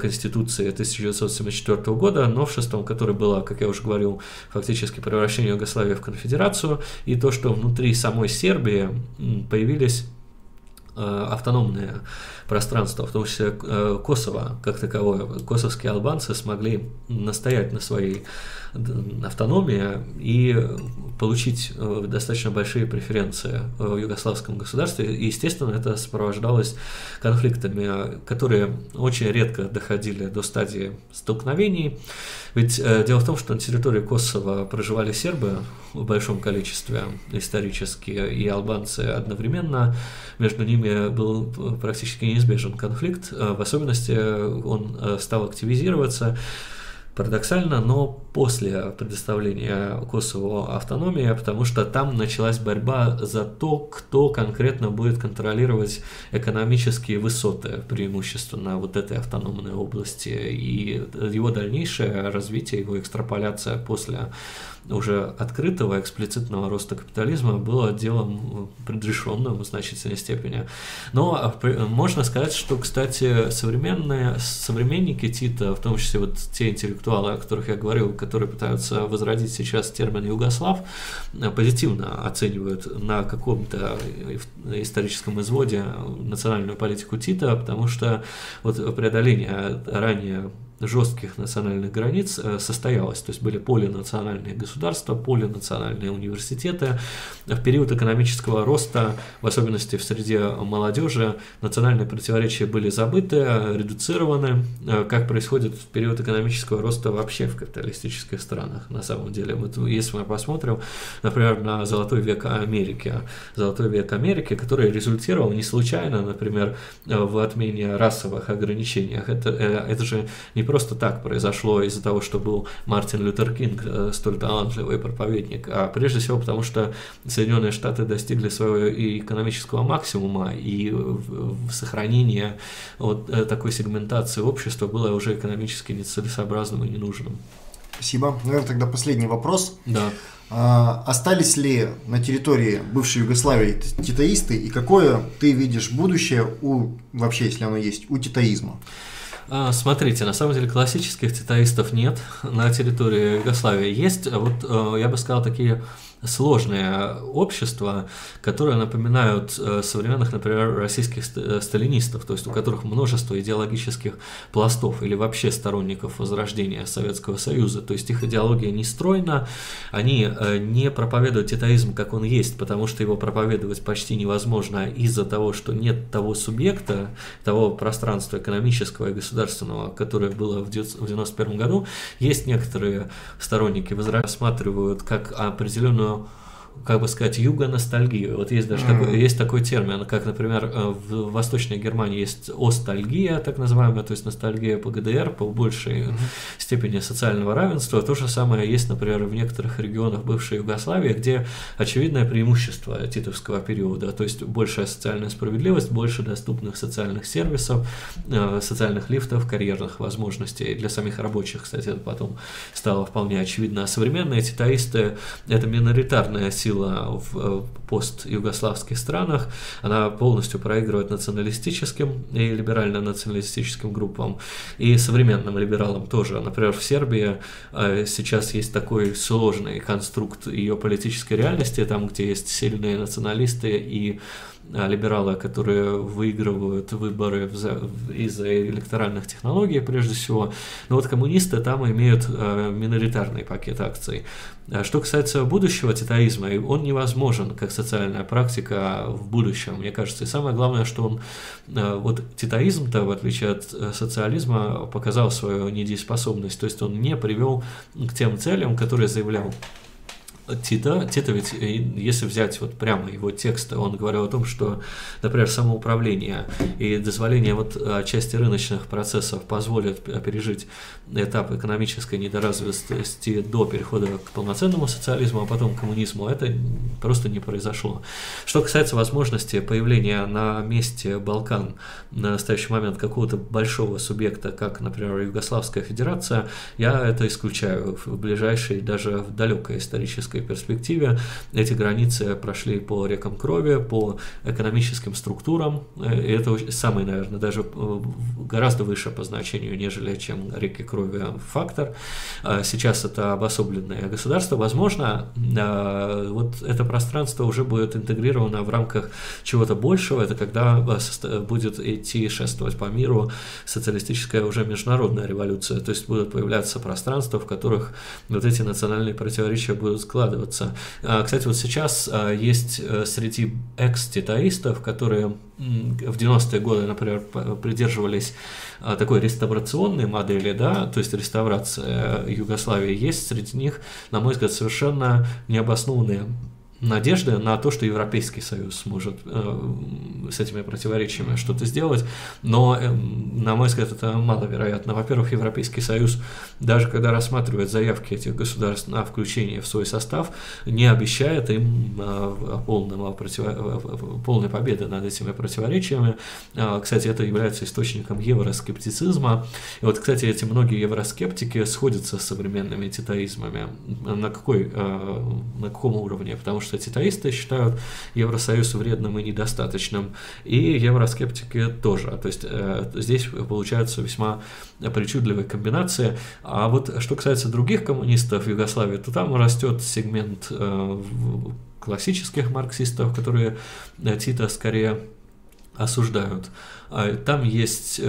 конституции Конституции 1974 года, новшеством, которое было, как я уже говорил, фактически превращение Югославии в конфедерацию, и то, что внутри самой Сербии появились э, автономные пространства, в том числе э, Косово как таковое. Косовские албанцы смогли настоять на своей автономии и получить э, достаточно большие преференции в югославском государстве. И, естественно, это сопровождалось конфликтами, которые очень редко доходили до стадии столкновений. Ведь э, дело в том, что на территории Косово проживали сербы в большом количестве исторически и албанцы одновременно. Между ними был практически неизбежен конфликт. Э, в особенности он стал активизироваться Парадоксально, но после предоставления Косово автономии, потому что там началась борьба за то, кто конкретно будет контролировать экономические высоты, преимущественно вот этой автономной области, и его дальнейшее развитие, его экстраполяция после уже открытого, эксплицитного роста капитализма было делом предрешенным в значительной степени. Но а, можно сказать, что, кстати, современные современники Тита, в том числе вот те интеллектуалы, о которых я говорил, которые пытаются возродить сейчас термин «югослав», позитивно оценивают на каком-то историческом изводе национальную политику Тита, потому что вот преодоление ранее жестких национальных границ э, состоялось. То есть были полинациональные государства, полинациональные университеты. В период экономического роста, в особенности в среде молодежи, национальные противоречия были забыты, редуцированы, э, как происходит в период экономического роста вообще в капиталистических странах. На самом деле, вот если мы посмотрим, например, на золотой век Америки, золотой век Америки, который результировал не случайно, например, в отмене расовых ограничениях. Это, э, это же не просто так произошло из-за того, что был Мартин Лютер Кинг, э, столь талантливый проповедник, а прежде всего потому, что Соединенные Штаты достигли своего и экономического максимума, и сохранение вот такой сегментации общества было уже экономически нецелесообразным и ненужным. Спасибо. Наверное, тогда последний вопрос. Да. А, остались ли на территории бывшей Югославии титаисты и какое ты видишь будущее у, вообще, если оно есть, у титаизма? А, смотрите, на самом деле классических титаистов нет [LAUGHS] на территории Югославии. Есть, вот э, я бы сказал, такие сложные общества, которые напоминают э, современных, например, российских э, сталинистов, то есть у которых множество идеологических пластов или вообще сторонников возрождения Советского Союза. То есть их идеология не стройна, они э, не проповедуют титаизм, как он есть, потому что его проповедовать почти невозможно из-за того, что нет того субъекта, того пространства экономического и государственного, которое было в 1991 году. Есть некоторые сторонники, рассматривают как определенную uno как бы сказать, юго-ностальгию. Вот есть даже mm. такой, есть такой термин, как, например, э, в Восточной Германии есть остальгия, так называемая, то есть ностальгия по ГДР, по большей mm. степени социального равенства. То же самое есть, например, в некоторых регионах бывшей Югославии, где очевидное преимущество титовского периода, то есть большая социальная справедливость, больше доступных социальных сервисов, э, социальных лифтов, карьерных возможностей для самих рабочих, кстати, это потом стало вполне очевидно. А современные титаисты – это миноритарная сила сила в э, пост-югославских странах, она полностью проигрывает националистическим и либерально-националистическим группам, и современным либералам тоже. Например, в Сербии э, сейчас есть такой сложный конструкт ее политической реальности, там, где есть сильные националисты и либералы, которые выигрывают выборы из-за электоральных технологий прежде всего. Но вот коммунисты там имеют а, миноритарный пакет акций. А что касается будущего титаизма, он невозможен как социальная практика в будущем, мне кажется. И самое главное, что он, вот титаизм-то, в отличие от э, социализма, показал свою недееспособность, то есть он не привел к тем целям, которые заявлял Тита, Тита ведь, э, если взять вот прямо его текст, он говорил о том, что, например, самоуправление и дозволение вот э, части рыночных процессов позволят пережить этап экономической недоразвитости до перехода к полноценному социализму, а потом к коммунизму, это просто не произошло. Что касается возможности появления на месте Балкан на настоящий момент какого-то большого субъекта, как, например, Югославская Федерация, я это исключаю в ближайшей, даже в далекой исторической исторической перспективе. Эти границы прошли по рекам крови, по экономическим структурам, э, и это самый, наверное, даже э, гораздо выше по значению, нежели чем реки крови фактор. А сейчас это обособленное государство, возможно, э, вот это пространство уже будет интегрировано в рамках чего-то большего, это когда будет идти шествовать по миру социалистическая уже международная революция, то есть будут появляться пространства, в которых вот эти национальные противоречия будут складываться складываться. А, кстати, вот сейчас а, есть э, среди экс-титаистов, которые в 90-е годы, например, придерживались а, такой реставрационной модели, да, то есть реставрация Югославии, есть среди них, на мой взгляд, совершенно необоснованные надежды на то, что Европейский Союз сможет э, с этими противоречиями что-то сделать, но, э, на мой взгляд, это маловероятно. Во-первых, Европейский Союз, даже когда рассматривает заявки этих государств на включение в свой состав, не обещает им э, полного против... полной победы над этими противоречиями. Э, кстати, это является источником евроскептицизма. И вот, кстати, эти многие евроскептики сходятся с современными титаизмами. На, какой, э, на каком уровне? Потому что что титаисты считают Евросоюз вредным и недостаточным, и евроскептики тоже. То есть э, здесь получаются весьма причудливые комбинации. А вот что касается других коммунистов Югославии, то там растет сегмент э, классических марксистов, которые э, Тита скорее осуждают. А там есть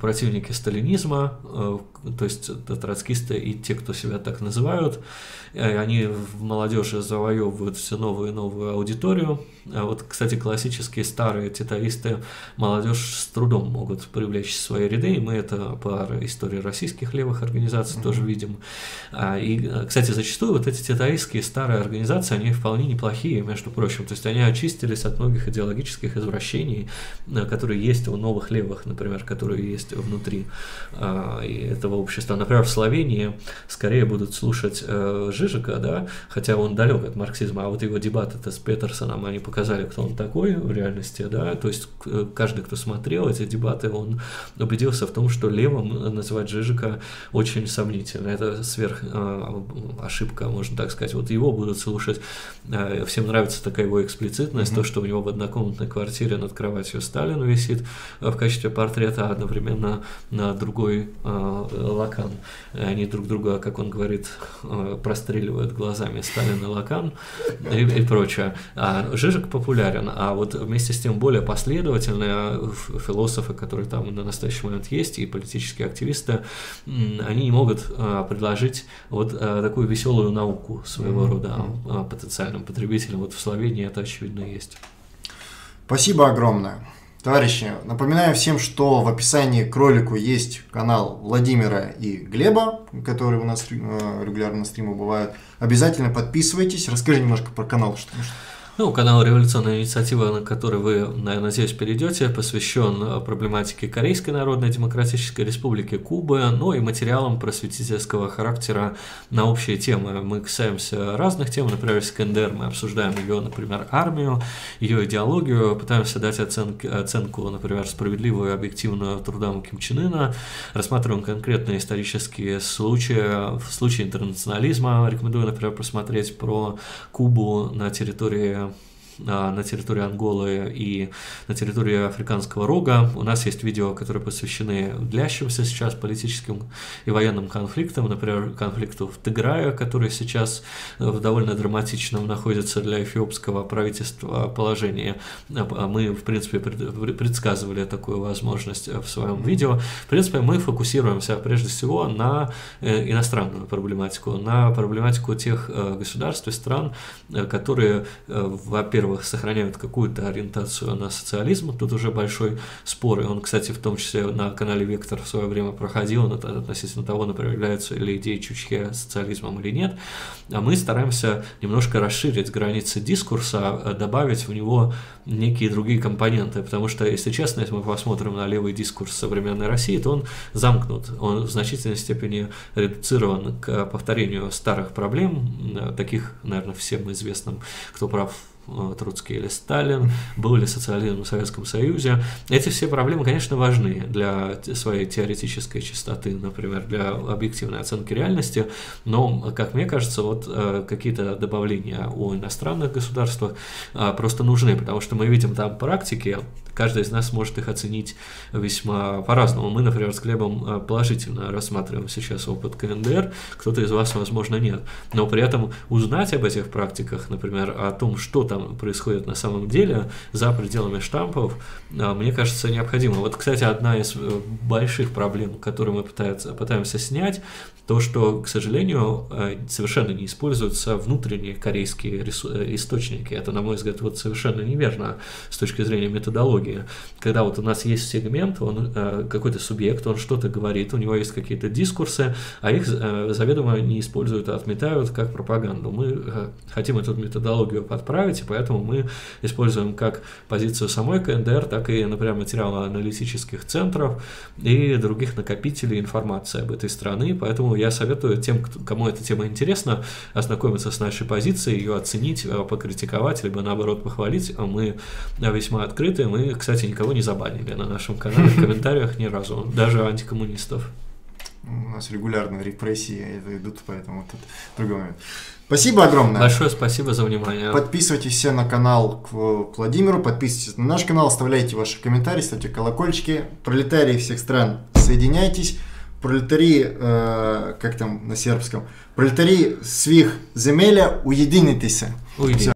противники сталинизма, то есть троцкисты и те, кто себя так называют. Они в молодежи завоевывают все новую и новую аудиторию. А вот, кстати, классические старые титаисты молодежь с трудом могут привлечь в свои ряды, и мы это по истории российских левых организаций mm-hmm. тоже видим. А, и, кстати, зачастую вот эти титаистские старые организации, они вполне неплохие, между прочим. То есть они очистились от многих идеологических извращений, которые есть у новых левых, например, которые есть внутри этого западного общества. Например, в Словении скорее будут слушать э, Жижика, да, хотя он далек от марксизма, а вот его дебаты с Петерсоном, они показали, кто он такой в реальности, да, то есть э, каждый, кто смотрел эти дебаты, он убедился в том, что левым называть Жижика очень сомнительно, это сверх э, ошибка, можно так сказать, вот его будут слушать, э, всем нравится такая его эксплицитность, mm-hmm. то, что у него в однокомнатной квартире над кроватью Сталин висит э, в качестве портрета, а одновременно на другой э, лакан. Они друг друга, как он говорит, э, простреливают глазами Сталин и лакан и, и прочее. А Жижик популярен, а вот вместе с тем более последовательные философы, которые там на настоящий момент есть, и политические активисты, они не могут э, предложить вот э, такую веселую науку своего рода э, потенциальным потребителям. Вот в Словении это очевидно есть. Спасибо огромное. Товарищи, напоминаю всем, что в описании к ролику есть канал Владимира и Глеба, которые у нас э, регулярно на стримы бывают. Обязательно подписывайтесь. Расскажи немножко про канал. Что, что... Ну, канал «Революционная инициатива», на который вы, надеюсь, перейдете, посвящен э, проблематике Корейской Народной Демократической Республики Кубы, ну и материалам просветительского характера на общие темы. Мы касаемся разных тем, например, с КНДР мы обсуждаем ее, например, армию, ее идеологию, пытаемся дать оценки, оценку, например, справедливую и объективную трудам Ким Чен Ына, рассматриваем конкретные исторические случаи, в случае интернационализма, рекомендую, например, посмотреть про Кубу на территории а, на территории Анголы и на территории Африканского рога. У нас есть видео, которые посвящены длящимся сейчас политическим и военным конфликтам, например, конфликту в Тиграе, который сейчас в довольно драматичном находится для эфиопского правительства положении. А мы, в принципе, предсказывали такую возможность в своем видео. В принципе, мы фокусируемся прежде всего на э, иностранную проблематику, на проблематику тех э, государств и стран, э, которые, во-первых, во-первых, сохраняют какую-то ориентацию на социализм, тут уже большой спор, и он, кстати, в том числе на канале Вектор в свое время проходил относительно того, например, являются ли идеи Чучхе социализмом или нет, а мы стараемся немножко расширить границы дискурса, а добавить в него некие другие компоненты, потому что, если честно, если мы посмотрим на левый дискурс современной России, то он замкнут, он в значительной степени редуцирован к повторению старых проблем, таких, наверное, всем известным, кто прав Троцкий или Сталин, был ли социализм в Советском Союзе. Эти все проблемы, конечно, важны для своей теоретической чистоты, например, для объективной оценки реальности, но, как мне кажется, вот э, какие-то добавления о иностранных государствах э, просто нужны, потому что мы видим там практики, каждый из нас может их оценить весьма по-разному. Мы, например, с Глебом положительно рассматриваем сейчас опыт КНДР, кто-то из вас, возможно, нет. Но при этом узнать об этих практиках, например, о том, что там происходит на самом деле за пределами штампов, а, мне кажется, необходимо. Вот, кстати, одна из э, больших проблем, которые мы пытаемся, пытаемся снять, то, что, к сожалению, э, совершенно не используются внутренние корейские э, источники. Это, на мой взгляд, вот совершенно неверно с точки зрения методологии. Когда вот у нас есть сегмент, он какой-то субъект, он что-то говорит, у него есть какие-то дискурсы, а их заведомо не используют, а отметают как пропаганду. Мы хотим эту методологию подправить, и поэтому мы используем как позицию самой КНДР, так и, например, материалы аналитических центров и других накопителей информации об этой стране. Поэтому я советую тем, кому эта тема интересна, ознакомиться с нашей позицией, ее оценить, э, покритиковать, либо наоборот похвалить. Мы весьма открыты. Мы, кстати, никого не забанили на нашем канале в [LAUGHS] комментариях ни разу, даже антикоммунистов. У нас регулярно репрессии идут, поэтому тут другой момент. Спасибо огромное. Большое спасибо за внимание. Подписывайтесь все на канал к Владимиру, подписывайтесь на наш канал, оставляйте ваши комментарии, ставьте колокольчики. Пролетарии всех стран, соединяйтесь. Пролетарии, э, как там на сербском, пролетарии свих земеля уединитесь. Уединитесь.